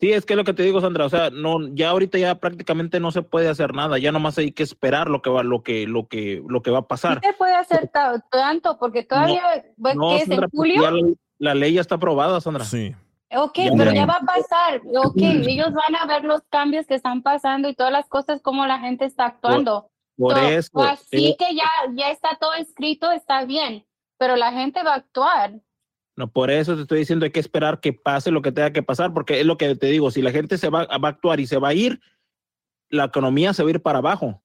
Sí, es que es lo que te digo, Sandra, o sea, no, ya ahorita ya prácticamente no se puede hacer nada, ya nomás hay que esperar lo que va, lo que, lo que, lo que va a pasar. se puede hacer ta- tanto, porque todavía, pues, No, ¿qué es Sandra, en julio? ya la, la ley ya está aprobada, Sandra. Sí. Ok, Ya. pero ya va a pasar. Ok, ellos van a ver los cambios que están pasando y todas las cosas como la gente está actuando. Por So, eso. Así eh, que ya, ya está todo escrito, está bien, pero la gente va a actuar. no, por eso te estoy diciendo, hay que esperar que pase lo que tenga que pasar, porque es lo que te digo, si la gente se va, va a actuar y se va a ir, la economía se va a ir para abajo.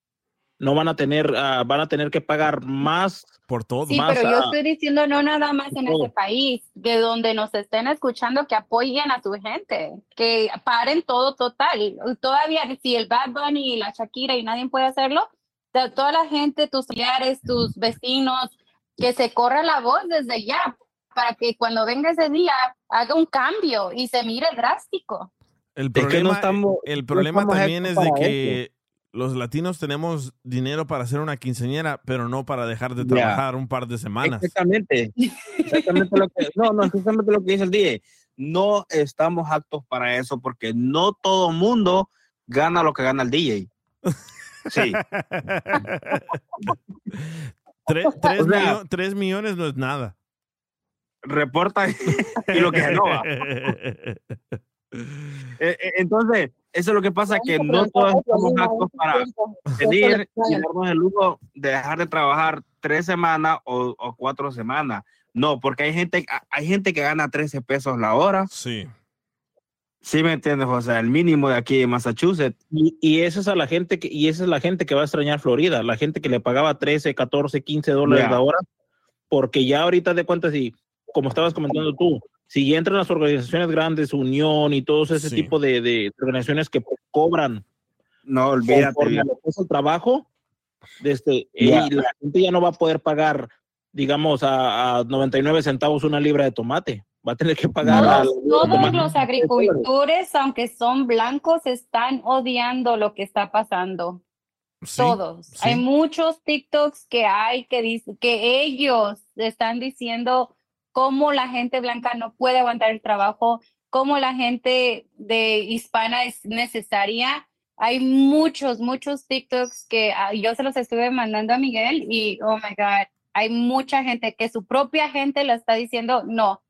No van a tener, ah, van a tener que pagar más por todo. Sí, más, pero yo estoy diciendo no nada más en todo. ese país, de donde nos estén escuchando, que apoyen a su gente, que paren todo total. Todavía, si el Bad Bunny y la Shakira y nadie puede hacerlo, de toda la gente, tus familiares, tus vecinos, que se corra la voz desde ya, para que cuando venga ese día haga un cambio y se mire drástico. El Es que no problema, estamos- el no problema estamos también es de que los latinos tenemos dinero para hacer una quinceañera, pero no para dejar de trabajar un par de semanas. Exactamente. Exactamente lo que, no, no, exactamente lo que dice el DJ. No estamos aptos para eso porque no todo mundo gana lo que gana el DJ. Sí. Tres, tres O sea- millo- tres millones no es nada. Reporta y lo que se roba. Eh, eh, Entonces, eso es lo que pasa, que no todos estamos aptos para pedir y darnos el lujo de dejar de trabajar tres semanas o, o cuatro semanas. No, porque hay gente, hay gente que gana 13 pesos la hora. Sí. Sí, me entiendes, o sea, el mínimo de aquí de Massachusetts. Y, y esa es a la gente que, y esa es la gente que va a extrañar Florida, la gente que le pagaba 13, 14, 15 dólares Ya. la hora, porque ya ahorita de cuenta si, como estabas comentando tú, si entran las organizaciones grandes, Unión y todos ese Sí. tipo de, de organizaciones que cobran No, olvídate. es el trabajo, desde, Ya. y la gente ya no va a poder pagar, digamos, a, a 99 centavos una libra de tomate. Va a tener que pagar a- Todos, todos los agricultores, aunque son blancos, están odiando lo que está pasando. Sí, Todos. sí. Hay muchos TikToks que hay que dicen que ellos están diciendo cómo la gente blanca no puede aguantar el trabajo, cómo la gente de hispana es necesaria. Hay muchos, muchos TikToks que ah, yo se los estuve mandando a Miguel y, oh my God, hay mucha gente que su propia gente le está diciendo, no,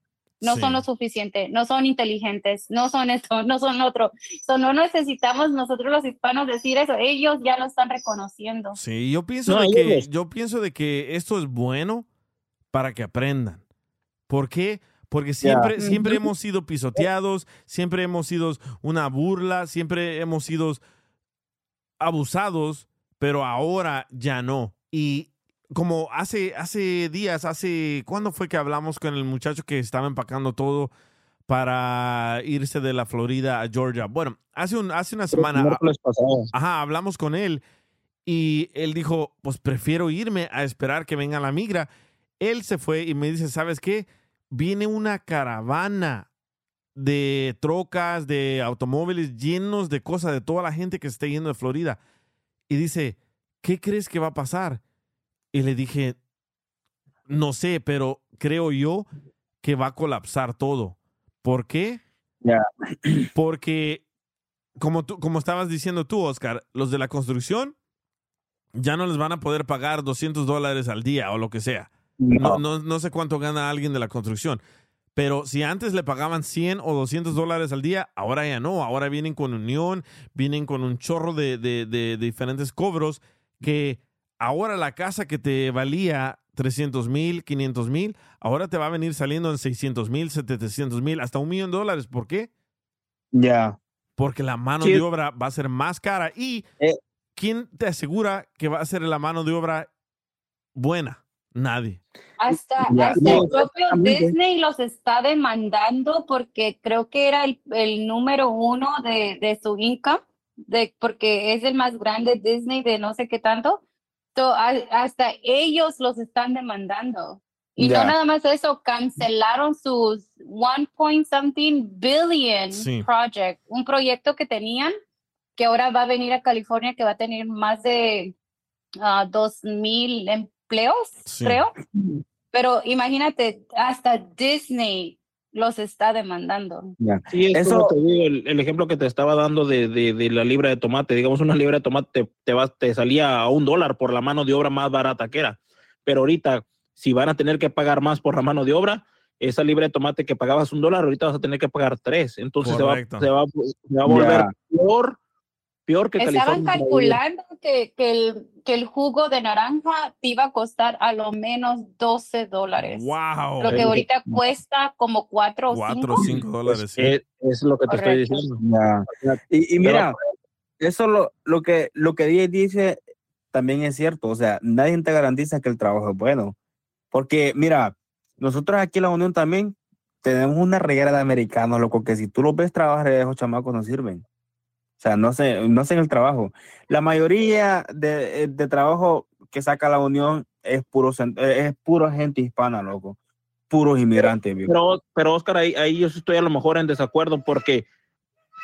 no Sí. son lo suficiente, no son inteligentes, no son esto, no son otro. So, no necesitamos nosotros los hispanos decir eso, ellos ya lo están reconociendo. Sí, yo pienso, No, de que, yo pienso de que esto es bueno para que aprendan. ¿Por qué? Porque siempre, siempre hemos sido pisoteados, siempre hemos sido una burla, siempre hemos sido abusados, pero ahora ya no. Y como hace, hace días, hace, ¿cuándo fue que hablamos con el muchacho que estaba empacando todo para irse de la Florida a Georgia? Bueno, hace, un, hace una semana. pasado. Ajá, hablamos con él y él dijo, pues prefiero irme a esperar que venga la migra. Él se fue y me dice, ¿sabes qué? Viene una caravana de trocas, de automóviles llenos de cosas de toda la gente que está yendo de Florida. Y dice, ¿qué crees que va a pasar? Y le dije, no sé, pero creo yo que va a colapsar todo. ¿Por qué? Porque, como, tú, como estabas diciendo tú, Oscar, los de la construcción ya no les van a poder pagar 200 dólares al día o lo que sea. No, no, no sé cuánto gana alguien de la construcción. Pero si antes le pagaban 100 o 200 dólares al día, ahora ya no. Ahora vienen con unión, vienen con un chorro de, de- de- de diferentes cobros que ahora la casa que te valía 300 mil, 500 mil, ahora te va a venir saliendo en 600 mil, 700 mil, hasta un millón de dólares. ¿Por qué? Ya. Porque la mano Sí. de obra va a ser más cara. ¿Y Eh. quién te asegura que va a ser la mano de obra buena? Nadie. Hasta, hasta No, el propio. Disney los está demandando porque creo que era el, el número uno de, de su income, de, porque es el más grande Disney de no sé qué tanto. So, a- hasta ellos los están demandando. Y no nada más eso, cancelaron sus one point something billion Sí. project, un proyecto que tenían que ahora va a venir a California que va a tener más de ah, dos mil empleos, Sí. creo. Pero imagínate, hasta Disney los está demandando. Sí, es Eso- como te digo, el, el ejemplo que te estaba dando de, de- de la libra de tomate. Digamos, una libra de tomate te, te, va- te salía a un dólar por la mano de obra más barata que era. Pero ahorita, si van a tener que pagar más por la mano de obra, esa libra de tomate que pagabas un dólar, ahorita vas a tener que pagar tres. Entonces se va, se, va, se va a volver Ya. peor, peor que Estaban California. calculando que, que, el, que el jugo de naranja te iba a costar a lo menos 12 dólares. ¡Wow! Lo que ahorita cuesta como 4 o 4 o 5 dólares. sí. Es, es lo que te estoy Correcto. diciendo. Ya. Y, y mira, Pero- eso lo, lo que lo que dice también es cierto. O sea, nadie te garantiza que el trabajo es bueno. Porque, mira, nosotros aquí en la Unión también tenemos una reguera de americanos, loco, que si tú los ves trabajar, esos chamacos no sirven. O sea, no sé, no hacen el trabajo. La mayoría de, eh, de trabajo que saca la Unión es puro, eh, es puro gente hispana, loco. Puros inmigrantes. Pero, pero Oscar, ahí, ahí yo estoy a lo mejor en desacuerdo porque,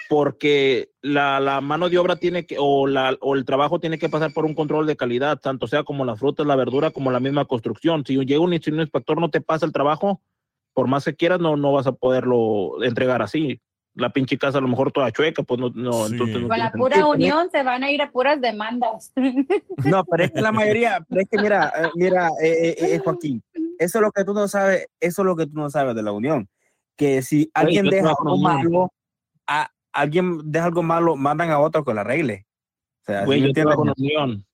porque la, la mano de obra tiene que, o, la, o el trabajo tiene que pasar por un control de calidad, tanto sea como las frutas, la verdura, como la misma construcción. Si llega un, si un inspector no te pasa el trabajo, por más que quieras, no, no vas a poderlo entregar así. La pinche casa a lo mejor toda chueca, pues no, no entonces no Con la pura sentido. unión se van a ir a puras demandas. No, pero es que la mayoría, pero es que mira, eh, mira, eh, eh, eh, Joaquín, eso es lo que tú no sabes, eso es lo que tú no sabes de la unión, que si alguien yo deja algo malo, a, alguien deja algo malo, mandan a otro que lo arregle. O sea, ¿sí Güey, yo trabajo en unión.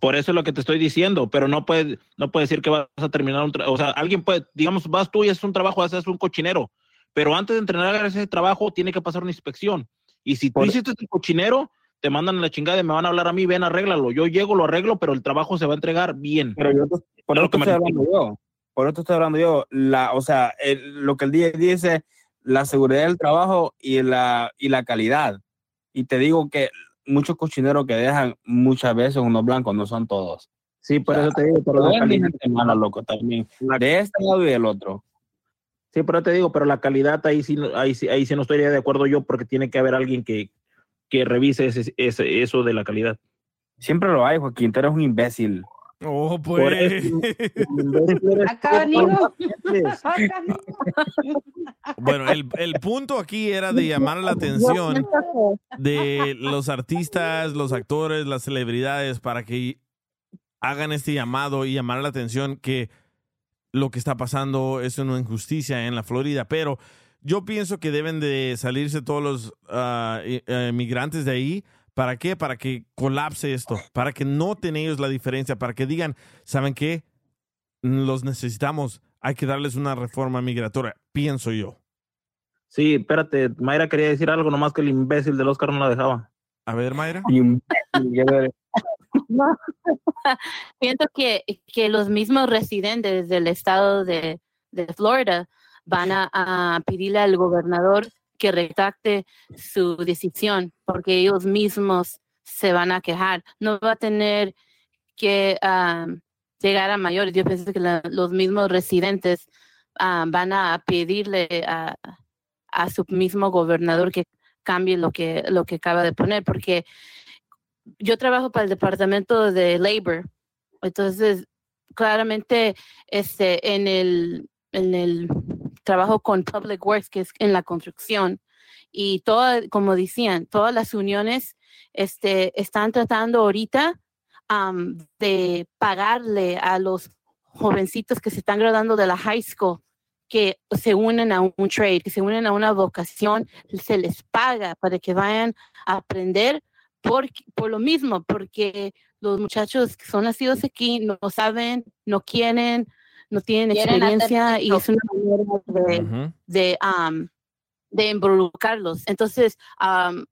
Por eso es lo que te estoy diciendo, pero no puedes no puede decir que vas a terminar un trabajo. O sea, alguien puede, digamos, vas tú y haces un trabajo, haces un cochinero, pero antes de entrenar ese trabajo tiene que pasar una inspección. Y si tú Por- hiciste el cochinero, te mandan a la chingada y me van a hablar a mí, ven, arréglalo. Yo llego, lo arreglo, pero el trabajo se va a entregar bien. Pero yo, por eso estoy hablando yo. por esto estoy hablando yo, la, o sea, el- lo que el día dice, la seguridad del trabajo y la, y la calidad. Y te digo que muchos cochineros que dejan muchas veces unos blancos no son todos. Sí, por eso te digo, pero calidad gente mala, loco, también. De este lado y del otro. Sí, pero te digo, pero la calidad ahí sí, no- ahí sí, ahí sí no estoy de acuerdo yo porque tiene que haber alguien que, que revise ese, ese- eso de la calidad. Siempre lo hay, Joaquín, tú eres un imbécil. Oh, Por pues. eso, Acá, amigo. Bueno, el, el punto aquí era de llamar la atención de los artistas, los actores, las celebridades para que hagan este llamado y llamar la atención que lo que está pasando es una injusticia en la Florida. Pero yo pienso que deben de salirse todos los i- eh, migrantes de ahí. ¿Para qué? Para que colapse esto, para que noten ellos la diferencia, para que digan, ¿saben qué? Los necesitamos, hay que darles una reforma migratoria, pienso yo. Sí, espérate, Mayra quería decir algo, nomás que el imbécil del Oscar no la dejaba. A ver, Mayra. No. Pienso que, que los mismos residentes del estado de, Florida van a, pedirle al gobernador que retracte su decisión, porque ellos mismos se van a quejar. No va a tener que ah, llegar a mayores. Yo pienso que los mismos residentes ah, van a pedirle a, a su mismo gobernador que cambie lo que, lo que acaba de poner, porque yo trabajo para el departamento de labor, entonces claramente este en el en el trabajo con public works que es en la construcción y toda como decían todas las uniones este están tratando ahorita am, de pagarle a los jovencitos que se están graduando de la high school que se unen a un trade, que se unen a una vocación, se les paga para que vayan a aprender por, por lo mismo, porque los muchachos que son nacidos aquí no saben, no quieren, no tienen experiencia y es una manera de, de, de involucrarlos. Entonces, am,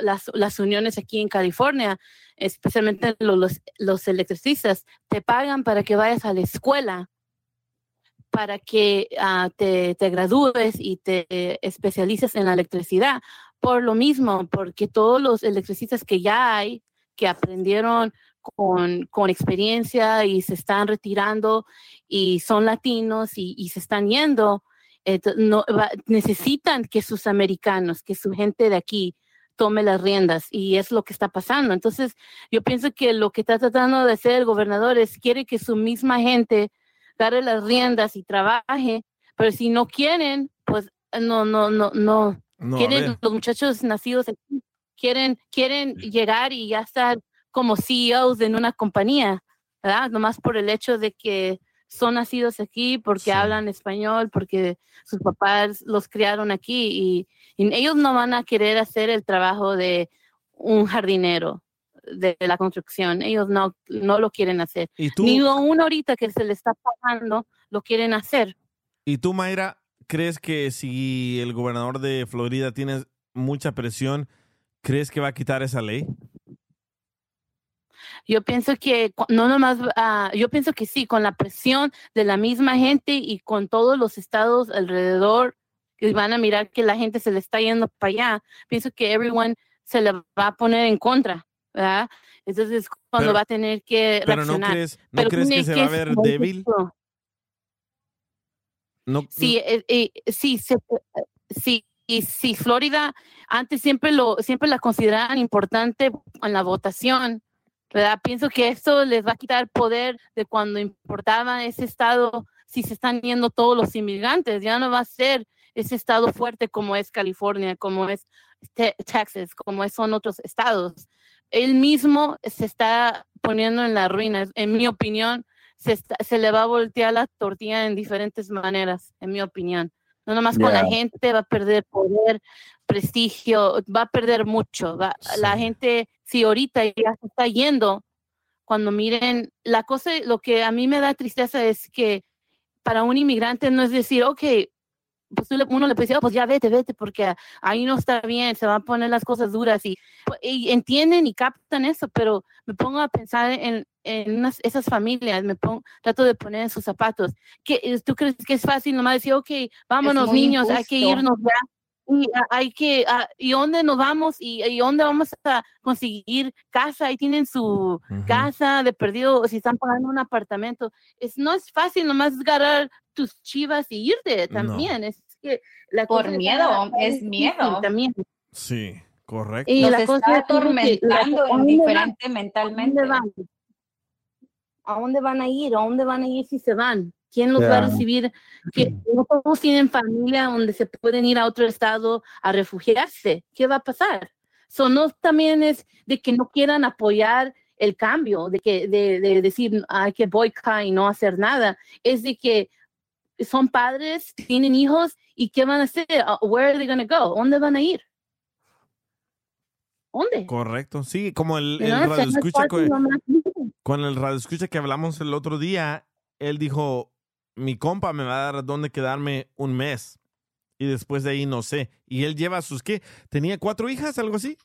las, las uniones aquí en California, especialmente lo- los, los electricistas, te pagan para que vayas a la escuela para que ah, te, te gradúes y te especialices en la electricidad. Por lo mismo, porque todos los electricistas que ya hay, que aprendieron con, con experiencia y se están retirando y son latinos y, se están yendo, no, necesitan que sus americanos, que su gente de aquí tome las riendas y es lo que está pasando. Entonces, yo pienso que lo que está tratando de hacer el gobernador es quiere que su misma gente agarre las riendas y trabaje, pero si no quieren, pues no, no, no, no. No, quieren los muchachos nacidos aquí, quieren, quieren llegar y ya estar como CEOs en una compañía, ¿verdad? Nomás por el hecho de que son nacidos aquí, porque hablan español, porque sus papás los criaron aquí y, y ellos no van a querer hacer el trabajo de un jardinero de la construcción. Ellos no, no lo quieren hacer. ¿Y tú? Ni aún ahorita que se le está pagando, lo quieren hacer. ¿Y tú, Mayra, crees que si el gobernador de Florida tiene mucha presión, crees que va a quitar esa ley? Yo pienso que no nomás, ah, yo pienso que sí, con la presión de la misma gente y con todos los estados alrededor que van a mirar que la gente se le está yendo para allá, pienso que everyone se le va a poner en contra, ¿verdad? Entonces, cuando Pero- va a tener que pero ¿no reaccionar. crees- no Pero crees que se va a ver débil? No, Sí, eh, eh, sí, se- sí, y sí, Florida antes siempre lo siempre la consideraban importante en la votación, ¿verdad? Pienso que esto les va a quitar poder de cuando importaba ese estado, si se están yendo todos los inmigrantes, ya no va a ser ese estado fuerte como es California, como es Te- Texas, como son otros estados. Él mismo se está poniendo en la ruina, en mi opinión, se, está- se le va a voltear la tortilla en diferentes maneras, en mi opinión. No nomás con la gente va a perder poder, prestigio, va a perder mucho. va- La gente, si ahorita ya se está yendo, cuando miren, la cosa, lo que a mí me da tristeza es que para un inmigrante no es decir, ok, pues tú le- uno le puede decir, "Oh, pues ya vete, vete, porque ahí no está bien, se van a poner las cosas duras y, y entienden y captan eso, pero me pongo a pensar en, en unas- esas familias, me pongo, trato de poner en sus zapatos. ¿Qué, es- ¿Tú crees que es fácil nomás decir, ok, vámonos niños, hay que irnos ya? Y hay que, ah, ¿y dónde nos vamos? ¿Y, y dónde vamos a conseguir casa? Ahí tienen su casa de perdido, si están pagando un apartamento. Es, no es fácil nomás agarrar tus chivas y irte también. Es que la Por cosa miedo, es miedo. También. Sí, correcto. Y Los la está cosa es atormentando ¿a en dónde van? diferente mentalmente. ¿A dónde van? ¿A dónde van a ir? ¿A dónde van a ir si se van? ¿Quién los va a recibir? Que no todos tienen familia donde se pueden ir a otro estado a refugiarse. ¿Qué va a pasar? So, no también es de que no quieran apoyar el cambio, de que de, de decir hay que boicotar y no hacer nada. Es de que son padres, tienen hijos y ¿qué van a hacer? Uh, Where are they going to go? ¿Dónde van a ir? ¿Dónde? Correcto, sí, como el, el no radio es escucha nomás. con el radio escucha que hablamos el otro día, él dijo, mi compa me va a dar dónde quedarme un mes y después de ahí no sé. Y él lleva sus qué, tenía cuatro hijas, algo así.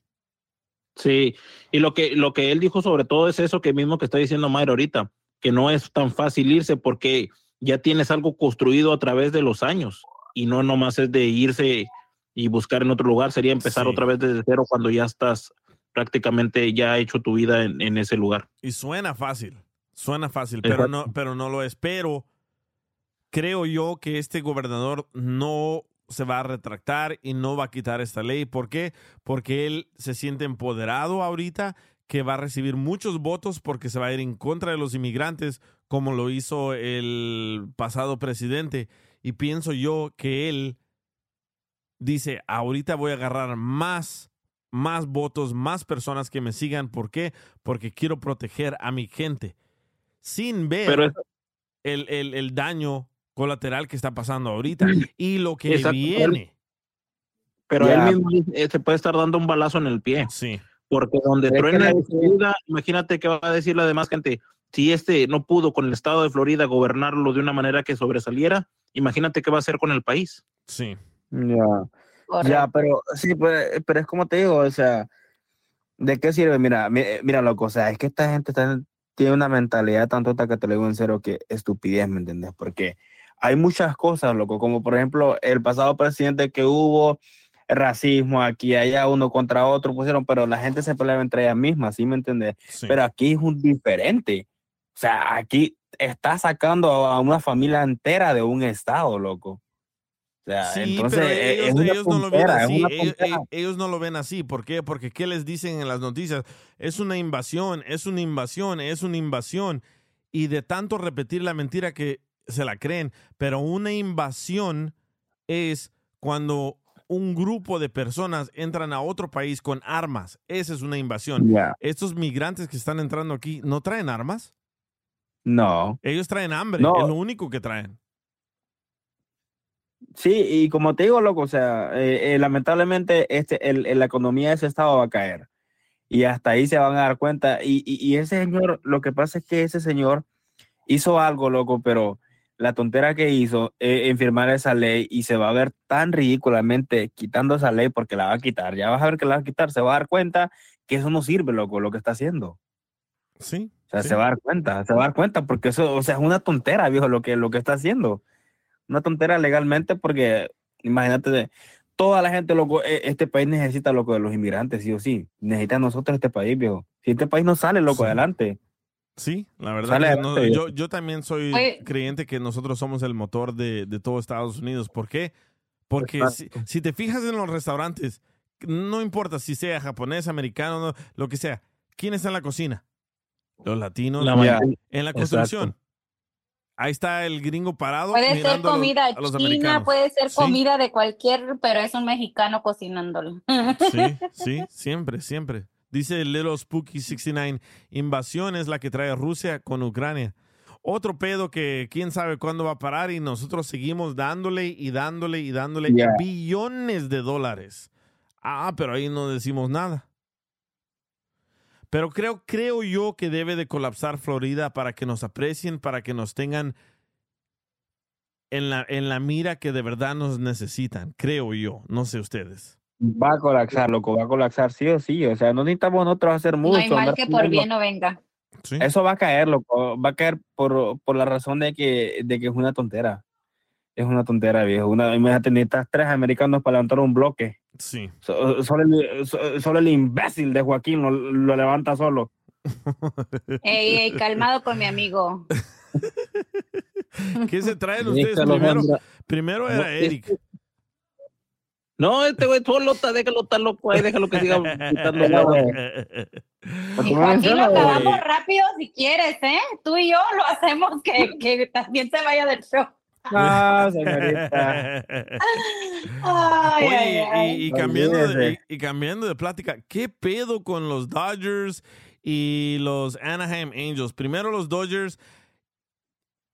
Sí, y lo que, lo que él dijo sobre todo es eso que mismo que está diciendo Mayra ahorita, que no es tan fácil irse porque ya tienes algo construido a través de los años y no nomás es de irse y buscar en otro lugar, sería empezar Sí. otra vez desde cero cuando ya estás prácticamente ya hecho tu vida en, en ese lugar. Y suena fácil, suena fácil, pero no, pero no lo es. Creo yo que este gobernador no se va a retractar y no va a quitar esta ley. ¿Por qué? Porque él se siente empoderado ahorita, que va a recibir muchos votos porque se va a ir en contra de los inmigrantes, como lo hizo el pasado presidente. Y pienso yo que él dice, ahorita voy a agarrar más, más votos, más personas que me sigan. ¿Por qué? Porque quiero proteger a mi gente. Sin ver Pero el, el- el daño colateral que está pasando ahorita y lo que Exacto. viene. Pero Ya. él mismo eh, se puede estar dando un balazo en el pie. Sí. Porque donde truena se ayuda, imagínate qué va a decir la demás gente. Si este no pudo con el estado de Florida gobernarlo de una manera que sobresaliera, imagínate qué va a hacer con el país. Sí. Ya. Ya, pero sí, pues, pero es como te digo, o sea, ¿de qué sirve? Mira, mi- mira, loco, o sea, es que esta gente está- tiene una mentalidad tan tonta que te lo digo en serio que estupidez, ¿me entiendes? Porque hay muchas cosas, loco, como por ejemplo el pasado presidente que hubo racismo aquí, allá uno contra otro pusieron, pero la gente se peleaba entre ellas mismas, ¿sí me entiendes? Pero aquí es un diferente. O sea, aquí está sacando a una familia entera de un estado, loco. O sea, Sí, entonces pero eh, ellos, es una ellos no lo ven así. Ellos, ellos- ellos no lo ven así. ¿Por qué? Porque ¿qué les dicen en las noticias? Es una invasión, es una invasión, es una invasión. Y de tanto repetir la mentira que se la creen. Pero una invasión es cuando un grupo de personas entran a otro país con armas. Esa es una invasión. Ya. Estos migrantes que están entrando aquí no traen armas. No. Ellos traen hambre. No. Es lo único que traen. Sí, y como te digo, loco, o sea, eh, eh, lamentablemente este, el, el- la economía de ese estado va a caer. Y hasta ahí se van a dar cuenta. Y, y, y ese señor, lo que pasa es que ese señor hizo algo, loco, pero la tontera que hizo eh, en firmar esa ley y se va a ver tan ridículamente quitando esa ley porque la va a quitar. Ya vas a ver que la va a quitar. Se va a dar cuenta que eso no sirve, loco, lo que está haciendo. Sí. O sea, sí. se va a dar cuenta, se va a dar cuenta porque eso, o sea, es una tontera, viejo, lo que, lo que está haciendo. Una tontera legalmente porque, imagínate, toda la gente, loco, e- este país necesita, loco, de los inmigrantes, sí o sí. Necesita a nosotros este país, viejo. Si este país no sale, loco, adelante. Sí, la verdad. Sale no- yo, yo también soy Oye. creyente que nosotros somos el motor de, de todo Estados Unidos. ¿Por qué? Porque si, si te fijas en los restaurantes, no importa si sea japonés, americano, no, lo que sea, ¿quién está en la cocina? Los latinos. La mayoría. En la Exacto. construcción. Ahí está el gringo parado. Puede ser mirando a los- comida a los china, americanos. puede ser Sí. comida de cualquier, pero es un mexicano cocinándolo. Sí, sí, siempre, siempre. Dice Little Spooky 69, invasión es la que trae Rusia con Ucrania. Otro pedo que quién sabe cuándo va a parar y nosotros seguimos dándole y dándole y dándole Yeah. billones de dólares. Ah, pero ahí no decimos nada. Pero creo, creo yo que debe de colapsar Florida para que nos aprecien, para que nos tengan en la, en la mira que de verdad nos necesitan, creo yo. No sé ustedes. Va a colapsar, loco, va a colapsar sí o sí. O sea, no necesitamos nosotros hacer No mucho. hay mal que por bien no venga. Eso va a caer, loco. Va a caer por, por la razón de que, de que es una tontera. Es una tontera, viejo. Una, imagínate, necesitas tres americanos para levantar un bloque. Sí. So- solo, el, so- solo el imbécil de Joaquín lo, lo levanta solo. Ey, ey, calmado con mi amigo. ¿Qué se traen ustedes primero? Primero era Eric. No, este güey solo está, déjalo estar loco ahí, déjalo que siga quitando huevos. Y Joaquín lo acabamos rápido si quieres, ¿eh? Tú y yo lo hacemos que, que también se vaya del show. No, señorita. Ay, Oye, ay, ay. y, y cambiando de, Olvídese. y, y cambiando de plática, ¿qué pedo con los Dodgers y los Anaheim Angels? Primero los Dodgers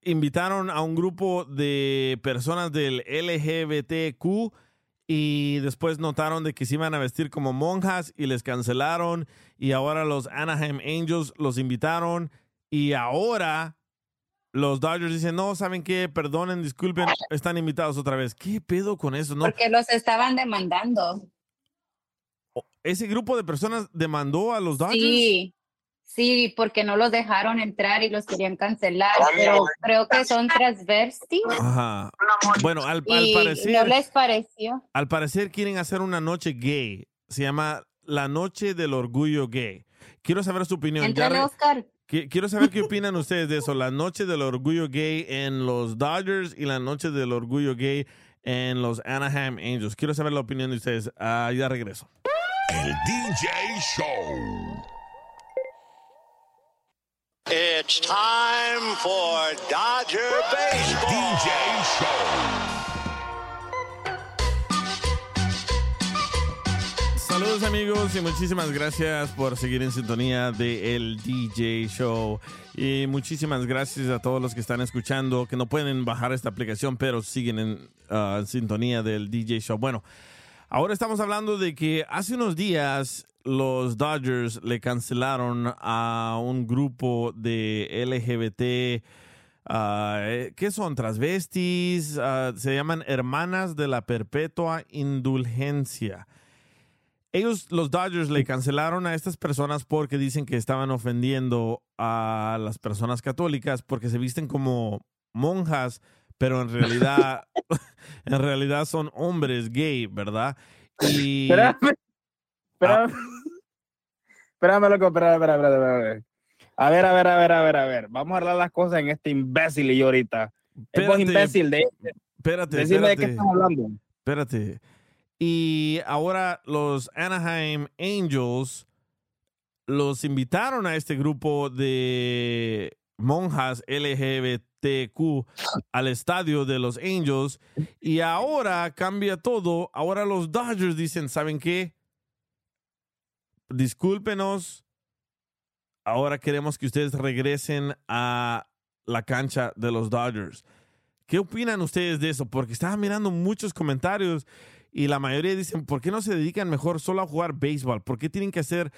invitaron a un grupo de personas del LGBTQ y después notaron de que se iban a vestir como monjas y les cancelaron y ahora los Anaheim Angels los invitaron y ahora los Dodgers dicen, no, ¿saben qué? Perdonen, disculpen, están invitados otra vez. ¿Qué pedo con eso? No, Porque los estaban demandando. ese grupo de personas demandó a los Dodgers. Sí, sí, porque no los dejaron entrar y los querían cancelar, pero creo que son transvestis Ajá. Bueno, al, al y parecer, no les pareció. al parecer quieren hacer una noche gay. Se llama la Noche del Orgullo Gay. Quiero saber su opinión. Ya Entrale, re- Oscar. qui- Quiero saber qué opinan ustedes de eso. La Noche del Orgullo Gay en los Dodgers y la Noche del Orgullo Gay en los Anaheim Angels. Quiero saber la opinión de ustedes. Ah, ya regreso. El DJ Show. It's time for Dodger Baseball. DJ Show. Saludos amigos y muchísimas gracias por seguir en sintonía de El DJ Show. Y muchísimas gracias a todos los que están escuchando, que no pueden bajar esta aplicación, pero siguen en en sintonía del DJ Show. Bueno, ahora estamos hablando de que hace unos días los Dodgers le cancelaron a un grupo de LGBT. ah, eh, ¿Qué son? Transvestis. ah, se llaman Hermanas de la Perpetua Indulgencia. Ellos, los Dodgers, le cancelaron a estas personas porque dicen que estaban ofendiendo a las personas católicas porque se visten como monjas, pero en realidad, en realidad son hombres gay, ¿verdad? Y Espérame. Espérame. Espérame, loco, espérame, espérame, espérame. A ver, a ver, a ver, a ver, a ver. Vamos a hablar las cosas en este imbécil y yo ahorita. Es Espérate, imbécil de espérate, Decime de qué espérate. estás hablando. Espérate. Y ahora los Anaheim Angels los invitaron a este grupo de monjas LGBTQ al estadio de los Angels y ahora cambia todo. Ahora los Dodgers dicen, ¿saben qué? Discúlpenos. Ahora queremos que ustedes regresen a la cancha de los Dodgers. ¿Qué opinan ustedes de eso? Porque estaba mirando muchos comentarios y la mayoría dicen, ¿por qué no se dedican mejor solo a jugar béisbol? ¿Por qué tienen que hacer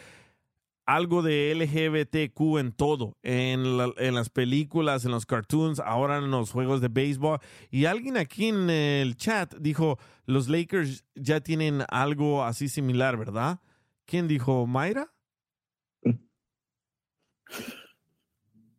algo de LGBTQ en todo? En, en las películas, en los cartoons, ahora en los juegos de béisbol. Y alguien aquí en el chat dijo, los Lakers ya tienen algo así similar, ¿verdad? ¿Quién dijo? ¿Mayra?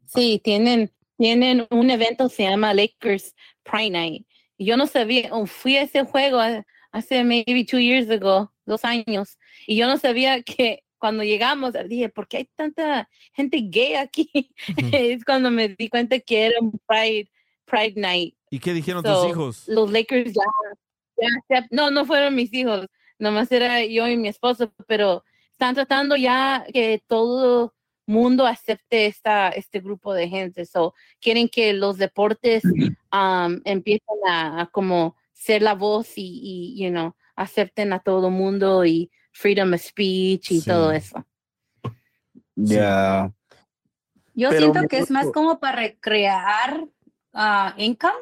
Sí, tienen, tienen un evento se llama Lakers Pride Night. Yo no sabía, oh, fui a ese juego ha- hace maybe two years ago, dos años, y yo no sabía que cuando llegamos, dije, ¿por qué hay tanta gente gay aquí? es cuando me di cuenta que era un Pride, Pride Night. ¿Y qué dijeron So, tus hijos? Los Lakers ya, ya no, no fueron mis hijos, nomás era yo y mi esposo, pero están tratando ya que todo mundo acepte esta, este grupo de gente. So, quieren que los deportes um, empiecen a, a como ser la voz y, y, you know, acepten a todo mundo y freedom of speech y Sí. todo eso. Ya. Yo Pero siento que es más como para recrear ah, income,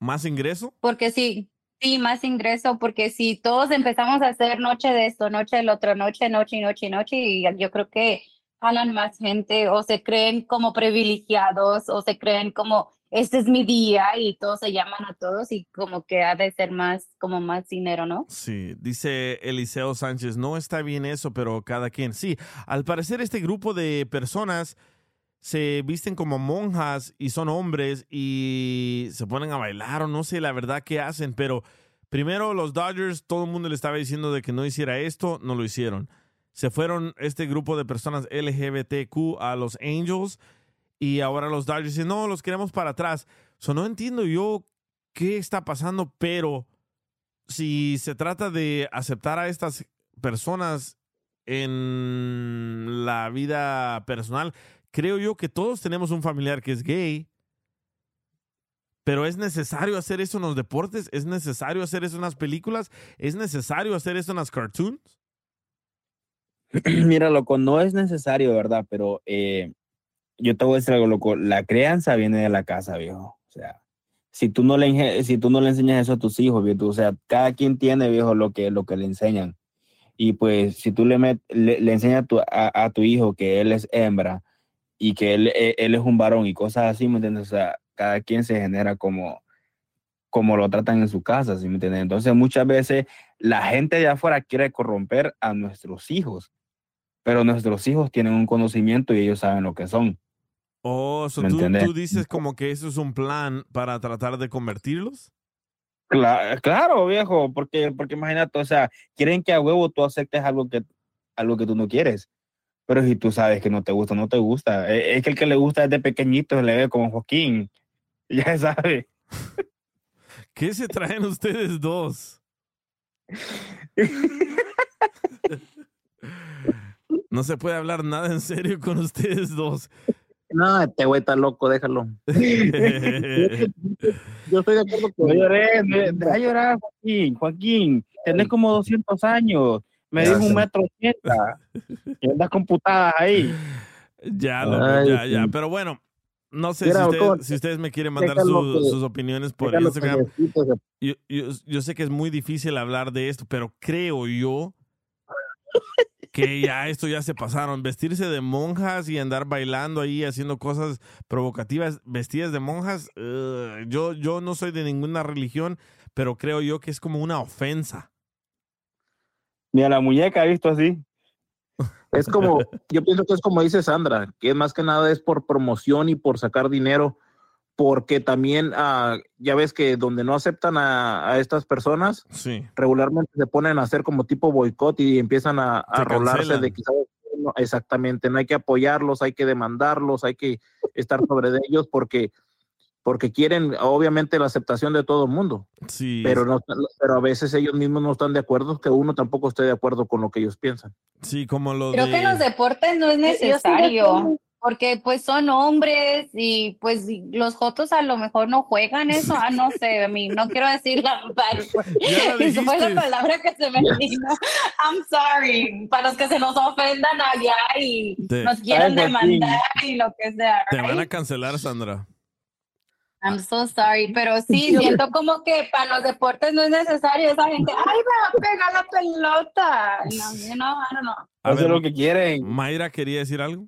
¿Más ingreso? porque sí, sí, más ingreso, porque si todos empezamos a hacer noche de esto, noche del otro, noche, noche, y noche, y noche, y yo creo que jalan más gente o se creen como privilegiados o se creen como este es mi día y todos se llaman a todos y como que ha de ser más, como más dinero, ¿no? Sí, dice Eliseo Sánchez, no está bien eso, pero cada quien. Sí, al parecer este grupo de personas se visten como monjas y son hombres y se ponen a bailar o no sé la verdad qué hacen, pero primero los Dodgers, todo el mundo le estaba diciendo de que no hiciera esto, no lo hicieron. Se fueron este grupo de personas LGBTQ a los Angels y ahora los Dodgers dicen, no, los queremos para atrás. So, no entiendo yo qué está pasando, pero si se trata de aceptar a estas personas en la vida personal, creo yo que todos tenemos un familiar que es gay. Pero es necesario hacer eso en los deportes, es necesario hacer eso en las películas, es necesario hacer eso en las cartoons. Mira, loco, no es necesario, ¿verdad? Pero eh, yo te voy a decir algo, loco. La crianza viene de la casa, viejo. O sea, si tú no le, si tú no le enseñas eso a tus hijos, viejo, o sea, cada quien tiene, viejo, lo que, lo que le enseñan. Y pues, si tú le, met- le, enseñas a tu, a, a tu hijo que él es hembra y que él, eh, él es un varón y cosas así, ¿me entiendes? O sea, cada quien se genera como, como lo tratan en su casa, ¿sí me entiendes? Entonces, muchas veces la gente de afuera quiere corromper a nuestros hijos, pero nuestros hijos tienen un conocimiento y ellos saben lo que son. Oh, so ¿Me tú, tú dices como que eso es un plan para tratar de convertirlos. Cla- claro, viejo, porque, porque imagínate, o sea, quieren que a huevo tú aceptes algo que, algo que tú no quieres. Pero si tú sabes que no te gusta, no te gusta. Eh, Es, que el que le gusta desde pequeñito se le ve como Joaquín. Ya sabe. ¿Qué se traen ustedes dos? No se puede hablar nada en serio con ustedes dos. No, este güey está loco, déjalo. Yo estoy de acuerdo con No lloré, me- deja llorar, Joaquín. Joaquín, tenés como 200 años. Me dijo un metro ochenta. Y andas computadas ahí. Ya, loco, Ay, ya, ya. Pero bueno, no sé Mira, si, ustedes, loco, si ustedes me quieren mandar déjalo su- que- sus opiniones por Instagram. Yo sé que es muy difícil hablar de esto, pero creo yo que ya esto ya se pasaron. Vestirse de monjas y andar bailando ahí, haciendo cosas provocativas, vestidas de monjas. ugh, yo, yo no soy de ninguna religión, pero creo yo que es como una ofensa. Ni a la muñeca he visto así. Es como, yo pienso que es como dice Sandra, que más que nada es por promoción y por sacar dinero, porque también ah, ya ves que donde no aceptan a, a estas personas, Sí. regularmente se ponen a hacer como tipo boicot y empiezan a, a Se rolarse de que. No, exactamente, no hay que apoyarlos, hay que demandarlos, hay que estar sobre de ellos porque porque quieren obviamente la aceptación de todo el mundo, Sí. pero no, pero a veces ellos mismos no están de acuerdo que uno tampoco esté de acuerdo con lo que ellos piensan. Sí, como lo Creo de... que en los deportes no es necesario. Porque pues son hombres y pues y los jotos a lo mejor no juegan eso, ah, no sé, a mí no quiero decir la Esa fue la palabra que se me vino. I'm sorry, para los que se nos ofendan allá y Te- nos quieran demandar y lo que sea. Te van a right? cancelar, Sandra. I'm so sorry, pero sí, siento como que para los deportes no es necesario esa gente, ay, me va a pegar la pelota. No, you know, I don't know. A Hacer lo que quieren. Mayra quería decir algo.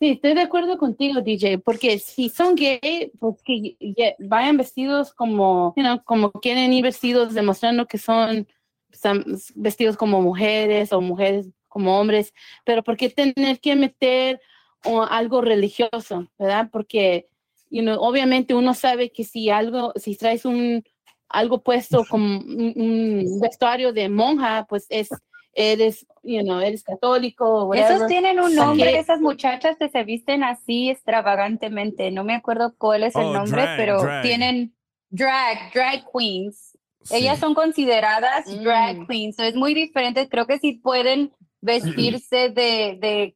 Sí, estoy de acuerdo contigo, DJ, porque si son gay, pues que vayan vestidos como, you know, como quieren ir vestidos, demostrando que son, son vestidos como mujeres o mujeres como hombres, pero ¿por qué tener que meter o, algo religioso, verdad? Porque, you know, obviamente uno sabe que si algo, si traes un algo puesto como un, un vestuario de monja, pues es eres, you know, eres católico. o Esos whatever. tienen un ¿Por nombre, qué? esas muchachas que se visten así extravagantemente. No me acuerdo cuál es el Oh, nombre, drag, pero drag. tienen drag, drag queens. Ellas son consideradas Mm. drag queens. So, es muy diferente. Creo que sí pueden vestirse de, de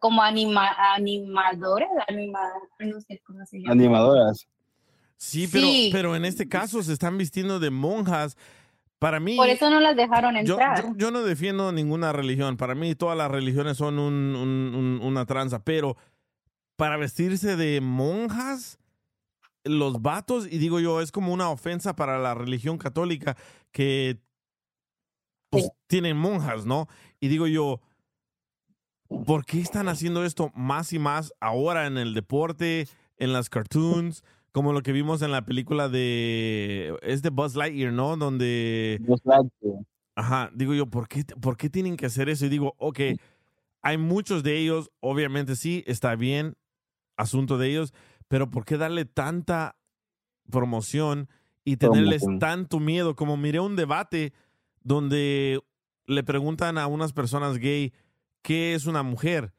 como anima, animadores, anima, no sé cómo se llama. Animadoras. Sí, pero, Sí. pero en este caso se están vistiendo de monjas. Para mí, Por eso no las dejaron entrar. yo- yo no defiendo ninguna religión. Para mí todas las religiones son un- un- un- una tranza, pero para vestirse de monjas, los vatos, y digo yo, es como una ofensa para la religión católica que pues, tienen monjas, ¿no? Y digo yo, ¿por qué están haciendo esto más y más ahora en el deporte? en las cartoons, como lo que vimos en la película de... Es de Buzz Lightyear, ¿no? Donde... Ajá, digo yo, ¿por qué, ¿por qué tienen que hacer eso? Y digo, ok, hay muchos de ellos, obviamente sí, está bien, asunto de ellos, pero ¿por qué darle tanta promoción y tenerles Promoción. tanto miedo? Como miré un debate donde le preguntan a unas personas gay qué es una mujer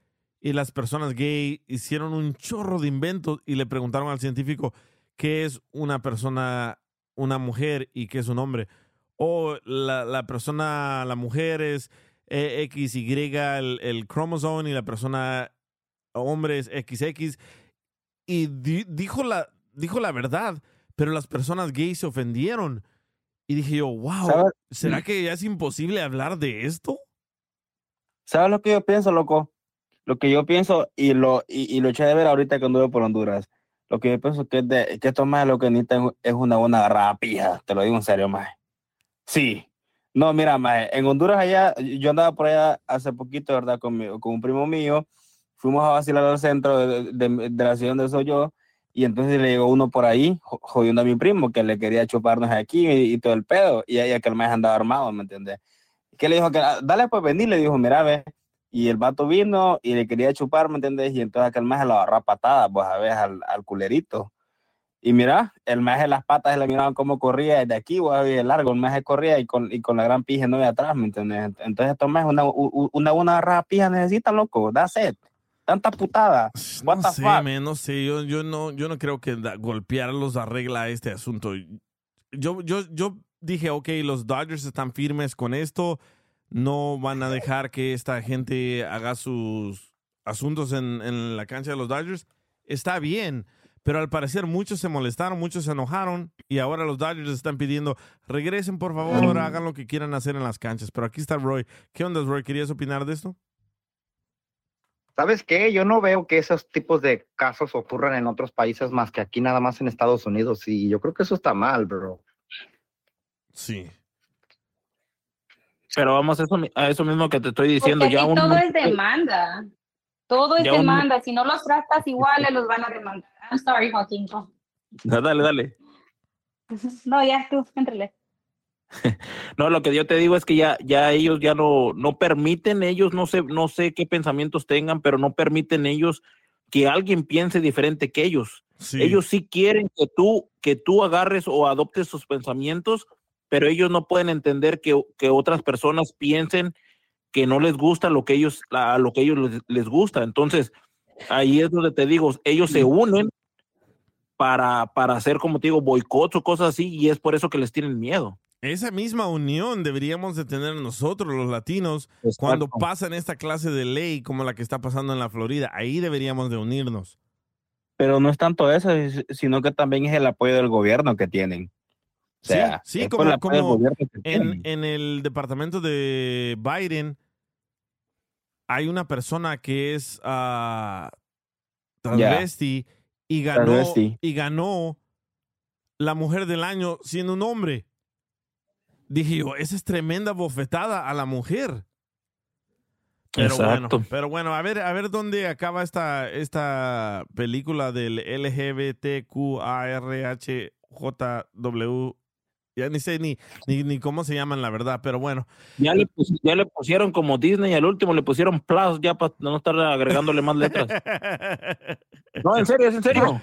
y las personas gay hicieron un chorro de inventos y le preguntaron al científico qué es una persona, una mujer y qué es un hombre. O la, la persona, la mujer es eh, XY, el, el cromosome y la persona hombre es XX. Y di- dijo, la, dijo la verdad, pero las personas gays se ofendieron. Y dije yo, wow, ¿Sabes? ¿será que ya es imposible hablar de esto? ¿Sabes lo que yo pienso, loco? Lo que yo pienso y lo, y, y lo eché de ver ahorita que anduve por Honduras. Lo que yo pienso que, es de, que esto más lo que necesitan es una buena agarrada pija. Te lo digo en serio, más. Sí. No, mira, más. En Honduras allá, yo andaba por allá hace poquito, ¿verdad? Con, mi- con un primo mío. Fuimos a vacilar al centro de, de- de la ciudad donde soy yo. Y entonces le llegó uno por ahí, jo- jodiendo a mi primo, que le quería chuparnos aquí y, y todo el pedo. Y ella que el más andaba armado, ¿me entiendes? que le dijo que "Ah, dale pues venir, le dijo, mira, ve. Y el vato vino y le quería chupar, ¿me entiendes? Y entonces aquel se lo agarró a patadas, pues a ver, al, al culerito. Y mira, el de las patas se le miraban cómo corría desde aquí, pues de largo, el se corría y con, y con la gran pija no de atrás, ¿me entiendes? Entonces estos más una, una buena agarrada pija necesitan, loco, da sed. Tanta putada. What No the sé, fuck? man, no sé, yo, yo no, yo no creo que da- golpearlos arregla este asunto. Yo, yo, yo dije, ok, los Dodgers están firmes con esto, no van a dejar que esta gente haga sus asuntos en, en la cancha de los Dodgers. Está bien, pero al parecer muchos se molestaron, muchos se enojaron y ahora los Dodgers están pidiendo, regresen por favor, hagan lo que quieran hacer en las canchas. Pero aquí está Roy. ¿Qué onda, Roy? ¿Querías opinar de esto? ¿Sabes qué? Yo no veo que esos tipos de casos ocurran en otros países más que aquí nada más en Estados Unidos y yo creo que eso está mal, bro. Sí. Pero vamos a eso, a eso mismo que te estoy diciendo. Porque Ya un, todo es demanda. Todo es un- demanda. Si no los tratas iguales, los van a demandar. I'm sorry, Joaquín. Dale, dale. No, ya tú, entrele. No, lo que yo te digo es que ya, ya ellos ya no, no permiten, ellos no sé, no sé qué pensamientos tengan, pero no permiten ellos que alguien piense diferente que ellos. Ellos sí quieren que tú, que tú agarres o adoptes sus pensamientos, pero ellos no pueden entender que, que otras personas piensen que no les gusta lo que ellos, a lo que ellos les, les gusta. Entonces, ahí es donde te digo, ellos se unen para, para hacer, como te digo, boicots o cosas así, y es por eso que les tienen miedo. Esa misma unión deberíamos de tener nosotros los latinos cuando pasan esta clase de ley como la que está pasando en la Florida. Ahí deberíamos de unirnos. Pero no es tanto eso, es- sino que también es el apoyo del gobierno que tienen. Sea, sí, como, en, en el departamento de Biden hay una persona que es ah, transvesti y ganó Transvesti. y ganó la mujer del año siendo un hombre. Dije yo, esa es tremenda bofetada a la mujer. Pero Exacto. bueno, pero bueno, a ver, a ver dónde acaba esta, esta película del LGBTQARHJW. Ya ni sé ni, ni, ni cómo se llaman, la verdad, pero bueno. Ya le, pus- ya le pusieron como Disney, al último le pusieron plus ya para no estar agregándole más letras. No, en serio, es en serio.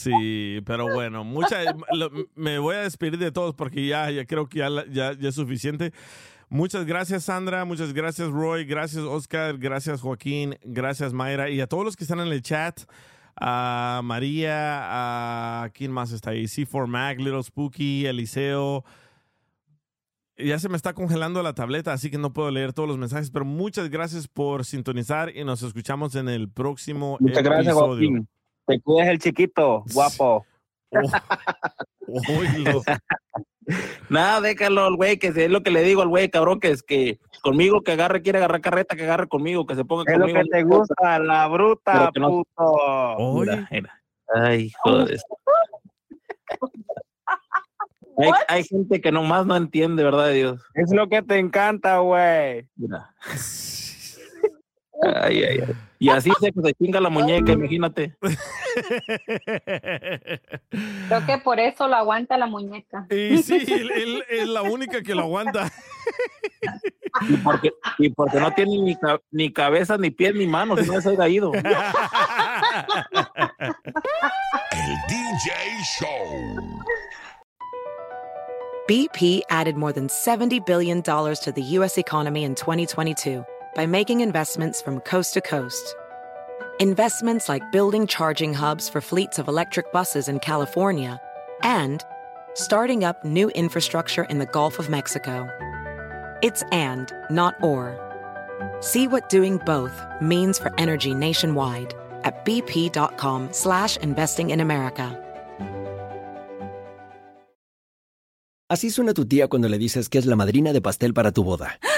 Sí, pero bueno, mucha, lo- me voy a despedir de todos porque ya, ya creo que ya, ya, ya es suficiente. Muchas gracias, Sandra. Muchas gracias, Roy. Gracias, Oscar. Gracias, Joaquín. Gracias, Mayra. Y a todos los que están en el chat. A María, a quién más está ahí? C4 Mac, Little Spooky, Eliseo. Ya se me está congelando la tableta, así que no puedo leer todos los mensajes, pero muchas gracias por sintonizar y nos escuchamos en el próximo Muchas gracias, episodio. Joaquín. Te cuidas el chiquito, guapo. Nada, déjalo al güey, que es lo que le digo al güey, cabrón, que es que conmigo que agarre, quiere agarrar carreta, que agarre conmigo, que se ponga Es lo conmigo. que te gusta, la bruta, no- puto. Mira, mira. Ay, joder. Hay, hay gente que nomás no entiende, ¿verdad, Dios? Es lo que te encanta, güey. Mira. Ay, ay, ay. Y así se se chinga la muñeca, imagínate. Creo que por eso lo aguanta la muñeca. Y sí, él, él es la única que lo aguanta. Y porque, y porque no tiene ni, ni cabeza, ni pies, ni manos, si no se ha ido. El DJ Show. BP added more than $70 billion to the U.S. economy in 2022 by making investments from coast to coast. Investments like building charging hubs for fleets of electric buses in California and starting up new infrastructure in the Gulf of Mexico. It's and, not or. See what doing both means for energy nationwide at bp.com slash investing in America. Así suena tu tía cuando le dices que es la madrina de pastel para tu boda.